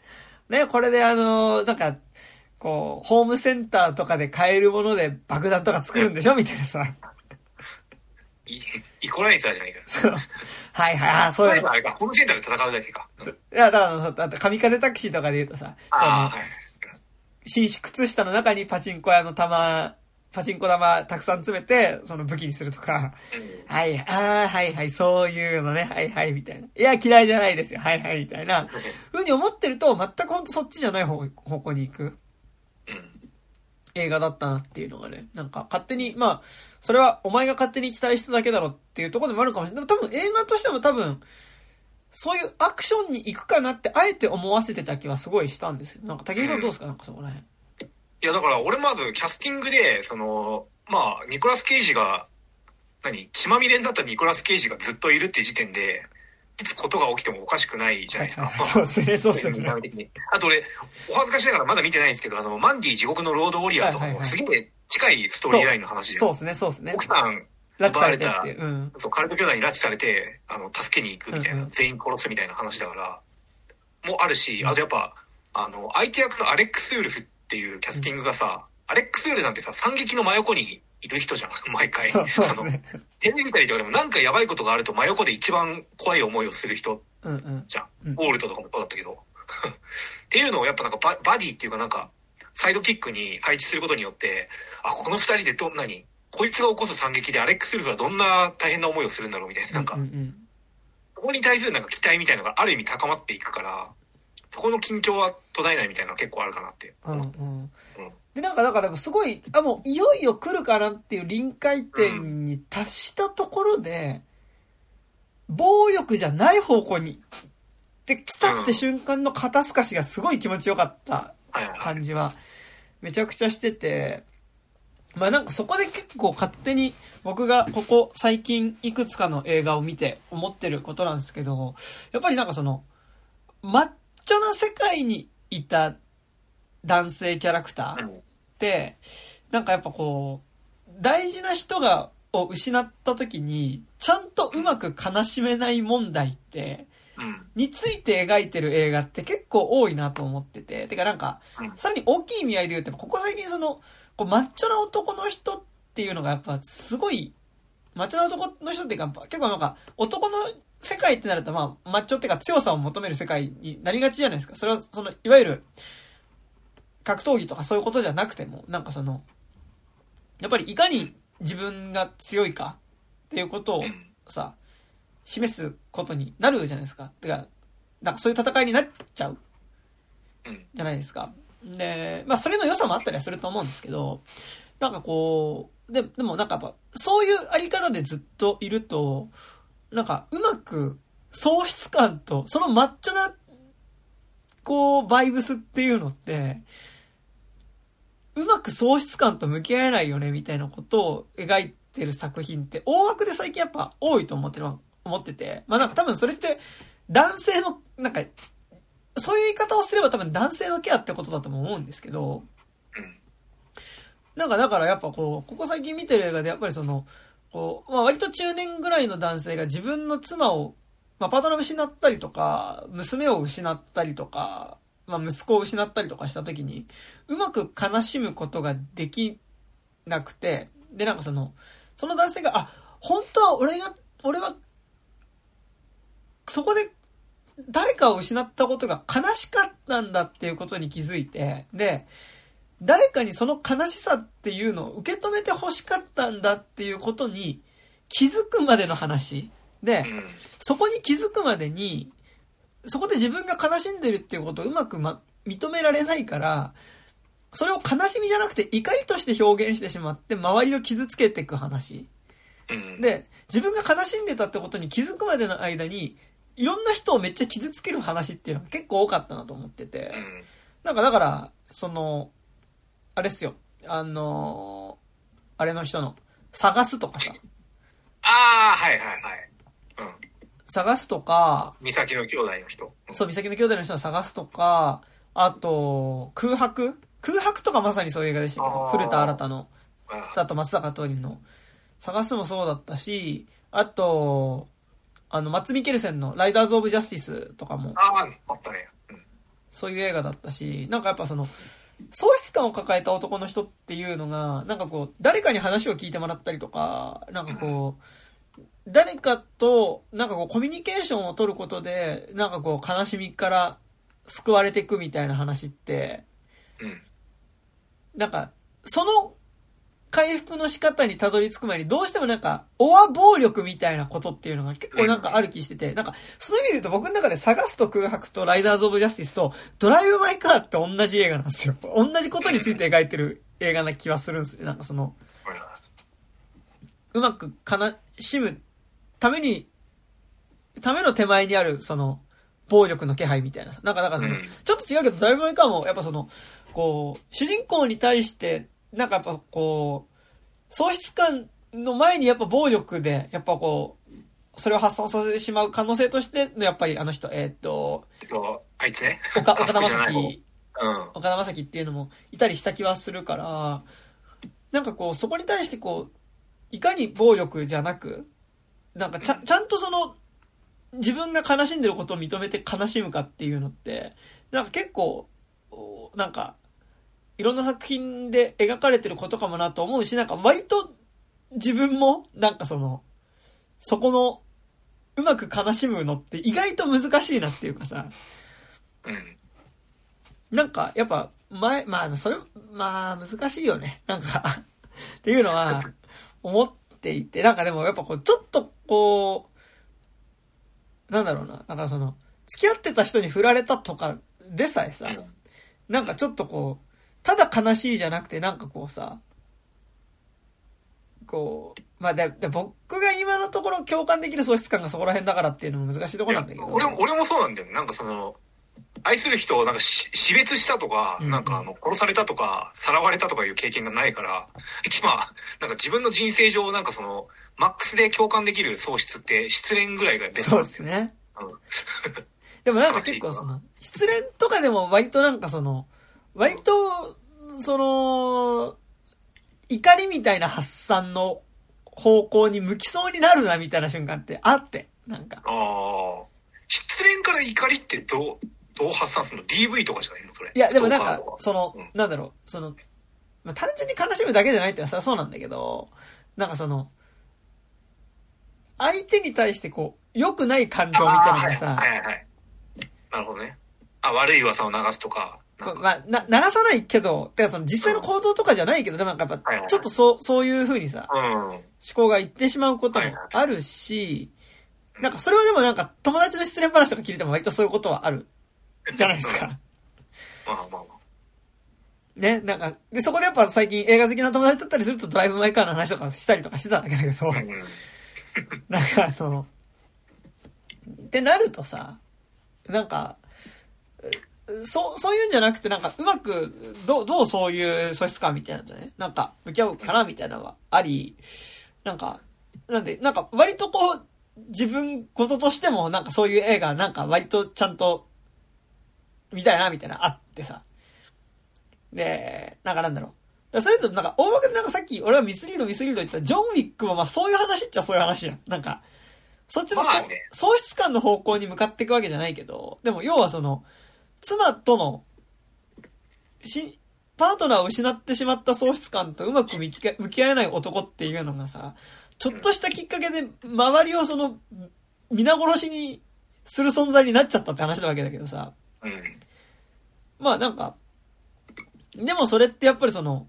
な。ね、これであの、なんか、こう、ホームセンターとかで買えるもので爆弾とか作るんでしょみたいなさ。イコライザーじゃないか。はいはい、ああ、そういうの。あれか、ホームセンターで戦うだけか。いや、だから、だって神風タクシーとかで言うとさ、そのああ、、はい。紳士靴下の中にパチンコ屋の玉、パチンコ玉たくさん詰めて、その武器にするとか、うんはい、ああ、はいはい、そういうのね、はいはい、みたいな。いや、嫌いじゃないですよ、はいはい、みたいな。ふうに思ってると、全くほんとそっちじゃない方方向に行くうん。映画だったなっていうのがね、なんか勝手に、まあ、それはお前が勝手に期待しただけだろっていうところでもあるかもしれない。でも多分映画としても多分、そういうアクションに行くかなって、あえて思わせてた気はすごいしたんですよ。なんか竹内さんどうですか？なんかそこら辺。いや、だから俺まずキャスティングで、その、まあ、ニコラス・ケイジが、何？血まみれになったニコラス・ケイジがずっといるっていう時点で、いつことが起きてもおかしくないじゃないですか。はいはいそうですね、そうですね的にあと俺、お恥ずかしながらまだ見てないんですけど、あの、マンディ地獄のロードウォリアーとかもすげえ近いストーリーラインの話で、そうですね、そうですね。奥さん、拉致されてっていう。うん。そう、カルト兄弟に拉致されて、あの、助けに行くみたいな、うんうん全員殺すみたいな話だから、もあるし、あとやっぱ、あの、相手役のアレックス・ウルフっていうキャスティングがさ、アレックス・ウルフなんてさ、惨劇の真横にいる人じゃん、毎回。そうそうであの、すね。テレビ見たりとかでもなんかやばいことがあると真横で一番怖い思いをする人うんうん。じゃん。うんウォールトとかもそうだったけど。っていうのをやっぱなんかババディっていうかなんか、サイドキックに配置することによって、あ、この二人でどんなに、こいつが起こす惨劇でアレックス・ウルフはどんな大変な思いをするんだろうみたいな、なんかうん、うんそこに対するなんか期待みたいなのがある意味高まっていくから、そこの緊張は途絶えないみたいなのは結構あるかなって。うんうんで、なんかだからすごい、あ、もういよいよ来るかなっていう臨界点に達したところで、暴力じゃない方向に、で、来たって瞬間の肩透かしがすごい気持ちよかった。感じは、めちゃくちゃしてて、まあなんかそこで結構勝手に僕がここ最近いくつかの映画を見て思ってることなんですけど、やっぱりなんかその、マッチョな世界にいた男性キャラクターって、なんかやっぱこう、大事な人が、を失った時に、ちゃんとうまく悲しめない問題って。について描いてる映画って結構多いなと思ってて。てかなんか、うんさらに大きい意味合いで言うと、ここ最近その、こうマッチョな男の人っていうのがやっぱすごい、マッチョな男の人っていうか、結構なんか、男の世界ってなるとまあ、マッチョっていうか強さを求める世界になりがちじゃないですか。それはその、いわゆる、格闘技とかそういうことじゃなくても、なんかその、やっぱりいかに自分が強いかっていうことをうんさ、示すことになるじゃないですか。てか、なんかそういう戦いになっちゃううん。じゃないですか。で、まあそれの良さもあったりはすると思うんですけど、なんかこで、でもなんかやっぱ、そういうあり方でずっといると、なんかうまく喪失感と、そのマッチョな、こう、バイブスっていうのって、うまく喪失感と向き合えないよね、みたいなことを描いてる作品って、大枠で最近やっぱ多いと思ってる、思ってて。まあなんか多分それって、男性の、なんか、そういう言い方をすれば多分男性のケアってことだとも思うんですけど、なんかだからやっぱこう、ここ最近見てる映画でやっぱりその、こう、まあ割と中年ぐらいの男性が自分の妻を、まあパートナーを失ったりとか、娘を失ったりとか、まあ息子を失ったりとかした時に、うまく悲しむことができなくて、でなんかその、その男性が、あ、本当は俺が、俺は、そこで誰かを失ったことが悲しかったんだっていうことに気づいて、で、誰かにその悲しさっていうのを受け止めて欲しかったんだっていうことに気づくまでの話。で、うん。そこに気づくまでに、そこで自分が悲しんでるっていうことをうまく、ま、認められないから、それを悲しみじゃなくて怒りとして表現してしまって周りを傷つけていく話。うん。で、自分が悲しんでたってことに気づくまでの間に、いろんな人をめっちゃ傷つける話っていうのが結構多かったなと思ってて。うん。なんかだから、その、あれっすよ。あのあれの人の、探すとかさ。ああ、はいはいはい。うん。探すとか、美咲の兄弟の人。うんそう、美咲の兄弟の人を探すとか、あと、空白？空白とかまさにそういう映画でしたけ？ど、古田新太の、ああと松坂桃李の、探すもそうだったし、あと、あの、マッツ・ミケルセンのライダーズ・オブ・ジャスティスとかも、あー、あったね。うん。そういう映画だったし、なんかやっぱその、喪失感を抱えた男の人っていうのが、なんかこう、誰かに話を聞いてもらったりとか、なんかこう、誰かと、なんかこう、コミュニケーションを取ることで、なんかこう、悲しみから救われていくみたいな話って、うん。なんか、その回復の仕方にたどり着く前に、どうしてもなんか、オア暴力みたいなことっていうのが結構なんかある気してて、なんか、その意味で言うと僕の中で探すと空白とライダーズ・オブ・ジャスティスとドライブ・マイ・カーって同じ映画なんですよ。同じことについて描いてる映画な気はするんですね。なんかその、うまく悲しむために、ための手前にある、その、暴力の気配みたいなさ。なんか、だからその、うんちょっと違うけど、ドライブ・マイ・カーも、やっぱその、こう、主人公に対して、なんかやっぱこう、喪失感の前にやっぱ暴力で、やっぱこう、それを発散させてしまう可能性としての、やっぱりあの人、えーっと、い。えっと、あいつね？岡岡田将生、うん。岡田将生っていうのもいたりした気はするから、なんかこう、そこに対してこう、いかに暴力じゃなく、なんかちゃちゃんとその、自分が悲しんでることを認めて悲しむかっていうのって、なんか結構、おなんか、いろんな作品で描かれてることかもなと思うし、なんか割と自分も、なんかその、そこの、うまく悲しむのって意外と難しいなっていうかさ、うん。なんか、やっぱ、前、まあ、それ、まあ、難しいよね。なんか、っていうのは、思 っていて、なんかでも、やっぱこう、ちょっと、こう、なんだろうな、だからその、付き合ってた人に振られたとかでさえさ、うんなんかちょっとこう、ただ悲しいじゃなくて、なんかこうさ、こう、まあで、で僕が今のところ共感できる喪失感がそこら辺だからっていうのも難しいところなんだけど。俺俺もそうなんだよね。なんかその、愛する人をなんかし死別したとか、うんなんかあの、殺されたとか、さらわれたとかいう経験がないから、今、なんか自分の人生上、なんかその、マックスで共感できる喪失って失恋ぐらいが出てそうですね。うんでもなんか 結構その、失恋とかでも割となんかその、割と、その、怒りみたいな発散の方向に向きそうになるなみたいな瞬間ってあって、なんか。ああ。失恋から怒りってどう、どう発散するの ?DV とかじゃないの？それ。いや、でもなんかそのうん、なんだろう、その、まあ、単純に悲しむだけじゃないってのはそうなんだけど、なんかその、相手に対してこう、良くない感情みたいなのがさ、はいはいはいはい。なるほどね。あ、悪い噂を流すとか。まあ、な、流さないけど、てかその実際の行動とかじゃないけど、でもなんかやっぱ、ちょっとそう、そういう風にさ、うん。思考がいってしまうこともあるし、なんかそれはでもなんか友達の失恋話とか聞いてても割とそういうことはある じゃないですか。まあまあまあ。ね、なんか、で、そこでやっぱ最近映画好きな友達だったりするとドライブ・マイ・カーの話とかしたりとかしてたんだけど、うん。なんかあの、ってなるとさ、なんか、そう、そういうんじゃなくて、なんか、うまく、どう、どうそういう素質感みたいなのとね、なんか、向き合うかなみたいなのはあり、なんか、なんで、なんか、割とこう、自分事としても、なんかそういう映画、なんか割とちゃんと、見たいな、みたいな、あってさ。で、なんかなんだろう。だそれと、なんか、大枠なんかさっき、俺はミスリード、ミスリード言ったジョン・ウィックもまあそういう話っちゃそういう話やん。なんか、そっちのそ、まあね喪失感の方向に向かっていくわけじゃないけど、でも要はその、妻との、し、パートナーを失ってしまった喪失感とうまく向きか向き合えない男っていうのがさ、ちょっとしたきっかけで周りをその、皆殺しにする存在になっちゃったって話なわけだけどさ、うん。まあなんか、でもそれってやっぱりその、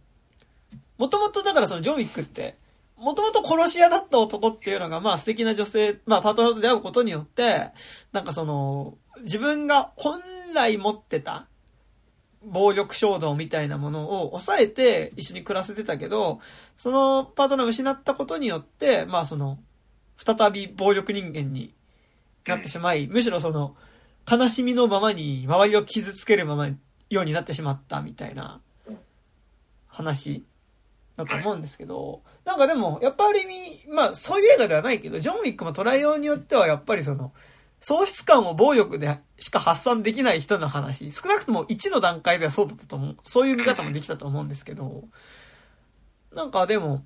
もともとだからそのジョン・ウィックって、もともと殺し屋だった男っていうのがまあ素敵な女性、まあパートナーと出会うことによって、なんかその、自分が本来持ってた暴力衝動みたいなものを抑えて一緒に暮らせてたけど、そのパートナーを失ったことによって、まあその、再び暴力人間になってしまい、むしろその、悲しみのままに周りを傷つけるままようになってしまったみたいな話だと思うんですけど、なんかでも、やっぱある意味、まあそういう映画ではないけど、ジョン・ウィックも捉えようによってはやっぱりその、喪失感を暴力でしか発散できない人の話、少なくとも1の段階ではそうだったと思う。そういう見方もできたと思うんですけど、なんかでも、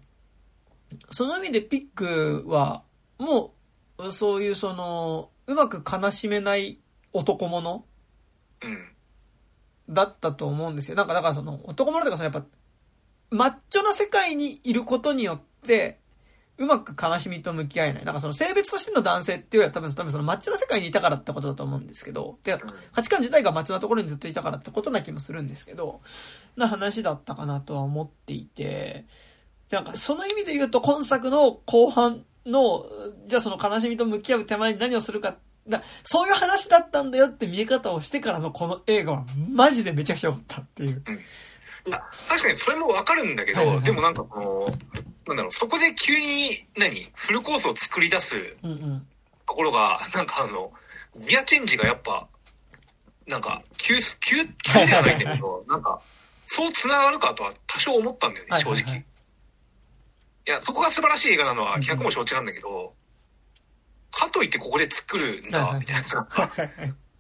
その意味でピックは、もう、そういうその、うまく悲しめない男物？うん。だったと思うんですよ。なんかだからその男物とかそのやっぱマッチョな世界にいることによってうまく悲しみと向き合えない。なんかその性別としての男性っていうよりは多分多分そのマッチョな世界にいたからってことだと思うんですけど、で価値観自体がマッチョなところにずっといたからってことな気もするんですけど、な話だったかなとは思っていて、でなんかその意味で言うと今作の後半の、じゃあその悲しみと向き合う手前に何をするかだそういう話だったんだよって見え方をしてからのこの映画はマジでめちゃくちゃ良かったっていう。いや、確かにそれもわかるんだけど、はいはいはいでもなんかこの、なんだろう、そこで急に、何フルコースを作り出すうんうん。ところが、なんかあの、ギアチェンジがやっぱ、なんか、急す、急、急ではないんだけど、なんか、そう繋がるかとは多少思ったんだよね、正直。いはいはいはいや、そこが素晴らしい映画なのは100も承知なんだけど、かといってここで作るんだ、みたいな。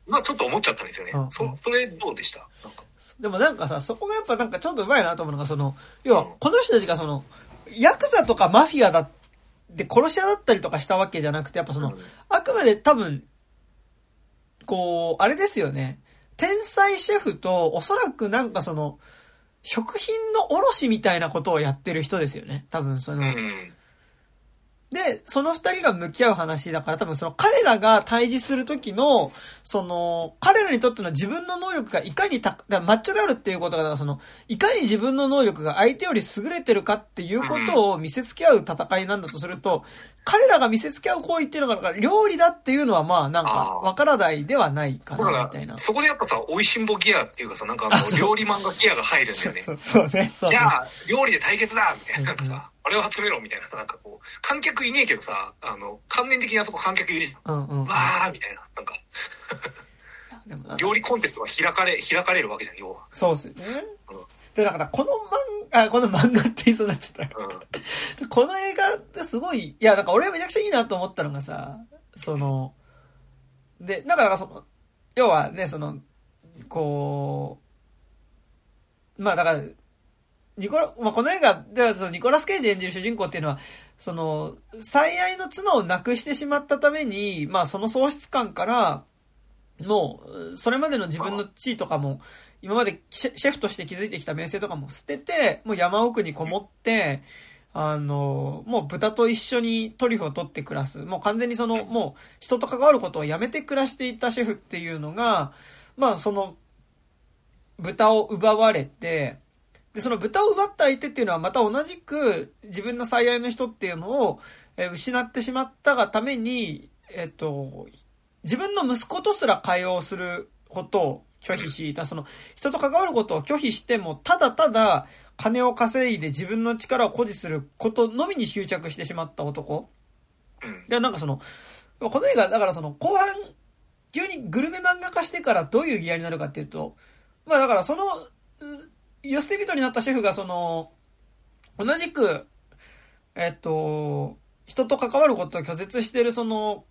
まあちょっと思っちゃったんですよねうん。そ、それどうでした？でもなんかさ、そこがやっぱなんかちょっとうまいなと思うのが、その、要は、この人たちがその、ヤクザとかマフィアだで殺し屋だったりとかしたわけじゃなくて、やっぱその、うんあくまで多分、こう、あれですよね。天才シェフと、おそらくなんかその、食品の卸みたいなことをやってる人ですよね。多分その、うん。で、その二人が向き合う話だから多分その彼らが対峙する時の、その、彼らにとっての自分の能力がいかにた、だマッチョであるっていうことが、その、いかに自分の能力が相手より優れてるかっていうことを見せつけ合う戦いなんだとすると、彼らが見せつけ合う行為っていうのが、料理だっていうのはまあなんか、わからないではないかな、みたいな。そこでやっぱさ、美味しんぼギアっていうかさ、なんかあの、料理漫画ギアが入るんだよね。そうそうね、そうね。じゃあ、料理で対決だみたいな、なんかうんさ、あれを集めろみたいな、なんかこう、観客いねえけどさ、あの、関連的にあそこ観客いるじゃん。うんうん。わーみたいな、なんか、でもなんか料理コンテストが開かれ、開かれるわけじゃん、要は。そうですよねうん。で、だからこの漫画、あ、この漫画って言いそうになっちゃった。うん。この映画ってすごい、いや、なんか俺はめちゃくちゃいいなと思ったのがさ、その、で、なんか、その、要はね、その、こう、まあだから、ニコラ、まあこの映画ではそのニコラス・ケイジ演じる主人公っていうのは、その、最愛の妻を亡くしてしまったために、まあその喪失感から、もう、それまでの自分の地位とかも、今までシェフとして築いてきた名声とかも捨てて、もう山奥にこもって、あの、もう豚と一緒にトリュフを取って暮らす。もう完全にその、もう人と関わることをやめて暮らしていたシェフっていうのが、まあその、豚を奪われて、で、その豚を奪った相手っていうのはまた同じく自分の最愛の人っていうのを、え失ってしまったがために、えっと、自分の息子とすら会話をすることを拒否し、だその、人と関わることを拒否しても、ただただ、金を稼いで自分の力を誇示することのみに執着してしまった男。うん。で、なんかその、この映画、だからその、後半、急にグルメ漫画化してからどういうギアになるかっていうと、まあだからその、う寄捨て人になったシェフがその、同じく、えっと、人と関わることを拒絶しているその、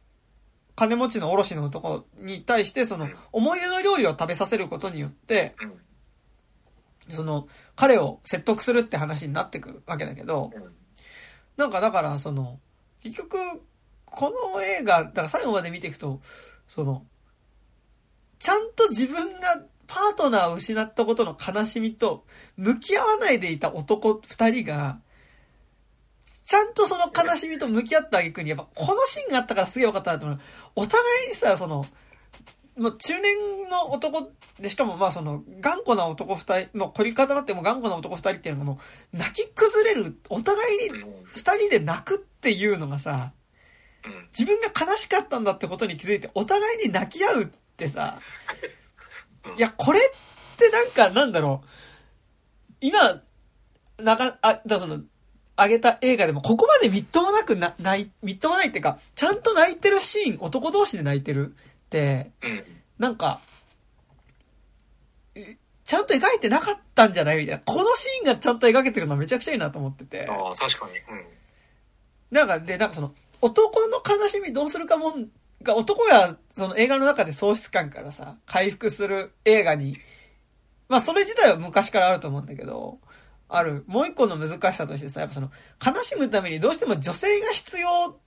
金持ちの卸の男に対して、そのうん、思い出の料理を食べさせることによって、うん。その、彼を説得するって話になってくわけだけど、うん。なんかだから、その、結局、この映画、だから最後まで見ていくと、その、ちゃんと自分がパートナーを失ったことの悲しみと向き合わないでいた男二人が、ちゃんとその悲しみと向き合った挙句に、やっぱこのシーンがあったからすげえ分かったなと思う。お互いにさ、その、もう中年の男で、しかもまあその、頑固な男二人、もう凝り方だっても頑固な男二人っていうのがもう、泣き崩れる、お互いに。二人で泣くっていうのがさ、自分が悲しかったんだってことに気づいて、お互いに泣き合うってさ、いや、これってなんか、なんだろう、今、なか、あ、だその、あげた映画でも、ここまでみっともなくな、ない、みっともないっていうか、ちゃんと泣いてるシーン、男同士で泣いてるって、うん。なんか、えちゃんと描いてなかったんじゃない？みたいな。このシーンがちゃんと描けてるのはめちゃくちゃいいなと思ってて。ああ、確かに。うん。なんか、で、なんかその、男の悲しみどうするかもんが、男がその映画の中で喪失感からさ、回復する映画に、まあそれ自体は昔からあると思うんだけど、ある、もう一個の難しさとしてさ、やっぱその、悲しむためにどうしても女性が必要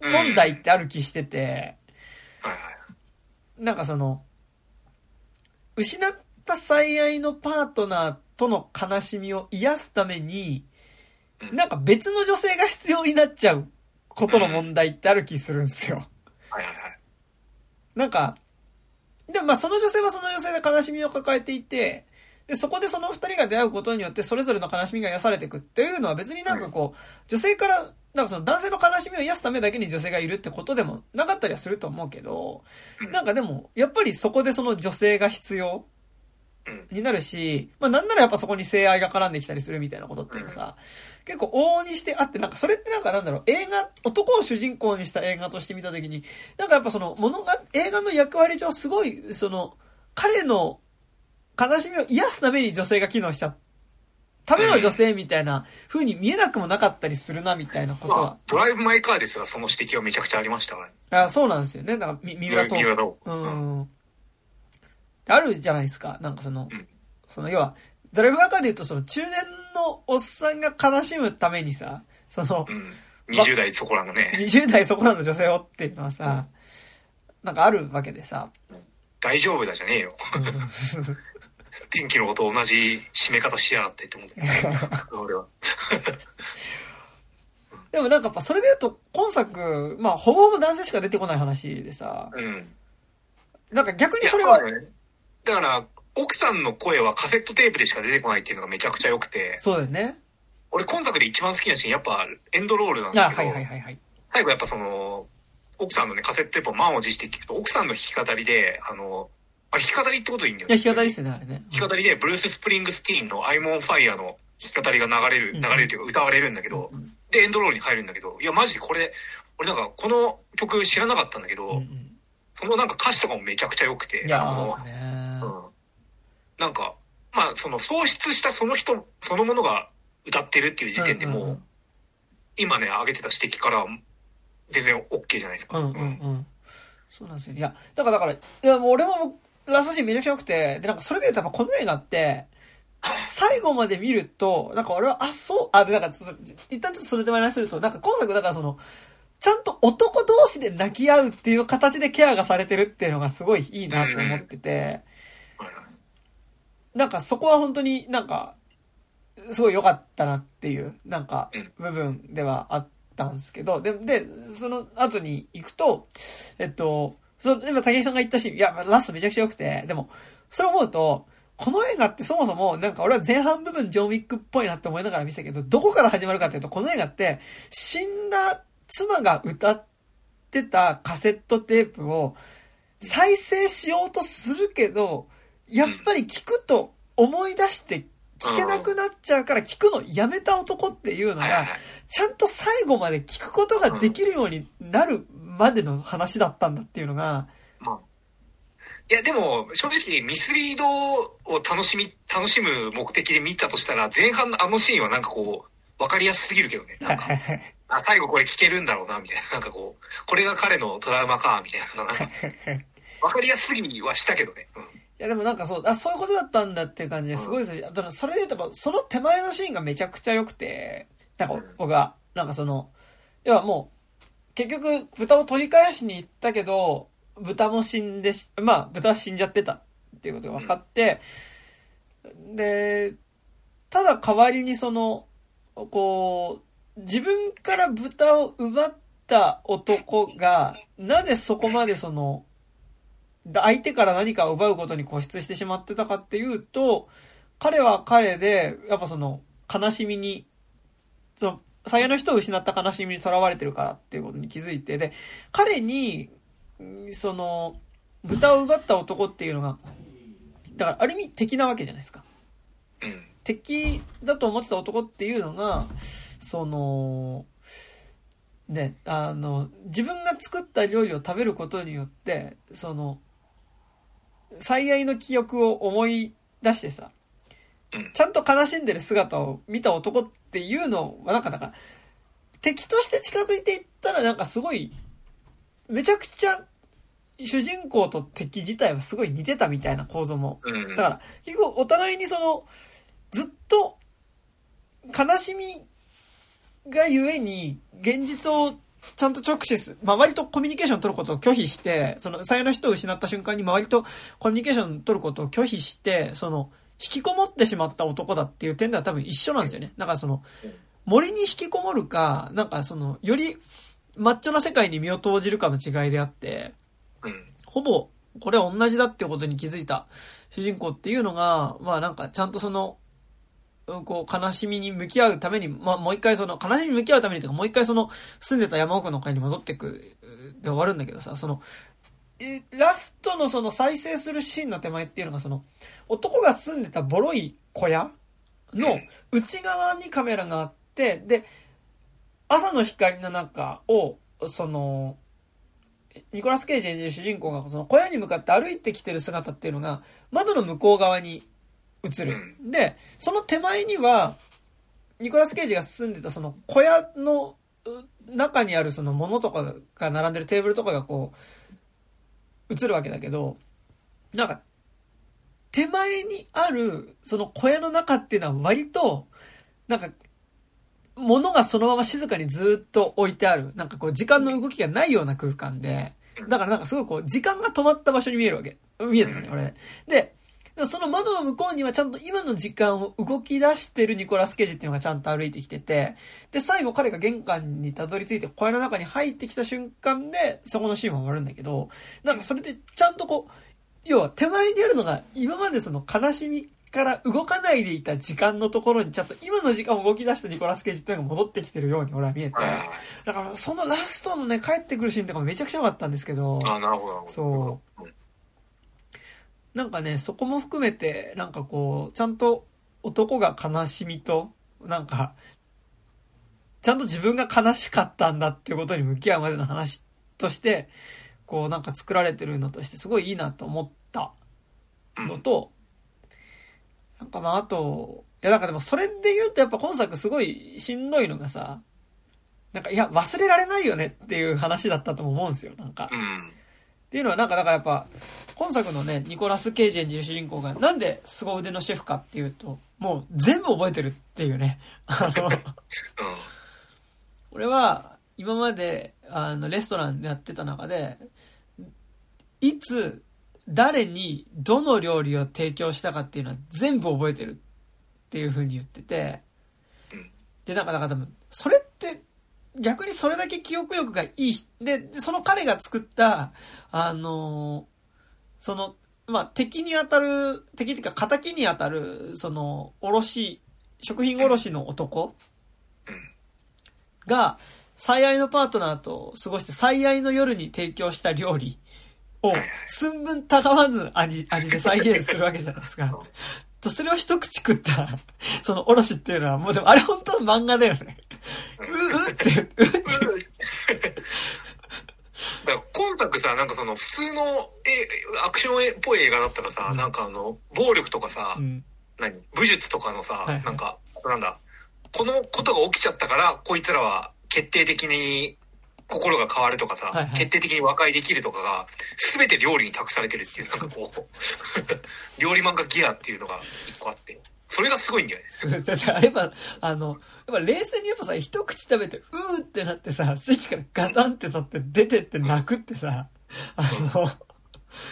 問題ってある気してて。なんかその、失った最愛のパートナーとの悲しみを癒すために、うんなんか別の女性が必要になっちゃうことの問題ってある気するんですよ。なんか、でもまあその女性はその女性で悲しみを抱えていて、で、そこでその二人が出会うことによってそれぞれの悲しみが癒されていくっていうのは別になんかこう、女性から、なんかその男性の悲しみを癒すためだけに女性がいるってことでもなかったりはすると思うけど、なんかでも、やっぱりそこでその女性が必要うん。になるし、まあなんならやっぱそこに性愛が絡んできたりするみたいなことっていうのはさ、結構往々にしてあって、なんかそれってなんかなんだろう、映画、男を主人公にした映画として見たときに、なんかやっぱその、物が、映画の役割上すごい、その、彼の悲しみを癒すために女性が機能しちゃための女性みたいな風に見えなくもなかったりするなみたいなことはまあ、。ドライブ・マイ・カーですが、その指摘はめちゃくちゃありましたからね。あそうなんですよね。なんか、み三浦と。三浦と。ううん。ん。あるじゃないですか。なんかその、うんその要は、ドライブバカで言うとその中年のおっさんが悲しむためにさ、そのう、ん。20代そこらのね、20代そこらの女性をっていうのはさ、なんかあるわけでさ、大丈夫だじゃねえよ。天気のこと同じ締め方しやがってって思って。俺は。でもなんかやっぱそれで言うと、今作、まあほぼほぼ男性しか出てこない話でさ、うん。なんか逆にそれは、ねだから、奥さんの声はカセットテープでしか出てこないっていうのがめちゃくちゃ良くて、そうだよね。俺今作で一番好きなシーンやっぱエンドロールなんであ、すけど、はいはいはいはい。最後やっぱその、奥さんのね、カセットテープを満を持して聞くと、奥さんの弾き語りで、あの、あ、弾き語りってことでいいんだよいや、弾き語りっすね、あれね。弾き語りで、ブルース・スプリングスティーンの I'm on Fire の弾き語りが流れる、うん流れるというか歌われるんだけどう、んで、エンドロールに入るんだけど、いや、マジでこれ、俺なんかこの曲知らなかったんだけど、うんうんそのなんか歌詞とかもめちゃくちゃ良くて、いやあのーですね。うんなんか、まあ、その喪失したその人そのものが歌ってるっていう時点でもう、うんうん今ね、挙げてた指摘からは全然 OK じゃないですか。うんうんうん。そうなんですよ。いや、だからだから、いやもう俺もラストシーンめちゃくちゃ良くて、で、なんかそれで言うとやっぱこの映画って、最後まで見ると、なんか俺は、あ、そう、あ、で、なんかその、一旦ちょっとそれで話すると、なんか今作だからその、ちゃんと男同士で泣き合うっていう形でケアがされてるっていうのがすごいいいなと思ってて、なんかそこは本当になんか、すごい良かったなっていう、なんかうん、部分ではあったんですけど、で、で、その後に行くと、えっと、その、今竹井さんが言ったし、いや、ラストめちゃくちゃ良くて、でも、それ思うと、この映画ってそもそも、なんか俺は前半部分ジョンウィックっぽいなって思いながら見てたけど、どこから始まるかっていうと、この映画って、死んだ妻が歌ってたカセットテープを再生しようとするけど、やっぱり聞くと思い出して聞けなくなっちゃうから聞くのやめた男っていうのが、ちゃんと最後まで聞くことができるようになるまでの話だったんだっていうのが、まあ。いや、でも、正直、ミスリードを楽しみ、楽しむ目的で見たとしたら、前半のあのシーンはなんかこう、わかりやすすぎるけどね。なんか、あ、最後これ聞けるんだろうな、みたいな。なんかこう、これが彼のトラウマか、みたいな。わかりやすすぎはしたけどね。うんいやでもなんかそう、あ、そういうことだったんだっていう感じですごいですだからそれで言うと、その手前のシーンがめちゃくちゃ良くて、なんか僕は、なんかその、要はもう、結局豚を取り返しに行ったけど、豚も死んでし、まあ豚は死んじゃってたっていうことが分かって、で、ただ代わりにその、こう、自分から豚を奪った男が、なぜそこまでその、相手から何かを奪うことに固執してしまってたかっていうと、彼は彼で、やっぱその、悲しみに、その、最愛の人を失った悲しみにとらわれてるからっていうことに気づいて、で、彼に、その、豚を奪った男っていうのが、だからある意味敵なわけじゃないですか。うん。敵だと思ってた男っていうのが、その、ね、あの、自分が作った料理を食べることによって、その、最愛の記憶を思い出してさ、ちゃんと悲しんでる姿を見た男っていうのは、なんか、なんか、敵として近づいていったら、なんかすごい、めちゃくちゃ、主人公と敵自体はすごい似てたみたいな構造も。だから、結構お互いにその、ずっと、悲しみがゆえに、現実をちゃんと直視す、周りとコミュニケーション取ることを拒否して、その、最愛の人を失った瞬間に周りとコミュニケーション取ることを拒否して、その、引きこもってしまった男だっていう点では多分一緒なんですよね。だからその、森に引きこもるか、なんかその、より、マッチョな世界に身を投じるかの違いであって、ほぼ、これは同じだっていうことに気づいた主人公っていうのが、まあなんかちゃんとその、こう、悲しみに向き合うために、まあ、もう一回その、悲しみに向き合うためにというか、もう一回その、住んでた山奥の会に戻ってく、で終わるんだけどさ、その、え、ラストのその再生するシーンの手前っていうのがその、男が住んでたボロい小屋の内側にカメラがあって、で、朝の光の中を、その、ニコラス・ケイジ演じる主人公がその小屋に向かって歩いてきてる姿っていうのが窓の向こう側に映る。で、その手前には、ニコラス・ケイジが住んでたその小屋の中にあるその物とかが並んでるテーブルとかがこう、映るわけだけど、なんか、手前にあるその小屋の中っていうのは割と、なんか、物がそのまま静かにずっと置いてある。なんかこう時間の動きがないような空間で、だからなんかすごいこう時間が止まった場所に見えるわけ。見えるのね、俺。で、でもその窓の向こうにはちゃんと今の時間を動き出してるニコラス・ケージっていうのがちゃんと歩いてきてて、で、最後彼が玄関にたどり着いて小屋の中に入ってきた瞬間で、そこのシーンは終わるんだけど、なんかそれでちゃんとこう、要は手前にあるのが今までその悲しみから動かないでいた時間のところにちゃんと今の時間を動き出したニコラス・ケージっていうのが戻ってきてるように俺は見えて、だからそのラストのね、帰ってくるシーンとかめちゃくちゃ良かったんですけど、あ、なるほど。そう。なんかね、そこも含めて、なんかこう、ちゃんと男が悲しみと、なんか、ちゃんと自分が悲しかったんだっていうことに向き合うまでの話として、こうなんか作られてるのとしてすごいいいなと思ったのと、なんかまああと、いやなんかでもそれで言うとやっぱ今作すごいしんどいのがさ、なんかいや忘れられないよねっていう話だったと思うんですよ、なんか。っていうのはなんかだからやっぱ、今作のね、ニコラス・ケイジ演じる主人公がなんで凄腕のシェフかっていうと、もう全部覚えてるっていうね。あの、俺は今まであのレストランでやってた中で、いつ、誰にどの料理を提供したかっていうのは全部覚えてるっていう風に言ってて、で、なんか、だから多分、それって逆にそれだけ記憶力がいい。で、その彼が作った、あのその、まあ、敵に当たる、敵っていうか、仇に当たる、その、おろし、食品おろしの男が、最愛のパートナーと過ごして最愛の夜に提供した料理を寸分たがわず味、味で再現するわけじゃないですか。と、それを一口食った、そのおろしっていうのは、もうでもあれ本当の漫画だよね。う、うって、うって。だから今作さ、なんかその普通のえアクションっぽい映画だったらさ、うんなんかあの、暴力とかさ、うん。何武術とかのさ、はいはいなんか、なんだ、このことが起きちゃったから、こいつらは決定的に心が変わるとかさ、はいはい決定的に和解できるとかが、すべて料理に託されてるっていう、なんかこう、料理漫画ギアっていうのが一個あって、それがすごいんだよね。そうです。だってあれば、あの、やっぱ冷静にやっぱさ、一口食べて、うーってなってさ、席からガタンって立って出てって泣くってさ、あの、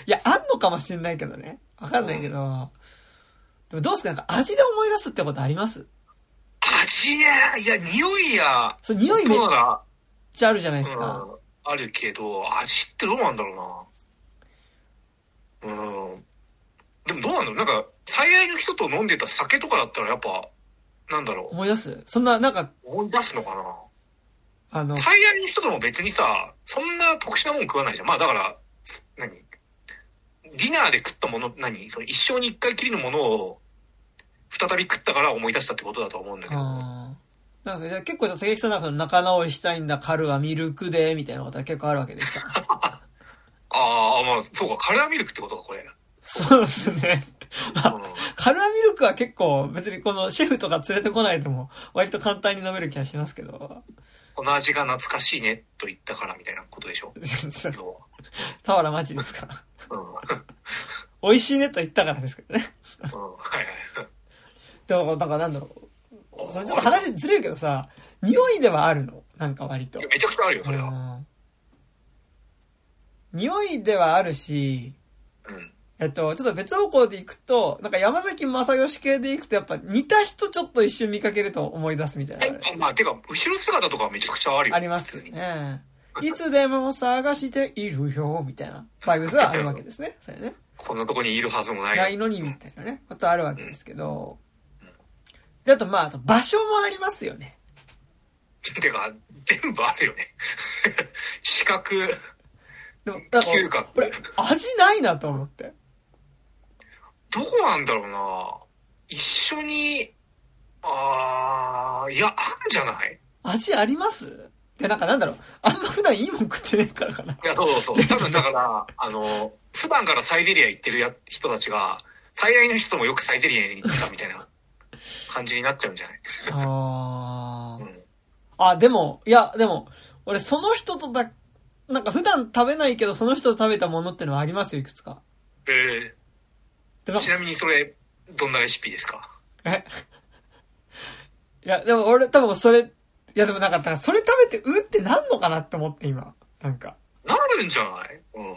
いや、あんのかもしんないけどね。わかんないけど、でもどうすかなんか味で思い出すってことあります？味ねいや、匂いや、そう、匂いめっちゃあるじゃないですか。うん、あるけど、味ってどうなんだろうな。うん。でもどうなんだろうなんか、最愛の人と飲んでた酒とかだったらやっぱ、なんだろう。思い出す？そんな、なんか、思い出すのかなあの、最愛の人とも別にさ、そんな特殊なもん食わないじゃん。まあだから、何？ディナーで食ったもの、何？その一生に一回きりのものを、再び食ったから思い出したってことだと思うんだけど。なんかじゃあ結構じゃあ、竹木さんなんかその仲直りしたいんだ、カルはミルクで、みたいなことは結構あるわけですか？ああ、まあ、そうか、カレーミルクってことか、これ。そうですね。カルアミルクは結構別にこのシェフとか連れてこないとも割と簡単に飲める気がしますけど。この味が懐かしいねと言ったからみたいなことでしょ。そ田原町ですから。う。うん。うん。美味しいねと言ったからですけどね。はいはい。でも、なんかなんだろう。それちょっと話ずれるけどさ、匂いではあるの？なんか割と。めちゃくちゃあるよ、それは。うん匂いではあるし、うん。えっと、ちょっと別方向で行くと、なんか山崎正義系で行くとやっぱ似た人ちょっと一瞬見かけると思い出すみたいな。え、まあ、てか、後ろ姿とかはめちゃくちゃあるよ。ありますね。いつでも探しているよ、みたいなバイブスはあるわけですね。それね。こんなとこにいるはずもないないのに、みたいなね、ことあるわけですけど。で、あとまあ、場所もありますよね。てか、全部あるよね。視覚、でも、だから。これ、味ないなと思って。どこなんだろうな一緒に、あー、いや、あんじゃない？味あります？で、なんかなんだろう。あんま普段いいもん食ってねえからかな。いや、そうそうそう。多分だから、あの、普段からサイゼリア行ってるや人たちが、最愛の人もよくサイゼリアに行ってたみたいな感じになっちゃうんじゃない？あー。うん。あ、でも、いや、でも、俺その人とだ、なんか普段食べないけど、その人と食べたものってのはありますよ、いくつか。えー、でもちなみにそれ、どんなレシピですか？え？いや、でも俺多分それ、いやでもなんか、だからそれ食べて、うってなんのかなって思って今。なんか。なるんじゃない？うん。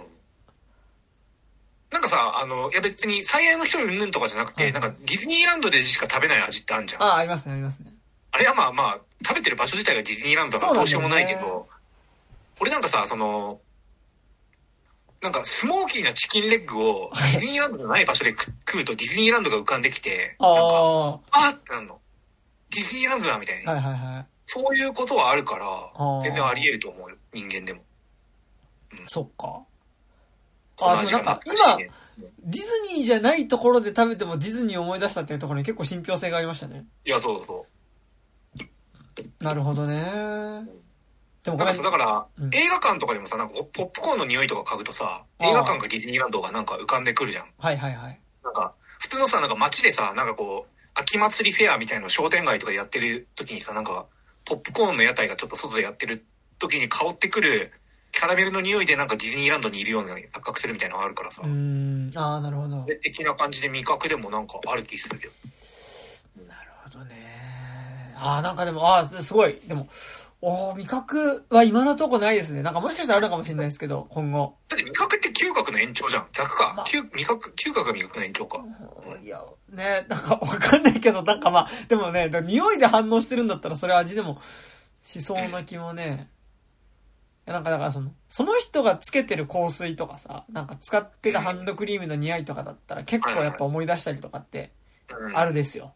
なんかさ、あの、いや別に最愛の人うんぬんとかじゃなくて、はいなんかディズニーランドでしか食べない味ってあるじゃん。あああ、ありますね、ありますね。れはまあまあ、食べてる場所自体がディズニーランドだからどうしようもないけど、俺なんかさ、その、なんかスモーキーなチキンレッグをディズニーランドじゃない場所で食食うとディズニーランドが浮かんできて、なんか、ああーってなんの。ディズニーランドだみたいあ、な。はいはいはい。そういうことはあるからー、全然あり得ると思うよ。人間でも。そっか。この味がでもなんか懐かしいねディズニーじゃないところで食べてもディズニーを思い出したっていうところに結構信憑性がありましたね。いや、そうそう。なるほどね。でもなんかさ、だから、うん映画館とかでもさ、なんかポップコーンの匂いとか嗅ぐとさ、映画館かディズニーランドがなんか浮かんでくるじゃん。はいはいはい。なんか、普通のさ、なんか街でさ、なんかこう、秋祭りフェアみたいなの商店街とかでやってる時にさ、なんか、ポップコーンの屋台がちょっと外でやってる時に香ってくるキャラメルの匂いでなんかディズニーランドにいるような錯覚するみたいなのがあるからさうー、ん。ああ、なるほど。的な感じで味覚でもなんかある気するけど。なるほどね。ああ、なんかでも、ああ、すごい。でも、おー味覚は今のとこないですね。なんかもしかしたらあるのかもしれないですけど、今後。だって味覚って嗅覚の延長じゃん。逆か。まあ嗅味覚、嗅覚が味覚の延長か。いや、ね、なんかわかんないけど、なんかまあ、でもね、匂いで反応してるんだったらそれ味でもしそうな気もね。いやなんかだからその、その人がつけてる香水とかさ、なんか使ってるハンドクリームの匂いとかだったら結構やっぱ思い出したりとかってうん。あるですよ。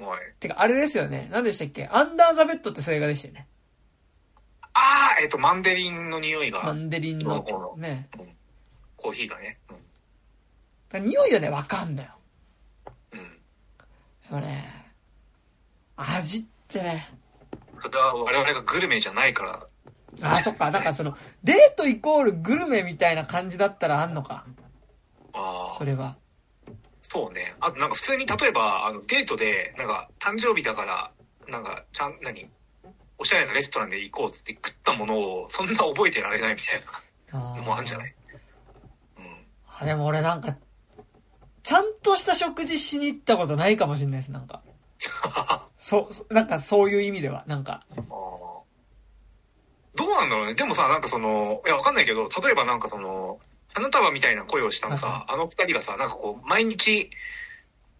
はい。てか、あれですよね。何でしたっけ？アンダーザベッドってそういう映画でしたよね。ああ、えっ、と、マンデリンの匂いが。マンデリンのねうん。コーヒーがね。だから匂いはね、わかんのよ。うん。うん。でもね、味ってね、それは我々がグルメじゃないから、あ、そっか、だからその、デートイコールグルメみたいな感じだったらあんのか。ああそ、れは。そうね。あとなんか普通に例えば、あの、デートで、なんか、誕生日だから、なんか、ちゃん、何おしゃれなレストランで行こうっつって食ったものを、そんな覚えてられないみたいあなのもあるんじゃないうん。あでも俺なんか、ちゃんとした食事しに行ったことないかもしれないです、なんか。そうそ、なんかそういう意味では、なんか。どうなんだろうね。でもさ、なんかその、いや、わかんないけど、例えばなんかその、花束みたいな声をしたのさ、はあの二人がさ、なんかこう、毎日、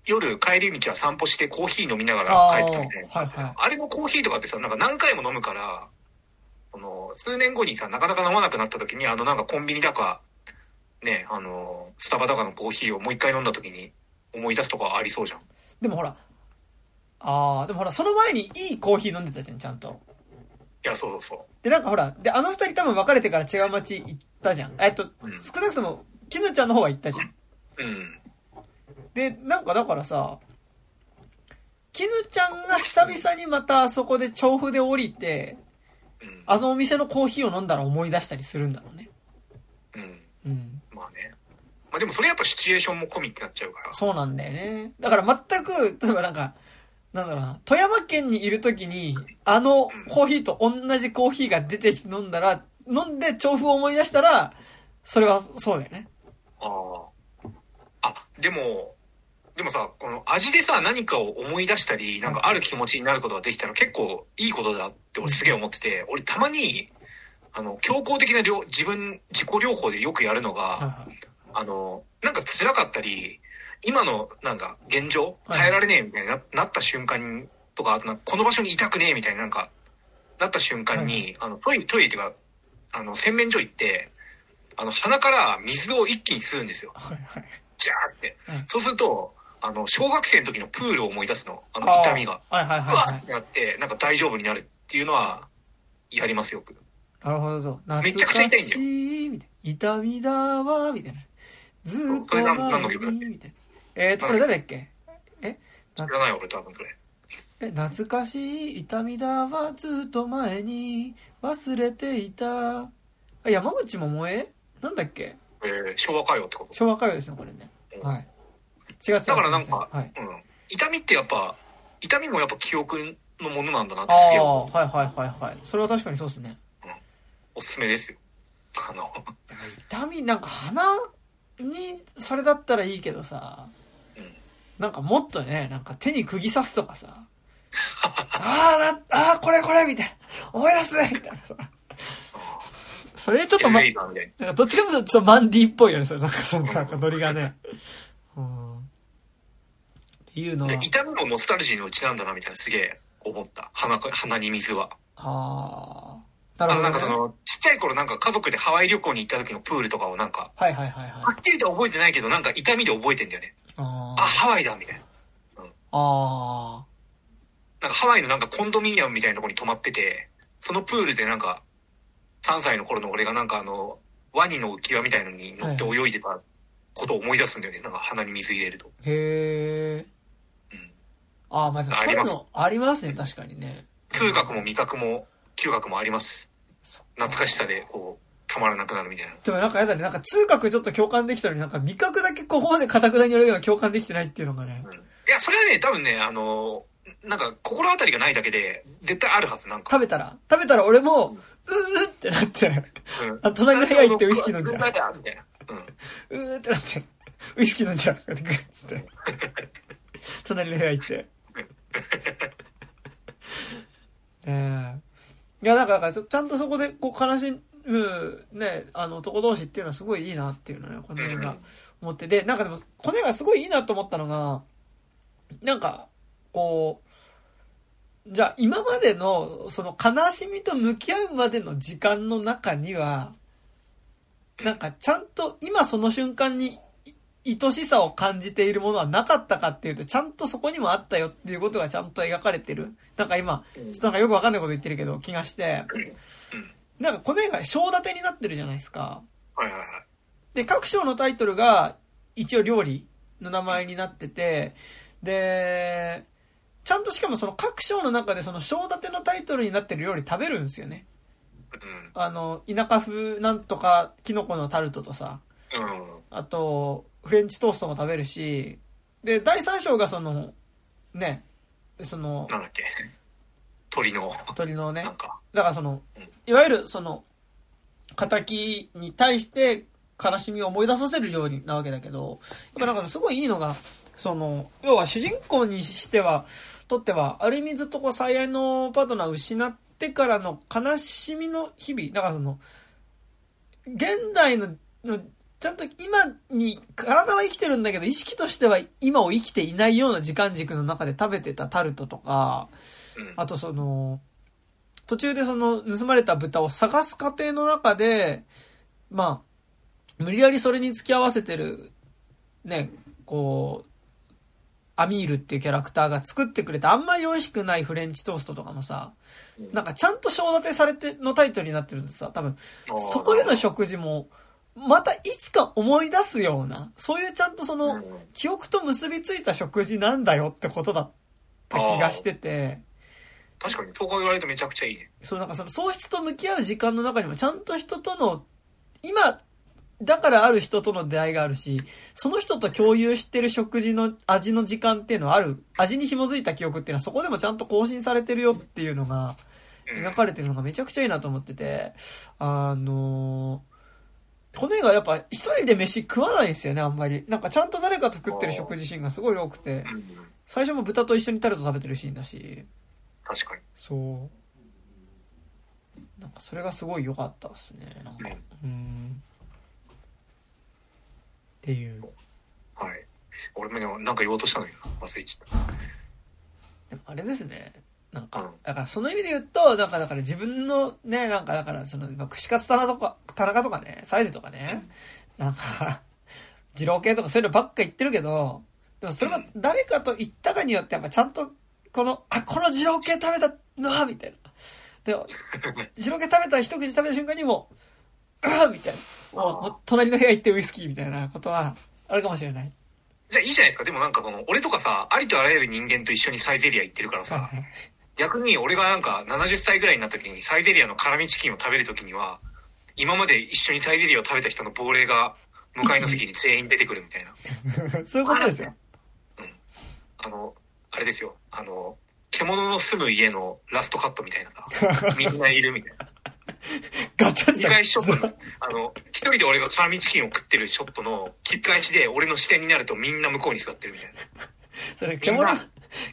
夜帰り道は散歩してコーヒー飲みながら帰ってたみたいな。あーはいはいあれのコーヒーとかってさ、なんか何回も飲むから、この、数年後にさ、なかなか飲まなくなった時に、あのなんかコンビニだか、ね、あの、スタバだかのコーヒーをもう一回飲んだ時に思い出すとかありそうじゃん。でもほら、ああ、でもほら、その前にいいコーヒー飲んでたじゃん、ちゃんと。いや、そうそうそう。で、なんかほら、で、あの二人多分別れてから違う街行ったじゃん。えっと、うん少なくとも、きぬちゃんの方は行ったじゃん。うん。で、なんかだからさ、きぬちゃんが久々にまたあそこで調布で降りて、うん。あのお店のコーヒーを飲んだら思い出したりするんだろうね。うん。うん。まあね。まあでもそれやっぱシチュエーションも込みってなっちゃうから。そうなんだよね。だから全く、例えばなんか、なんだろうな、富山県にいるときに、あのコーヒーと同じコーヒーが出てきて飲んだら、飲んで調布を思い出したら、それはそうだよね。ああ。あ、でも、でもさ、この味でさ、何かを思い出したり、なんかある気持ちになることができたら結構いいことだって俺すげえ思ってて、俺たまに、あの、強行的な療自分、自己療法でよくやるのはいが、はいあの、なんか辛かったり、今のなんか現状はい変えられねえみたいにななった瞬間とか、あとこの場所にいたくねえみたいななんか、なった瞬間に、あの、トイレ、トイレっていうか、あの、洗面所行って、あの、鼻から水を一気に吸うんですよ。はいはい。ジャーって。うんそうすると、あの、小学生の時のプールを思い出すの。あの、痛みが。はいはいはうわいはいっ。てなって、なんか大丈夫になるっていうのは、やりますよく。なるほど。めちゃくちゃ痛いんだよ。痛みだわ、みたいな。ずーっと前に、みたいな。えーと、これ誰だっけ？え？知らない俺多分それ。え懐かしい痛みだわ、ずーっと前に忘れていた。あ山口百恵？なんだっけ？えー昭和歌謡ってこと？昭和歌謡ですね、これね。うんはい。違ってだからなんか、はい。うん。痛みってやっぱ、痛みもやっぱ記憶のものなんだなっあてすげえあ、思うはいはいはいはい。それは確かにそうですね。おすすめですよ。あの、痛み、なんか鼻にそれだったらいいけどさ、うんなんかもっとね、なんか手に釘刺すとかさ、あーな、あーこれこれみたいな、思い出すみたいなさ。それちょっとま、なんかどっちかというとちょっとマンディっぽいよね、それ。なんかそのなんかノリがね。うん。っていうのは痛みもノスタルジーのうちなんだなみたいなすげえ思った。鼻か、鼻に水は。ああ。あの、なるほど、ね。なんかその、ちっちゃい頃なんか家族でハワイ旅行に行った時のプールとかをなんか、はいはいはいはい。はっきりとは覚えてないけど、なんか痛みで覚えてんだよね。ああ、ハワイだみたいな。あ。なんかハワイのなんかコンドミニアムみたいなとこに泊まってて、そのプールでなんか、3歳の頃の俺がなんかあの、ワニの浮き輪みたいのに乗って泳いでたことを思い出すんだよね。なんか鼻に水入れると。へえ。うん。ああ、まあ、そういうのありますね、確かにね。通学も味覚も嗅覚もあります。懐かしさでこう、たまらなくなるみたいな。でもなんかやだね、なんか通覚ちょっと共感できたのになんか味覚だけここまで固くなにやるような共感できてないっていうのがね。うん。いや、それはね、多分ね、あの、なんか心当たりがないだけで、絶対あるはず、なんか。食べたら食べたら俺も、うーってなって、うん。あ隣の部屋行ってウイスキー飲んじゃううわだみたいな。うん。うーってなって、ウイスキー飲んじゃう。グッつって。隣の部屋行って。ねえ。いや、だから、ちゃんとそこで、こう、悲しむ、ね、あの、男同士っていうのはすごいいいなっていうのね、この映画思って。で、なんかでも、この映画すごいいいなと思ったのが、なんか、こう、じゃあ、今までの、その、悲しみと向き合うまでの時間の中には、なんか、ちゃんと、今その瞬間に、愛しさを感じているものはなかったかっていうと、ちゃんとそこにもあったよっていうことがちゃんと描かれてる。なんか今、ちょっとなんかよくわかんないこと言ってるけど、気がして。なんかこの映画、章立てになってるじゃないですか。はいはいはい。で、各章のタイトルが一応料理の名前になってて、で、ちゃんとしかもその各章の中でその章立てのタイトルになってる料理食べるんですよね。うん。あの、田舎風なんとかキノコのタルトとさ、うん。あと、フレンチトーストも食べるし、で、第3章がその、ね、その、なんだっけ？鳥の、鳥のねなん、か。だからそのうん、いわゆるその、仇に対して悲しみを思い出させるようになわけだけど、やっぱなんかすごいいいのが、その、要は主人公にしては、とっては、ある意味ずっとこう最愛のパートナーを失ってからの悲しみの日々、だからその、現代の、のちゃんと今に、体は生きてるんだけど、意識としては今を生きていないような時間軸の中で食べてたタルトとか、うん。あとその、途中でその盗まれた豚を探す過程の中で、まあ、無理やりそれに付き合わせてる、ね、こう、アミールっていうキャラクターが作ってくれたあんまり美味しくないフレンチトーストとかもさ、なんかちゃんと章立てされてのタイトルになってるんでさ、多分、そこでの食事も、またいつか思い出すような、そういうちゃんとその、うん。記憶と結びついた食事なんだよってことだった気がしてて、確かに、東海言われるとめちゃくちゃいいね。そうなんかその喪失と向き合う時間の中にもちゃんと人との、今、だからある人との出会いがあるし、その人と共有してる食事の味の時間っていうのはある、味に紐づいた記憶っていうのはそこでもちゃんと更新されてるよっていうのが、うん。描かれてるのがめちゃくちゃいいなと思ってて、あのーこの映画やっぱ一人で飯食わないんですよね、あんまり。なんかちゃんと誰かと食ってる食事シーンがすごい多くて、うん。最初も豚と一緒にタルト食べてるシーンだし、確かに。そう。なんかそれがすごい良かったですね、なんか。うん。っていう。はい。俺もでもなんか言おうとしたのにな。忘れちゃっでもあれですね。なんかうん、だからその意味で言うと、なんかだから自分のね、なんかだからその、まあ串カツ田中とか、田中とかね、サイズとかね、なんか、二郎系とかそういうのばっか言ってるけど、でもそれは誰かと言ったかによってやっぱちゃんと、この、あ、この二郎系食べたのは、みたいな。で、二郎系食べた一口食べた瞬間にもう、ああみたいな。もう、もう隣の部屋行ってウイスキーみたいなことはあるかもしれない。じゃあいいじゃないですか。でもなんかこの、俺とかさ、ありとあらゆる人間と一緒にサイゼリア行ってるからさ、逆に俺がなんか70歳ぐらいになった時にサイゼリアの辛味チキンを食べる時には、今まで一緒にサイゼリアを食べた人の亡霊が向かいの席に全員出てくるみたいな。そういうことですよ。あの、あれですよ。あの、獣の住む家のラストカットみたいなさ、みんないるみたいな。ガチャ切り返しショットの、あの、一人で俺が辛味チキンを食ってるショットの切り返しで俺の視点になるとみんな向こうに座ってるみたいな。それ、獣、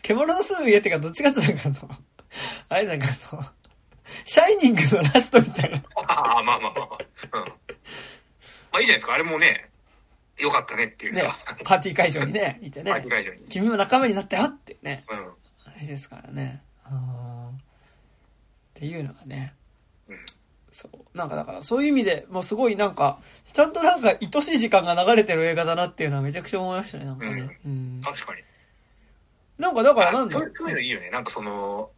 獣の住む家ってか、どっちかっていうとなんかあの、あれじゃんかあの、シャイニングのラストみたいな。ああ、まあまあまあまあ。うん。まあいいじゃないですか。あれもね、よかったねっていうねさ、、パーティー会場にね、いてパーティーね、会場に。君も仲間になったよってね、うん。話ですからね。っていうのがね、うん。そう。なんかだから、そういう意味で、もうすごいなんか、ちゃんとなんか愛しい時間が流れてる映画だなっていうのはめちゃくちゃ思いましたね、なんかね。うん。確かに。なんかだからなんだそういうのいいよね。なんかその、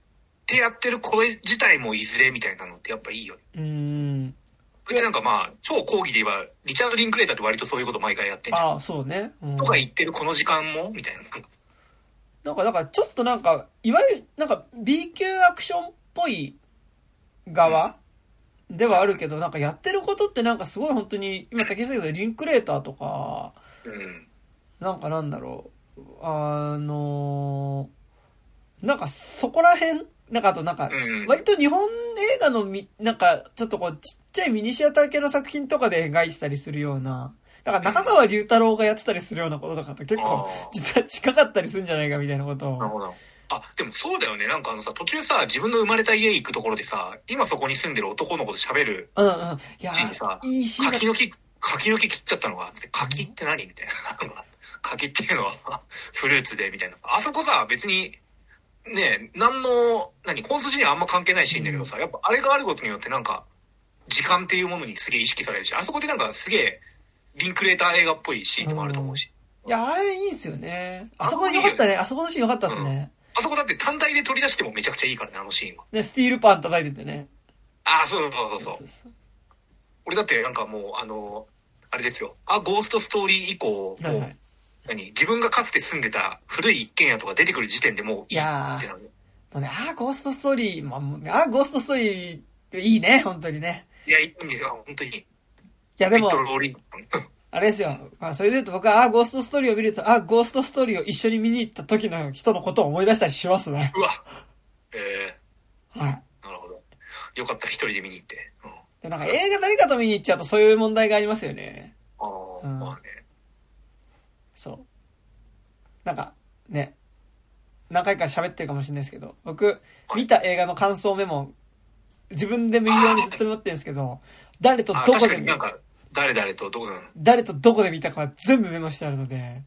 ってやってるこれ自体もいずれみたいなのってやっぱいいよね。うん。これってなんかまあ、超講義で言えば、リチャード・リンクレーターって割とそういうこと毎回やってんじゃん。ああ、そうね。うんとか言ってるこの時間もみたいな。なんか、だからちょっとなんか、いわゆる、なんか B 級アクションっぽい側ではあるけど、なんかやってることってなんかすごい本当に、今竹内さんリンクレーターとか、うん。なんかなんだろう、あのなんかそこら辺、なんかあとなんかうん、割と日本映画のみ、なんかちょっとこうちっちゃいミニシアター系の作品とかで描いてたりするような、だから中川龍太郎がやってたりするようなこととかと結構実は近かったりするんじゃないかみたいなことを。なるほど。あ、でもそうだよね。なんかあのさ、途中さ、自分の生まれた家行くところでさ、今そこに住んでる男の子と喋るうんうん。いやいい柿の木、柿の木切っちゃったのが、つって柿って何みたいな。柿っていうのは フルーツで、みたいな。あそこさ、別に、ね、何の、何、本筋にはあんま関係ないシーンだけどさ、やっぱあれがあることによってなんか、時間っていうものにすげえ意識されるし、あそこでなんかすげえ、リンクレーター映画っぽいシーンでもあると思うし。いや、あれいいっすよね。あそこよかったね。あそこのシーンよかったっすね。あそこだって単体で取り出してもめちゃくちゃいいからね、あのシーンは。ね、スティールパン叩いててね。ああ、そうそうそうそう。そうそう。俺だってなんかもう、あの、あれですよ。あ、ゴーストストーリー以降、もう、はいはい何？自分がかつて住んでた古い一軒家とか出てくる時点でもういいってなる。もうね、あー、ゴーストストーリー、まああー、ゴーストストーリー、いいね、本当にね。いや、いいんですよ、本当に。いや、でも。あれですよ。まあ、それで言うと僕は、あー、ゴーストストーリーを見ると、あー、ゴーストストーリーを一緒に見に行った時の人のことを思い出したりしますね。うわ。えはい。ー、なるほど。よかった、一人で見に行って。うん、で、なんか映画何かと見に行っちゃうとそういう問題がありますよね。ああ、うんまあね。そう。なんか、ね、何回か喋ってるかもしれないですけど、僕、見た映画の感想メモ、自分で見るようにずっと持ってるんですけど、誰とあどこで見確か誰々とどこ、うん。誰とどこで見たかは全部メモしてあるので、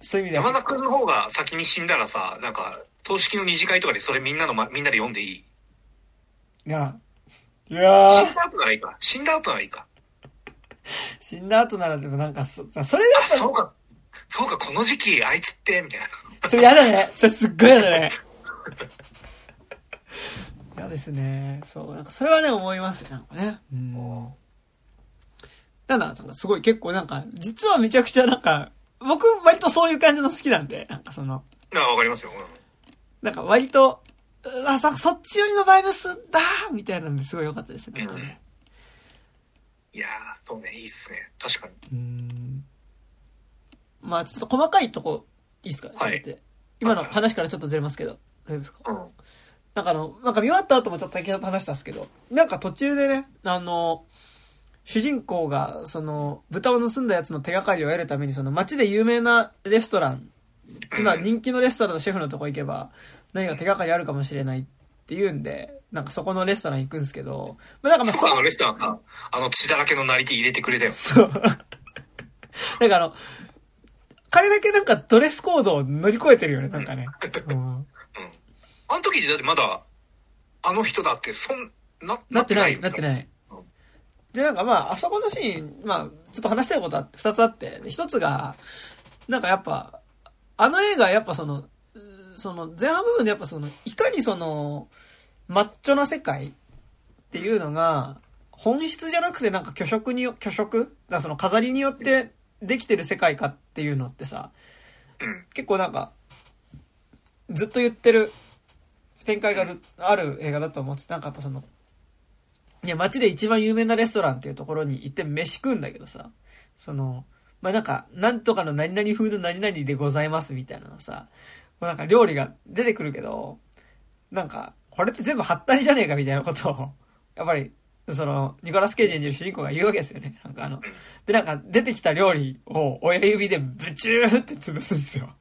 そういう意味では山田君の方が先に死んだらさ、なんか、葬式の二次会とかでそれみんなの、ま、みんなで読んでいい？が、いやー死んだ後ならいいか。死んだ後ならいいか。死んだ後ならでもなんかそ、それあ、だそうか。そうか、この時期、あいつって、みたいな。と、それやだね。それすっごいやだね。嫌ですね。そう、なんかそれはね、思いますなんかね。うん。なんだ、なんかすごい結構なんか、実はめちゃくちゃなんか、僕割とそういう感じの好きなんで、なんかその、あ、わかりますよ。うんなんか割と、あ、さ、そっち寄りのバイブスだーみたいなんですごい良かったですね。なんかね。いやー、そうね、いいっすね。確かに。うん。まあちょっと細かいとこ、いいですか？はい喋って。今の話からちょっとずれますけど、大丈夫ですか？うん。なんかあの、なんか見終わった後もちょっと先ほど話したんですけど、なんか途中でね、あの、主人公が、その、豚を盗んだやつの手がかりを得るために、その街で有名なレストラン、今人気のレストランのシェフのとこ行けば、何か手がかりあるかもしれないって言うんで、なんかそこのレストラン行くんですけど、まあなんかまあそのレストランさ、あの血だらけのなり手入れてくれたよ。そう。なんかあの、彼だけなんかドレスコードを乗り越えてるよね、なんかね。うんうん。あの時だってまだ、あの人だって、そん、な、なってない、よなってないうん。で、なんかまあ、あそこのシーン、まあ、ちょっと話したいことは二つあって、で一つが、なんかやっぱ、あの映画やっぱその、その前半部分でやっぱその、いかにその、マッチョな世界っていうのが、本質じゃなくてなんか虚飾によ、虚飾だその飾りによってできてる世界かっていうのってさ、結構なんか、ずっと言ってる展開がずある映画だと思ってなんかやっぱその、いや、街で一番有名なレストランっていうところに行って飯食うんだけどさ、その、まあ、なんか、なんとかの何々風の何々でございますみたいなのさ、うなんか料理が出てくるけど、なんか、これって全部ハったりじゃねえかみたいなことを、やっぱり、その、ニコラス・ケイジ演じる主人公が言うわけですよね。なんかあの、で、なんか出てきた料理を親指でブチューって潰すんですよ。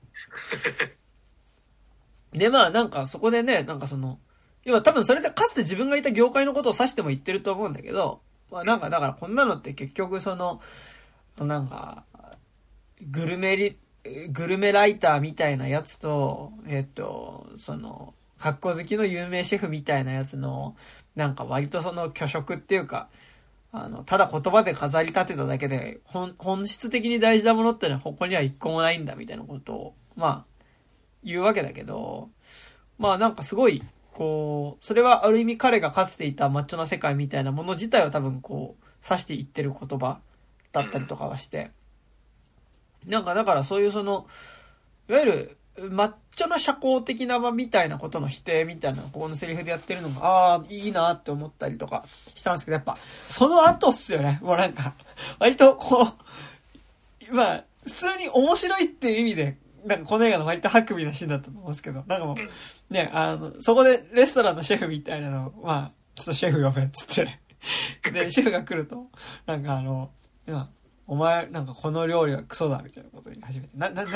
で、まあなんかそこでね、なんかその、要は多分それでかつて自分がいた業界のことを指しても言ってると思うんだけど、まあなんかだからこんなのって結局その、なんか、グルメリ、グルメライターみたいなやつと、えっと、その、格好好きの有名シェフみたいなやつの、なんか割とその虚飾っていうか、あの、ただ言葉で飾り立てただけで、本、本質的に大事なものってのはここには一個もないんだみたいなことを、まあ、言うわけだけど、まあなんかすごい、こう、それはある意味彼がかつていたマッチョな世界みたいなもの自体を多分こう、指して言ってる言葉だったりとかはして、なんかだからそういうその、いわゆる、マッチョな社交的な場みたいなことの否定みたいなここのセリフでやってるのが、ああ、いいなって思ったりとかしたんですけど、やっぱ、その後っすよね。もうなんか、割とこう、まあ、普通に面白いっていう意味で、なんかこの映画の割とハクビなシーンだったと思うんですけど、なんかもうね、あの、そこでレストランのシェフみたいなのを、まあ、ちょっとシェフ呼べっつって。で、シェフが来ると、なんかあの、いやお前、なんかこの料理はクソだ、みたいなことに初めて。な、な、な、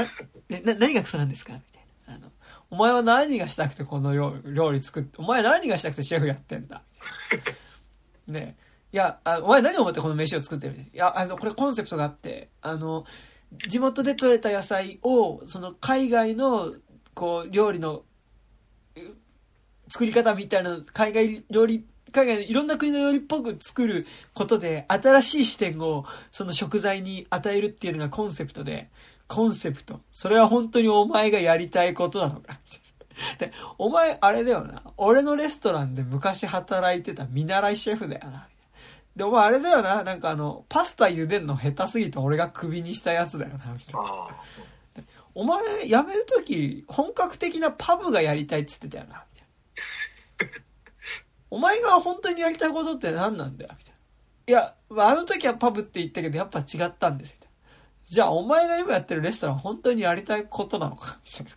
え、な、何がクソなんですかみたいな。あの、お前は何がしたくてこの料理料理作って、お前何がしたくてシェフやってんだみたいな。で、いや、あお前何を思ってこの飯を作ってるいや、あの、これコンセプトがあって、あの、地元で採れた野菜を、その海外の、こう、料理の、作り方みたいな、海外料理、海外のいろんな国の料理っぽく作ることで、新しい視点を、その食材に与えるっていうのがコンセプトで、コンセプト。それは本当にお前がやりたいことなのか で、お前、あれだよな。俺のレストランで昔働いてた見習いシェフだよな。で、お前あれだよな、なんかあの、パスタ茹でんの下手すぎて俺がクビにしたやつだよな、みたいな。お前、辞めるとき、本格的なパブがやりたいっつってたよな。お前が本当にやりたいことって何なんだよ、みたいな。いや、まあ、あの時はパブって言ったけど、やっぱ違ったんです、みたいな。じゃあ、お前が今やってるレストラン本当にやりたいことなのか、みたいな。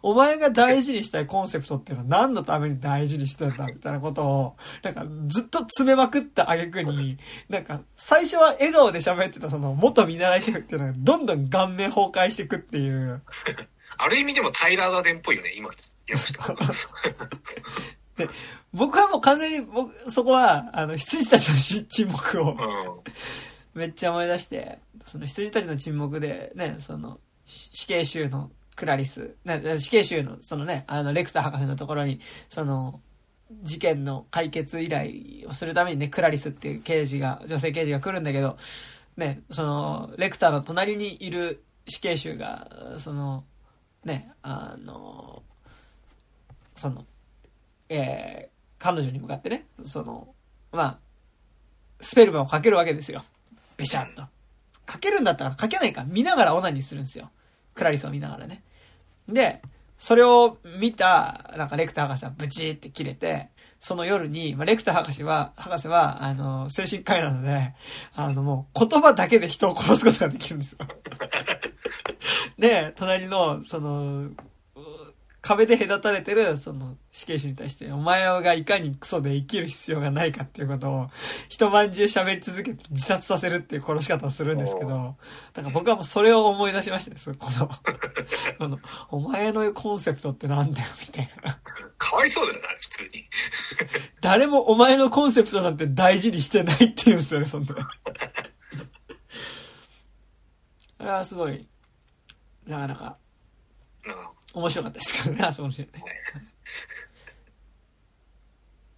お前が大事にしたいコンセプトっていうのは何のために大事にしてんだみたいなことを、なんかずっと詰めまくった挙句に、なんか最初は笑顔で喋ってたその元見習いシェフっていうのがどんどん顔面崩壊していくっていう。ある意味でもタイラー・ダーデンっぽいよね、今。で、僕はもう完全に僕、そこは、あの、羊たちのし沈黙をうん。めっちゃ思い出して、その羊たちの沈黙で、ね、その、し死刑囚のクラリス、ね、死刑囚の、そのね、あの、レクター博士のところに、その、事件の解決依頼をするためにね、クラリスっていう刑事が、女性刑事が来るんだけど、ね、その、レクターの隣にいる死刑囚が、その、ね、あの、その、えー彼女に向かってね、その、まあ、スペルマンをかけるわけですよ。べしゃっと。かけるんだったらかけないか。見ながらオナニーするんですよ。クラリスを見ながらね。で、それを見た、なんかレクター博士はブチーって切れて、その夜に、まあ、レクター博士は、博士は、あの、精神科医なので、あの、もう言葉だけで人を殺すことができるんですよ。で、隣の、その、壁で隔たれてる、その、死刑囚に対して、お前がいかにクソで生きる必要がないかっていうことを、一晩中喋り続けて自殺させるっていう殺し方をするんですけど、だから僕はもうそれを思い出しましたね、その、この、この、お前のコンセプトってなんだよ、みたいな。かわいそうだよな、普通に。誰もお前のコンセプトなんて大事にしてないって言うんですよね、そんな。あれはすごい、なかなかうん面白かったですけどね、あそこのシーンね。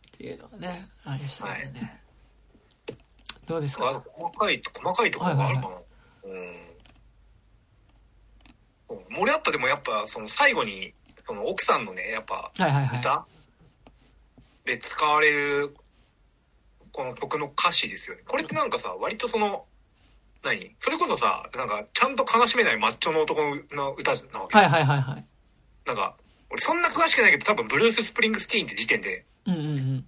っていうのがね、ありましたけどね。どうですあか？細かい、細かいところがあるかな。うん。俺やっぱでもやっぱ、その最後に、その奥さんのね、やっぱ。歌で使われる、この曲の歌詞ですよね。これってなんかさ、割とその、何？それこそさ、なんか、ちゃんと悲しめないマッチョの男の歌なわけ。はいはいはいはい。なんか、俺そんな詳しくないけど、多分ブルース・スプリングスティーンって時点で。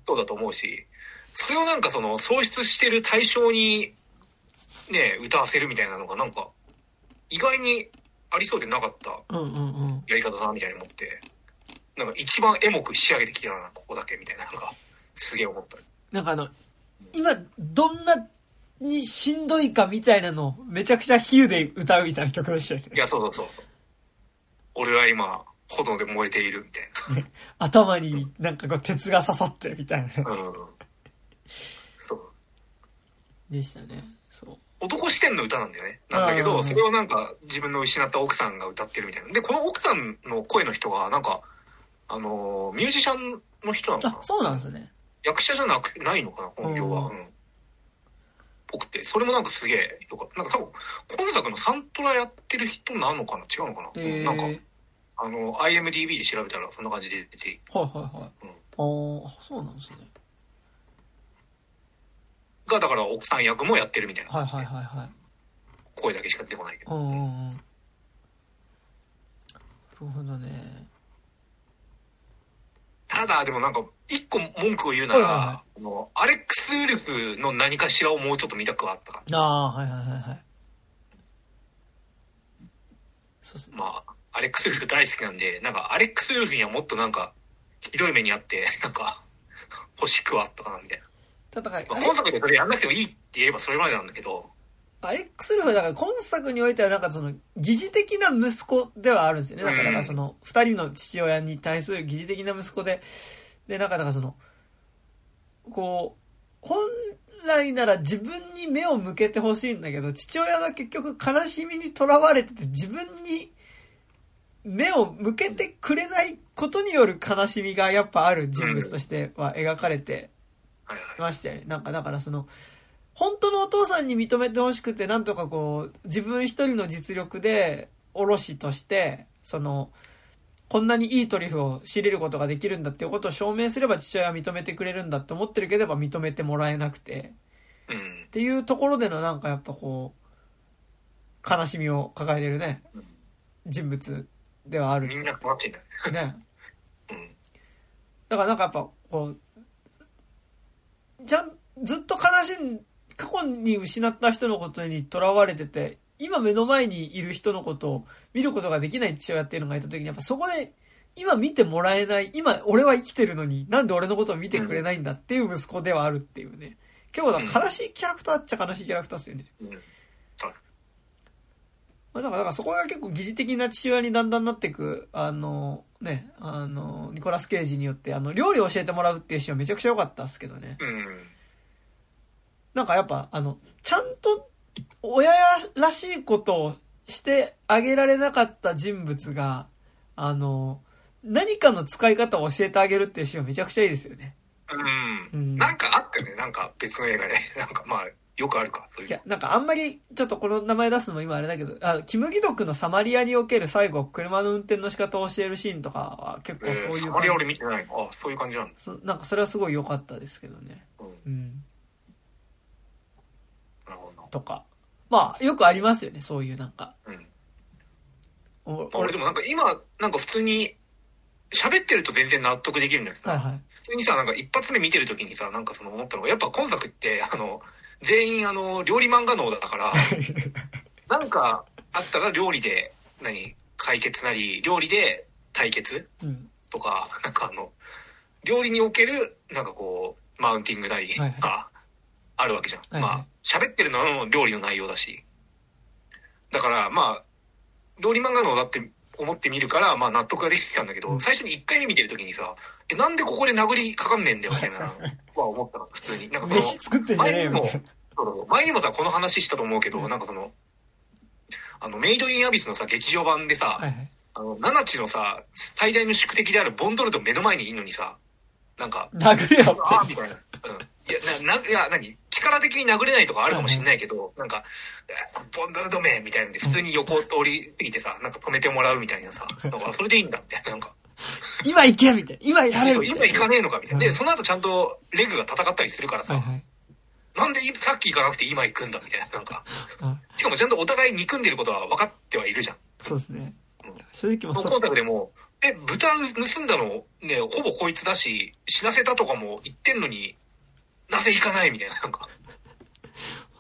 そうだと思うし、それをなんかその、喪失してる対象に、ね、歌わせるみたいなのがなんか、意外にありそうでなかった。やり方だな、みたいに思って、なんか一番エモく仕上げてきてるな、ここだけ、みたいなのが、すげえ思った。なんかあの、今、どんなにしんどいかみたいなのをめちゃくちゃ比喩で歌うみたいな曲でしたよね。いや、そうそうそう。俺は今、炎で燃えている、みたい 頭になんかこう鉄が刺さってみたいなね。な。うん。そう。でしたね。そう。男視点の歌なんだよね。なんだけど、それをなんか自分の失った奥さんが歌ってるみたいな。で、この奥さんの声の人が、なんか、あのーミュージシャンの人なのかな？あ、そうなんですね。役者じゃなく、ないのかな、本業は。ううんん。ぽくて、それもなんかすげえよかった。なんか多分、今作のサントラやってる人なのかな？違うのかな、えー、なんかは、いあの、IMDB で調べたらそんな感じで出てて、はいはい。うんああ、そうなんですね。が、だから奥さん役もやってるみたいなはいはいはいはい。声だけしか出てこないけど。うんうんうん。なるほどね。ただ、でもなんか、一個文句を言うなら、はいはいはあのアレックス・ウルフの何かしらをもうちょっと見たくはあったかああ、はいはいはいはい。そうですね。まあ、アレックス・ウルフ大好きなんで、なんか、アレックス・ウルフにはもっとなんか、ひどい目にあって、なんか、欲しくはあったかな、みたいな。ただから、まあ、今作でそれやんなくてもいいって言えばそれまでなんだけど、アレックス・ルフはだから今作においてはなんかその疑似的な息子ではあるんですよね。だからその二人の父親に対する疑似的な息子で、で、なんかだからその、こう、本来なら自分に目を向けてほしいんだけど、父親が結局悲しみにとらわれてて自分に目を向けてくれないことによる悲しみがやっぱある人物としては描かれて。ましたよね。なんかだからその、本当のお父さんに認めてほしくて、なんとかこう、自分一人の実力で、おろしとして、その、こんなにいいトリュフを仕入れることができるんだっていうことを証明すれば父親は認めてくれるんだって思ってるけど、やっぱ認めてもらえなくて、うんっ。ていうところでのなんかやっぱこう、悲しみを抱えてるね、人物ではある。ね。みんな困ってんだよ。うん。だからなんかやっぱこう、ちゃん、ずっと悲しん、過去に失った人のことにとらわれてて、今目の前にいる人のことを見ることができない父親っていうのがいた時に、やっぱそこで、今見てもらえない、今俺は生きてるのに、なんで俺のことを見てくれないんだっていう息子ではあるっていうね。結構悲しいキャラクターっちゃ悲しいキャラクターですよね。うん。まあ、だから、だからそこが結構疑似的な父親にだんだんなっていく、あの、ね、あの、ニコラス・ケイジによって、あの、料理を教えてもらうっていうシーンはめちゃくちゃ良かったですけどね。うん。なんかやっぱ、あの、ちゃんと親らしいことをしてあげられなかった人物が、あの、何かの使い方を教えてあげるっていうシーンはめちゃくちゃいいですよね。うん。うんなんかあったよね。なんか別の映画で。なんかまあ、よくあるか。そういういや、なんかあんまり、ちょっとこの名前出すのも今あれだけど、あキム・ギドクのサマリアにおける最後、車の運転の仕方を教えるシーンとかは結構えー、そういうサマリア俺見てないのあ、そういう感じなんだ。そなんかそれはすごい良かったですけどね。うん。うん。なるほどな。とか。まあ、よくありますよね、そういうなんか。うん。おまあ、俺でもなんか今、なんか普通に、喋ってると全然納得できるんだけど、はいはい。普通にさ、なんか一発目見てる時にさ、なんかその思ったのが、やっぱ今作って、あの、全員あの、料理漫画脳だから、なんかあったら料理で、何、解決なり、料理で対決うん。とか、なんかあの、料理における、なんかこう、マウンティングなりがあるわけじゃん。はいはいまあ、喋ってるのは料理の内容だし。だから、まあ、料理漫画のだって思ってみるから、まあ納得ができてたんだけど、うん最初に1回目見てる時にさ、え、なんでここで殴りかかんねえんだよ、みたいな、は思ったの、普通に。なんかこの飯作ってんじゃねえよ、前にもさ、この話したと思うけど、なんかその、あの、メイドインアビスのさ、劇場版でさ、はいはい。あの、ナナチのさ、最大の宿敵であるボンドルド目の前にいるのにさ、なんか、殴れよって。みたいな。うん。いや、な、な、いや、何？力的に殴れないとかあるかもしんないけど、なんか、えボンドルドめみたいなんで、普通に横を通り過ぎてさ、なんか止めてもらうみたいなさ、なんか、それでいいんだ、みたいな。なんか、今行けみたいな。今やれみたいな。今行かねえのか、みたいな。で、うんその後ちゃんとレグが戦ったりするからさ、はいはい。なんでさっき行かなくて今行くんだ、みたいな。なんか、あしかもちゃんとお互い憎んでることは分かってはいるじゃん。そうですねうん。正直もうそもう今作でも、え、豚盗んだの、ね、ほぼこいつだし、死なせたとかも言ってんのに、なぜ行かないみたいな、なんか。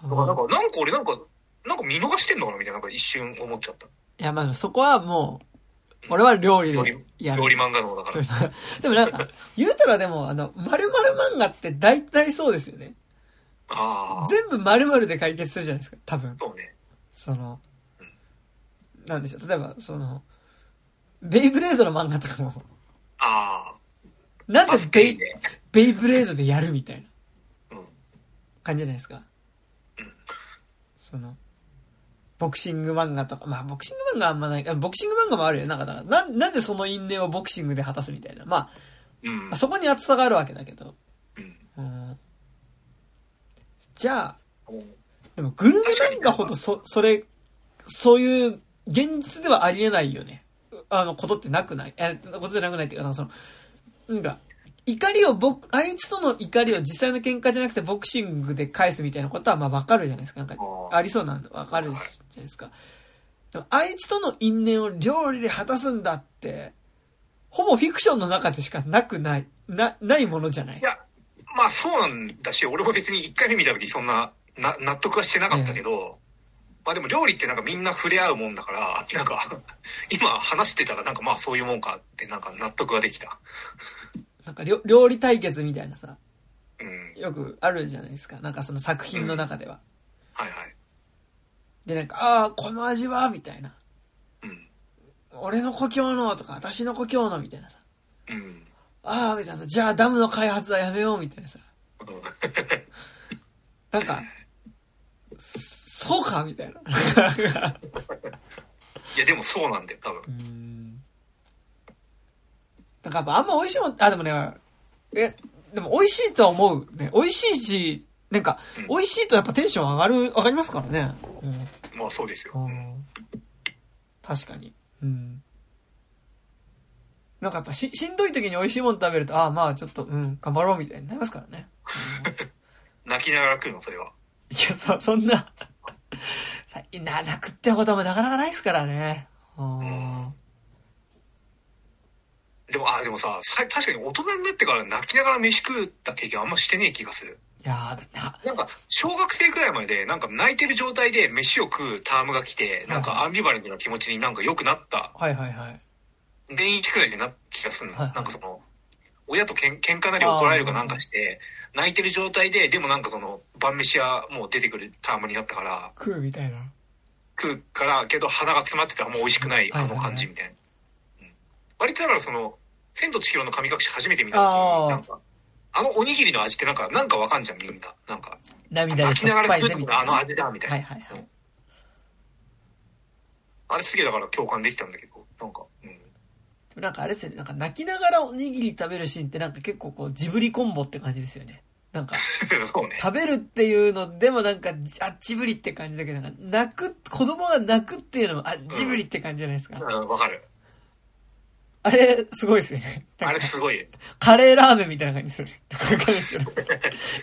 なんか、なんか、なんか俺なんか、なんか見逃してんのかなみたいな、なんか一瞬思っちゃった。いや、まあそこはもう、俺は料理料理で、やる料。理漫画のだから。でもなんか、言うたらでも、あの、〇〇漫画って大体そうですよね。ああ。全部〇〇で解決するじゃないですか、多分。そうね。その、なんでしょう、例えば、その、ベイブレードの漫画とかも、あなあ。ぜベイ、ね。ベイブレードでやるみたいなうん。感じじゃないですか。うんその、ボクシング漫画とか、まあボクシング漫画はあんまない、あボクシング漫画もあるよ。なんか、だからな、なぜその因縁をボクシングで果たすみたいな。まうんあ、。そこに厚さがあるわけだけど。うんうん。じゃあ、うんでもグルメ漫画ほどそ、それ、そういう現実ではありえないよね。あの、ことってなくない？え、ことじゃなくないっていうかその、なんか、怒りを僕、あいつとの怒りを実際の喧嘩じゃなくてボクシングで返すみたいなことはまあわかるじゃないですか。なんか、ありそうなんでわかるじゃないですか。でもあいつとの因縁を料理で果たすんだって、ほぼフィクションの中でしかなくない、な、ないものじゃないいや、まあそうなんだし、俺も別に一回目見た時そんな、な、納得はしてなかったけど、まあでも料理ってなんかみんな触れ合うもんだから、なんか、今話してたらなんかまあそういうもんかってなんか納得ができた。なんか料料理対決みたいなさ、うん。よくあるじゃないですか。なんかその作品の中では。はいはい。で、なんか、ああ、この味はみたいな。うん。俺の故郷のとか、私の故郷のみたいなさ。うん。ああ、みたいな。じゃあダムの開発はやめようみたいなさ。うんなんか、そうかみたいな。いやでもそうなんだよ、多分う。ん。だからやっぱあんま美味しいもん、あ、でもね、え、でも美味しいとは思う。ね、美味しいし、なんか、うん美味しいとやっぱテンション上がる、上がりますからね。まあそうですよ。うん。うんうん確かに。うん。なんかやっぱし、しんどい時に美味しいもの食べると、ああ、まあちょっと、うん、頑張ろうみたいになりますからね。泣きながら食うの、それは。いや、そ、そんな、最近な、泣くってこともなかなかないですからね。うん。でも、あ、でもさ、さ確かに大人になってから泣きながら飯食った経験あんましてねえ気がする。いやーだな、なんか、小学生くらいまで、なんか泣いてる状態で飯を食うタームが来て、なんかアンビバレントな気持ちになんか良くなったはいはいはい。年一くらいになった気がするの。はいはいなんかその、親とけん喧嘩なり怒られるかなんかして、泣いてる状態で、でもなんかその、晩飯はもう出てくるタームになったから、食うみたいな。食うから、けど鼻が詰まっててあんま美味しくないあの感じみたいな。うん割とだからその、千と千尋の神隠し初めて見た時に、なんか、あのおにぎりの味ってなんか、なんかわかんじゃん、みんな。なんか、涙で泣きながら食うのがあぜみたいな。の味だ、みたいな。はいはいはい。あれすげえだから共感できたんだけど、なんか、うん。なんかあれですよね、なんか泣きながらおにぎり食べるシーンってなんか結構こうジブリコンボって感じですよね。なんか。食べるっていうのでもなんか、あ、ジブリって感じだけど、なんか泣く、子供が泣くっていうのも、あ、ジブリって感じじゃないですか。うん、わかる。あれ、すごいですよね。あれすごい。カレーラーメンみたいな感じする。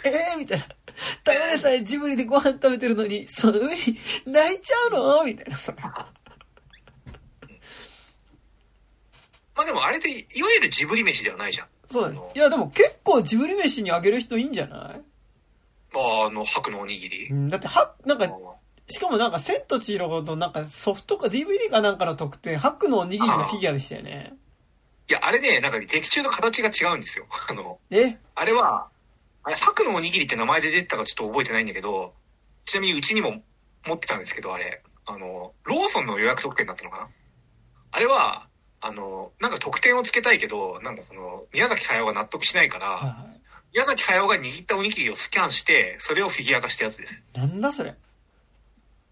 えーみたいな。ただでさえジブリでご飯食べてるのに、その上に泣いちゃうの？みたいなさ。まあでもあれって、いわゆるジブリ飯ではないじゃん。そうなんです。いや、でも結構ジブリ飯にあげる人いいんじゃない？まあ、あの、白のおにぎりう。ん、だって、は、なんか、しかもなんか、千と千尋のなんかソフトか DVD かなんかの特典、ハックのおにぎりのフィギュアでしたよね。いや、あれね、なんか劇中の形が違うんですよ。あの、え？あれは、あれ、白のおにぎりって名前で出てたかちょっと覚えてないんだけど、ちなみにうちにも持ってたんですけど、あれ、あの、ローソンの予約特典だったのかな？あれは、あの、なんか特典をつけたいけど、なんかその、宮崎駿が納得しないから、はいは宮崎駿が握ったおにぎりをスキャンして、それをフィギュア化したやつです。い。なんだそれ？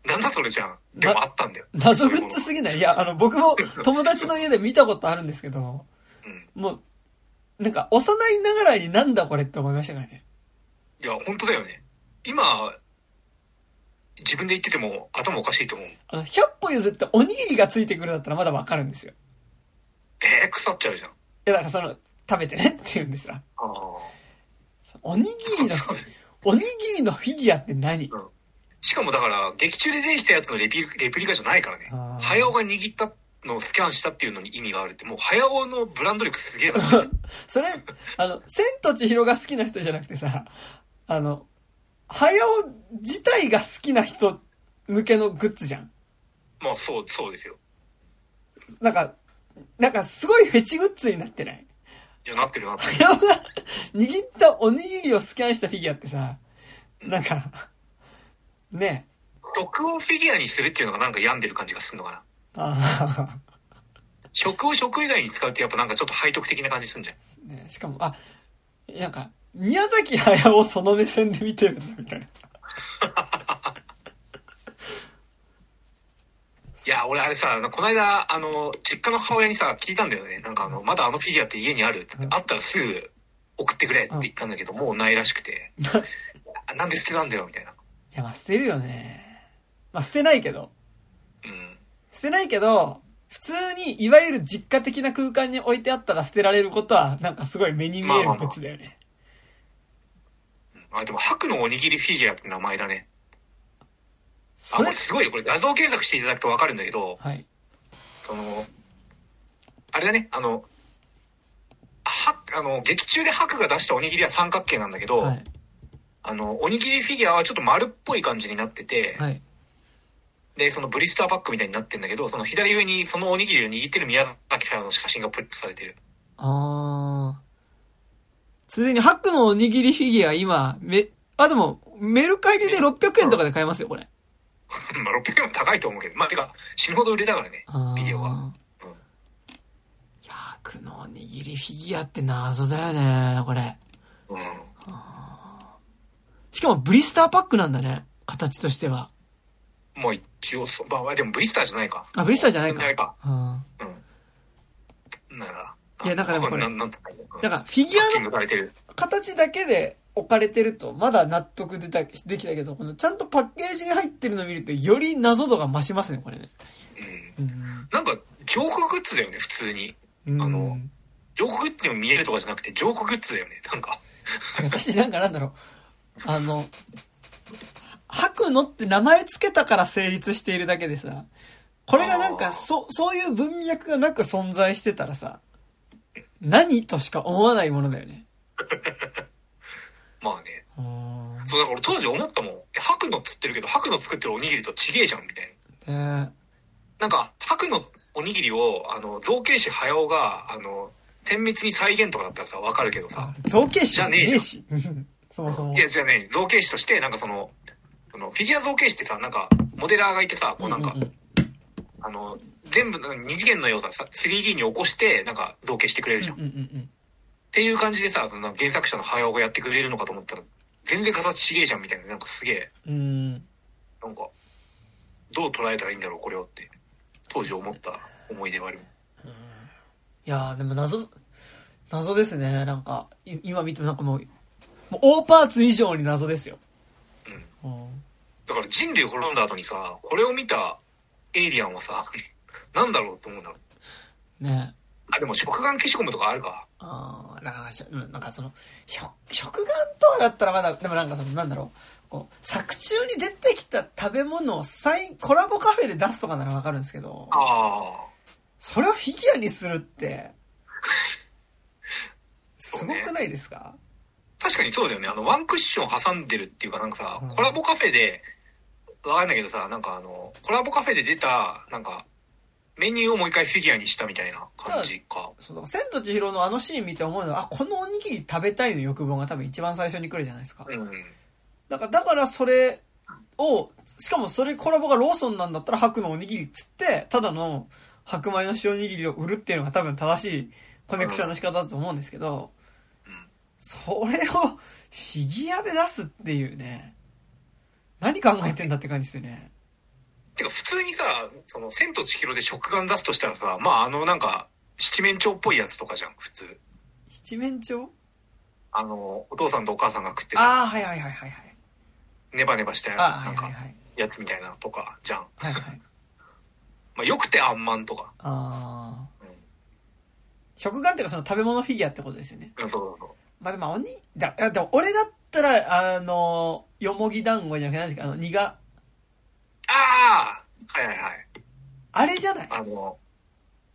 なんだそれじゃん。でもあったんだよ。謎グッズすぎない？いや、あの、僕も友達の家で見たことあるんですけど、うん。もう、なんか、幼いながらになんだこれって思いましたからね。いや、本当だよね。今、自分で言ってても頭おかしいと思う。あの、100歩譲っておにぎりがついてくるだったらまだわかるんですよ。えー、腐っちゃうじゃん。いや、だからその、食べてねって言うんですよ。ああ。おにぎりの、おにぎりのフィギュアって何？しかもだから、劇中で出てきたやつのレピレプリカじゃないからね。早尾が握ったのをスキャンしたっていうのに意味があるって、もう早尾のブランド力すげえな。それ、あの、千と千尋が好きな人じゃなくてさ、あの、早尾自体が好きな人向けのグッズじゃん。まあそう、そうですよ。なんか、なんかすごいフェチグッズになってない？いや、なってるなってる。早尾が握ったおにぎりをスキャンしたフィギュアってさ、なんか、ね食をフィギュアにするっていうのがなんか病んでる感じがするのかな。あ食を食以外に使うってやっぱなんかちょっと背徳的な感じすんじゃん。あ、ねしかも、あ、なんか、宮崎駿をその目線で見てるんだみたいな。いや、俺あれさ、この間、あの、実家の母親にさ、聞いたんだよね。なんかあの、まだあのフィギュアって家にあるって言って、あったらすぐ送ってくれって言ったんだけど、もうないらしくて。あなんで捨てたんだよ、みたいな。いや、まあ捨てるよね。まあ捨てないけど。うん。捨てないけど、普通に、いわゆる実家的な空間に置いてあったら捨てられることは、なんかすごい目に見えるグッズだよね。あ、でも、白のおにぎりフィギュアって名前だね。あ、これ、すごいよ。これ画像検索していただくとわかるんだけど、はい。その、あれだね、あの、は、あの、劇中で白が出したおにぎりは三角形なんだけど、はい。あの、おにぎりフィギュアはちょっと丸っぽい感じになってて、はい。で、そのブリスターパックみたいになってんだけど、その左上にそのおにぎりを握ってる宮崎駿の写真がプリントされてる。あー。ついでに、ハックのおにぎりフィギュア今、め、あ、でも、メルカリで600円とかで買えますよ、これ。まあ600円は高いと思うけど、まあてか、死ぬほど売れたからね、ビデオが。あー。いや、ハックのおにぎりフィギュアって謎だよね、これ。うん。しかもブリスターパックなんだね、形としては。もう一応そう、まあでもブリスターじゃないか。あ、ブリスターじゃないか。ないか。うん。うん。なら。いやなんかでもこれなんから、フィギュアのグされてる。形だけで置かれてると、まだ納得でたできたけど、このちゃんとパッケージに入ってるのを見ると、より謎度が増しますね、これね。うん。うん。なんか、ジョークグッズだよね、普通に。うんあのジョークグッズにも見えるとかじゃなくて、ジョークグッズだよね、なんか。私なんかなんだろう。あの、吐くのって名前つけたから成立しているだけでさ、これがなんか、そ、そういう文脈がなく存在してたらさ、何としか思わないものだよね。まあね。うんそう、だから俺当時思ったもん。え、白のっつってるけど、白の作ってるおにぎりとちげえじゃん、みたいな。ねなんか、白のおにぎりを、あの、造形師早尾が、あの、点滅に再現とかだったらさ、わかるけどさ。造形師じゃねえし。そもそもい。や、じゃあね、造形師として、なんかその、そのフィギュア造形師ってさ、なんか、モデラーがいてさ、こうなんか、うんうんあの、全部、二次元の要素さ、3D に起こして、なんか、造形してくれるじゃん。うんうんうんっていう感じでさ、その原作者の早尾がやってくれるのかと思ったら、全然形違えじゃんみたいな、なんかすげえ、うん。うん。なんか、どう捉えたらいいんだろう、これをって、当時思った思い出はある。いやーでも謎、謎ですね。なんか、い今見てもなんかもう、もう大パーツ以上に謎ですよ。うん。うんだから人類滅んだ後にさ、これを見たエイリアンはさ、なんだろうと思うんだろう。ねあ、でも食玩消しゴムとかあるか。ああ、だからしょ、うんなんかその、食、食玩とはだったらまだ、でもなんかその、なんだろう、こう、作中に出てきた食べ物をサイン、コラボカフェで出すとかならわかるんですけど、あそれをフィギュアにするって、すごくないですか？あ。確かにそうだよね。あの、ワンクッション挟んでるっていうかなんかさうん、コラボカフェで、わかんないけどさ、なんかあの、コラボカフェで出た、なんか、メニューをもう一回フィギュアにしたみたいな感じか。そうだ、千と千尋のあのシーン見て思うのは、あ、このおにぎり食べたいの欲望が多分一番最初に来るじゃないですか。うん。だから、だからそれを、しかもそれコラボがローソンなんだったら白のおにぎりっつって、ただの白米の塩おにぎりを売るっていうのが多分正しいコネクションの仕方だと思うんですけど、うんそれをフィギュアで出すっていうね、何考えてんだって感じですよね。てか普通にさ、その、千と千尋で食玩出すとしたらさ、まああのなんか、七面鳥っぽいやつとかじゃん、普通。七面鳥？あの、お父さんとお母さんが食ってる、ああ、はいはいはいはいはい。ネバネバしたああ、はないんか。やつみたいなのとか、じゃん。はいはい。まあよくてあんまんとか。ああ。うん食玩っていうかその食べ物フィギュアってことですよね。うん、そうそうそう。まあでも、おに、だ、でも俺だったら、あの、よもぎ団子じゃなくて何ですか、あの、苦、ああはいはいはい。あれじゃない？あの、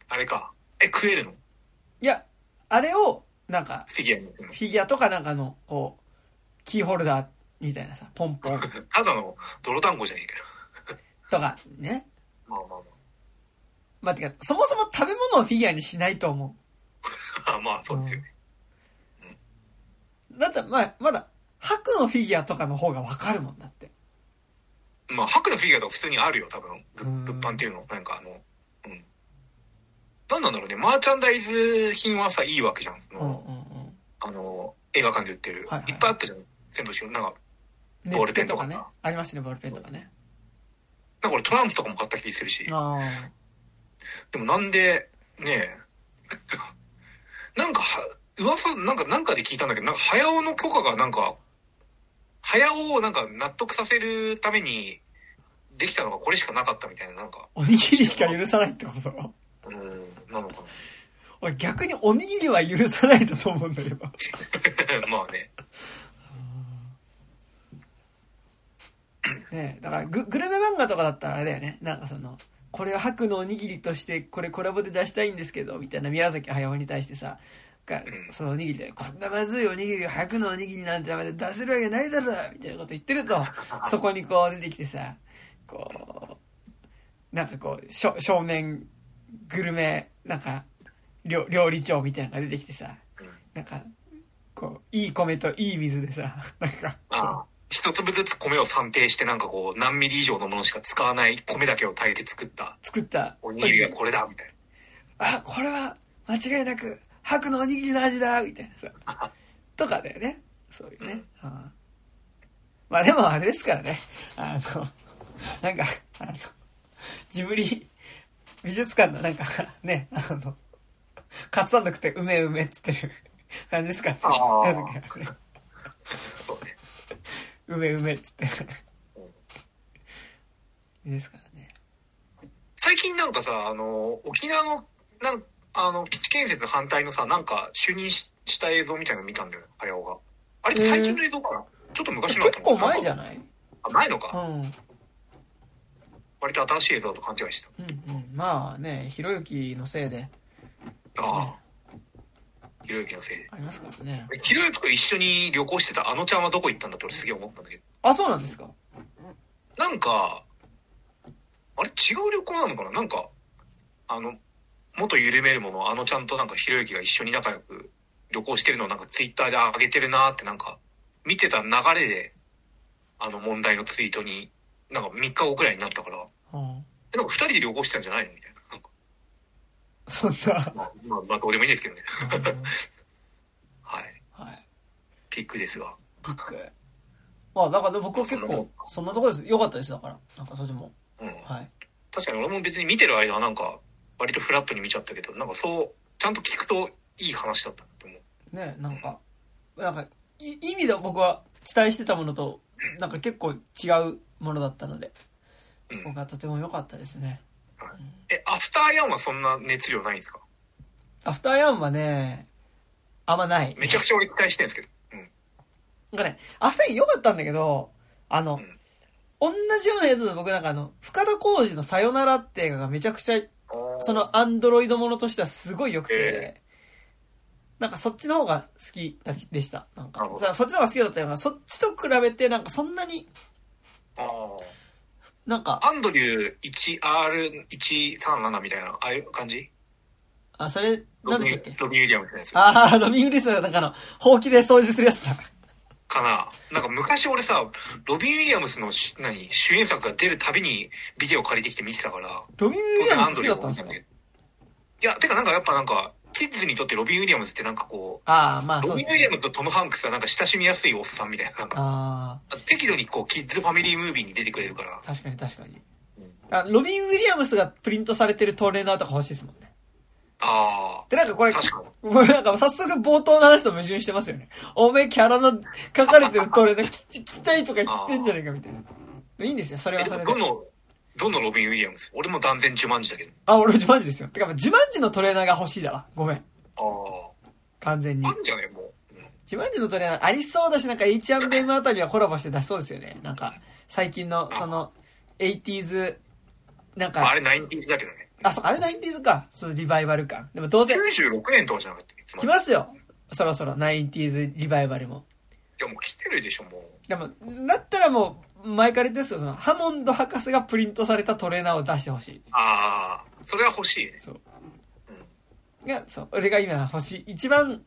あれか。え、食えるの？いや、あれを、なんか、フィギュアフィギュアとかなんかの、こう、キーホルダーみたいなさ、ポンポン ただの泥団子じゃねえかよ。とか、ね。まあまあまあ、てか、そもそも食べ物をフィギュアにしないと思ま あ。まあそうですよね。う。だったら、まあ、まだ、白のフィギュアとかの方がわかるもんだって。まあ白のフィギュアとか普通にあるよ、多分。物販っていうの。なんかあの、うん。なんなんだろうね。マーチャンダイズ品はさ、いいわけじゃん。あうんうんの、うん。あの映画館で売ってる。はいはいいっぱいあったじゃん。全部しろ。なんか、熱ボールペンとかね。ありましたね、ボールペンとかね。なんか俺トランプとかも買った気するし。あでもなんで、ねえ。なんかは、噂、なんか、なんかで聞いたんだけど、なんか、早尾の許可がなんか、早尾をなんか納得させるために、できたのがこれしかなかったみたいな、なんか、あ。おにぎりしか許さないってこと？うん、なのか俺逆におにぎりは許さないだと思うんだけど。な。まあね。ねえだからググルメ漫画とかだったらあれだよね。なんかその、これを白のおにぎりとしてこれコラボで出したいんですけど、みたいな宮崎駿に対してさ、がうんそのおにぎりで、こんなまずいおにぎりを白のおにぎりなんて名前で出せるわけないだろみたいなこと言ってると、そこにこう出てきてさ、こう、なんかこう、正面グルメ、なんか、料料理長みたいなのが出てきてさ、うんなんか、こう、いい米といい水でさ、なんか。一粒ずつ米を算定してなんかこう、何ミリ以上のものしか使わない米だけを炊いて作った作ったおにぎりがこれだ、みたいな。あ、これは間違いなく白のおにぎりの味だみたいなさ。とかだよね。そういうね。うんまあでもあれですからね。あの、なんか、あの、ジブリ美術館のなんかね、あの、カツサンド食ってうめえうめえっつってる感じですからね。うめえうめえっつって。ですからね。最近なんかさ、あの、沖縄の、なんあの、基地建設の反対のさ、なんか、就任しした映像みたいなの見たんだよ、早尾が。あれって最近の映像かな、ちょっと昔の結構前じゃゃない？あ、ないのうか。ん。うん割と新しい映像だと勘違いしてうん。まあね、ひろゆきのせいでた。ああ。ひろゆきのせいで。ありますからね。ひろゆきと一緒に旅行してたあのちゃんはどこ行ったんだって俺すげえ思ったんだけど。あ、そうなんですか？なんか、あれ違う旅行なのかな？なんか、あの、元緩めるもの、あのちゃんとなんかひろゆきが一緒に仲良く旅行してるのをなんかツイッターで上げてるなーってなんか、見てた流れで、あの問題のツイートに、なんか3日後くらいになったから、うん。えなんか2人で旅行してたんじゃないのみたいな。なんか、そんな。まあ、まあ、まあ、どうでもいいんですけどね。はい。はい。ピックですが。ピック。まあ、だから僕は結構、そんなとこです。よかったです、だから。なんかそれでも。うん。はい。確かに俺も別に見てる間はなんか、割とフラットに見ちゃったけど、なんかそう、ちゃんと聞くといい話だったなって思う。ね、なんか、なんか、い意味で僕は期待してたものと、なんか結構違うものだったので、うん僕はとても良かったですね。え、アフターヤンはそんな熱量ないんですか？アフターヤンはね、あんまない。めちゃくちゃ俺期待してるんですけど。うん。なんかね、アフターヤン良かったんだけど、あの、うん同じようなやつで僕なんかあの、深田浩二のさよならって映画がめちゃくちゃ、そのアンドロイドものとしてはすごい良くて、えなんかそっちの方が好きでした。なんかそっちの方が好きだったのが、そっちと比べてなんかそんなに、あなんかあ。、アンドリュー 1R137 みたいな、ああいう感じ？あ、それ、何でしたっけ？ロビン・ウィリアムズのやつ。ああ、ロビン・ウィリスがなんかあの、ほうきで掃除するやつだ。かな。なんか昔俺さ、ロビン・ウィリアムスのし何主演作が出るたびにビデオ借りてきて見てたから、ロビン・ウィリアムス好きだったんですか？いや、てかなんかやっぱなんか、キッズにとってロビン・ウィリアムズってなんかこああ、まあう、ロビン・。ウィリアムズとトム・ハンクスはなんか親しみやすいおっさんみたいな、なんか、あ適度にこう、キッズファミリームービーに出てくれるから。あ、、確かに確かに。うん。あロビン・ウィリアムスがプリントされてるトレーナーとか欲しいですもんね。あで、なんかこれ、確かにもうなんか早速冒頭の話と矛盾してますよね。おめえキャラの書かれてるトレーナー着着たいとか言ってんじゃねえかみたいな。いいんですよ、それあ。え、はそれでど。の、どのロビン・ウィリアムズ？俺も断然自慢自だけど。あ、俺自慢自ですよ。てか、自慢自のトレーナーが欲しいだわ。ごめん。あ完全にあ。あ。んじゃねもう。うん自慢自のトレーナーありそうだし、なんか H&M あたりはコラボして出しそうですよね。なんか、最近の、その、80s、なんか、あれ、ナインティーズだけどね。あ、そう、あれ 90s か。そのリバイバル感。でもどうせ、96年とかじゃなかった来ますよ。そろそろ 90s リバイバルも。いや、もう来てるでしょ、もう。でも、だったらもう、前からですよ、その、ハモンド博士がプリントされたトレーナーを出してほしい。ああ、それは欲しいね。そう。うんが、そう、俺が今欲しい。一番、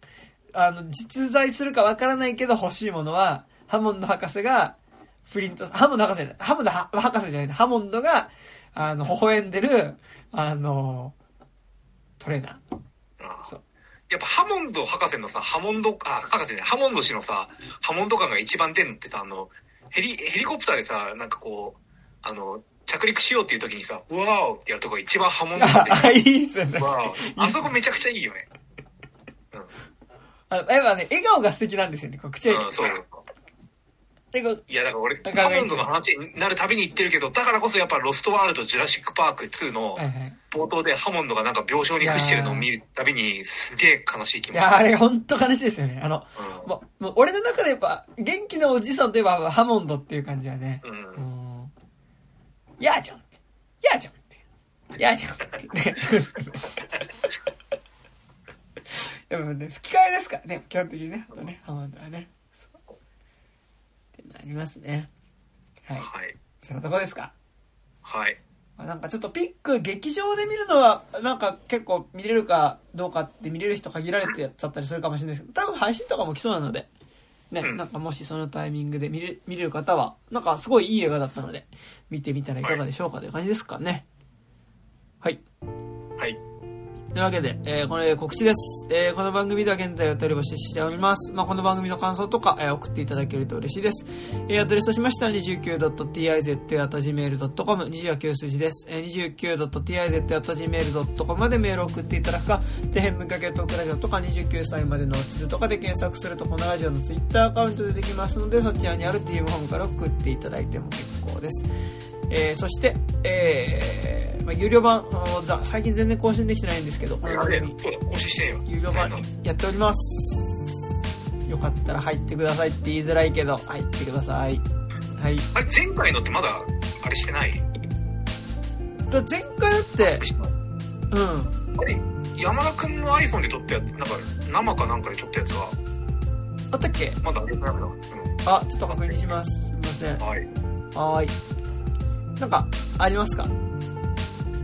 あの、実在するかわからないけど欲しいものは、ハモンド博士が、プリント、ハモンド博士じゃない、ハモンドは博士じゃない、ハモンドが、あの、微笑んでる、あの、トレーナー。ああそう。やっぱハモンド博士のさ、ハモンド、あ、博士ね、ハモンド氏のさ、ハモンド感が一番出んのってさ、あの、ヘリ、ヘリコプターでさ、なんかこう、あの、着陸しようっていう時にさ、うわーってやるとこが一番ハモンド感で、あ、いいっすよね。あそこめちゃくちゃいいよね。あの、やっぱね、笑顔が素敵なんですよね、こう口うん、そう。でこういや、だから俺、なんかハモンドの話になるたびに言ってるけど、だからこそやっぱロストワールド・ジュラシック・パーク2の。冒頭でハモンドがなんか病床に伏してるのを見るたびにすげえ悲しい気持ち。いや、あれほんと悲しいですよね。あの、うんもう、もう俺の中でやっぱ、元気なおじさんといえばハモンドっていう感じはね。うんうん。やーちゃんって。やーちゃんって。やーちゃんって。ね。やっぱね、吹き替えですからね、基本的にね。あとね、ハモンドはね。りますね。はい。はい。そのとこですか？はい。まあなんかちょっとピック劇場で見るのはなんか結構見れるかどうかって見れる人限られてやっちゃったりするかもしれないですけど多分配信とかも来そうなのでね、うんなんかもしそのタイミングで見れ見れる方はなんかすごいいい映画だったので見てみたらいかがでしょうかという感じですかねはいはい。というわけで、えーこれ告知です。えーこの番組では現在お便り募集しております。まあ、この番組の感想とか、えー送っていただけると嬉しいです。えーアドレスとしましては 29.tiz.gmail.com、29数字です。えー 29.tiz.gmail.com までメールを送っていただくか、底辺文化系トークラジオとか29歳までの地図とかで検索するとこのラジオのツイッターアカウントでできますので、そちらにある DM ホームから送っていただいても結構です。えーそして、えーまあ、有料版あのざ最近全然更新できてないんですけど、この番組、更新してんよ。有料版やっております。よかったら入ってくださいって言いづらいけど、入ってください。ははい。あれ、前回のってまだ、あれしてない？だ前回だって、うん。あれ、山田くんの iPhone で撮ったやつ、なんか、生かなんかで撮ったやつは、あったっけ？まだ上げてないな。うあ、ちょっと確認します。すみません。ん。はい。はーい。なんか、ありますか？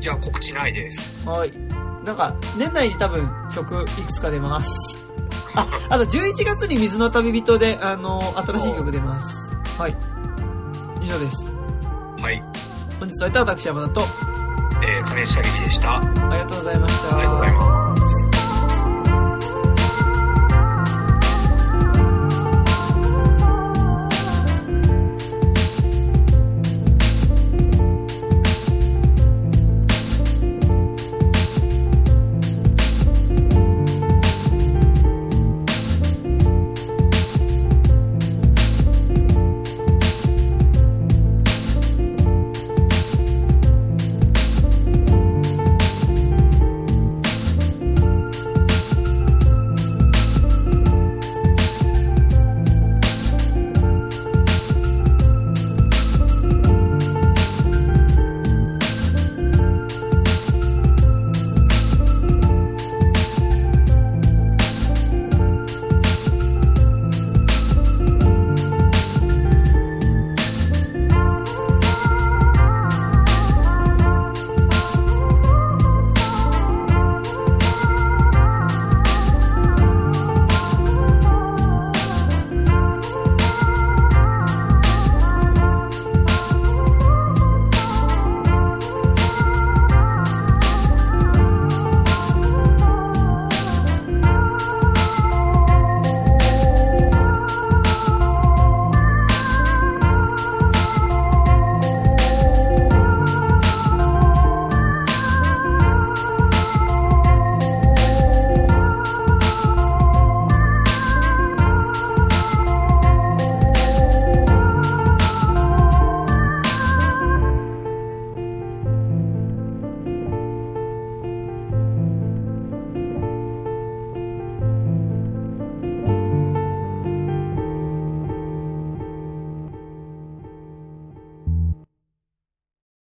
いや、告知ないです。はーい。なんか、年内に多分曲いくつか出ます。あ、あと11月に水の旅人で、あの、新しい曲出ます。はい。以上です。はい。本日は私山田と、えー、金下劇でした。あありがとうございました。りがとうございます。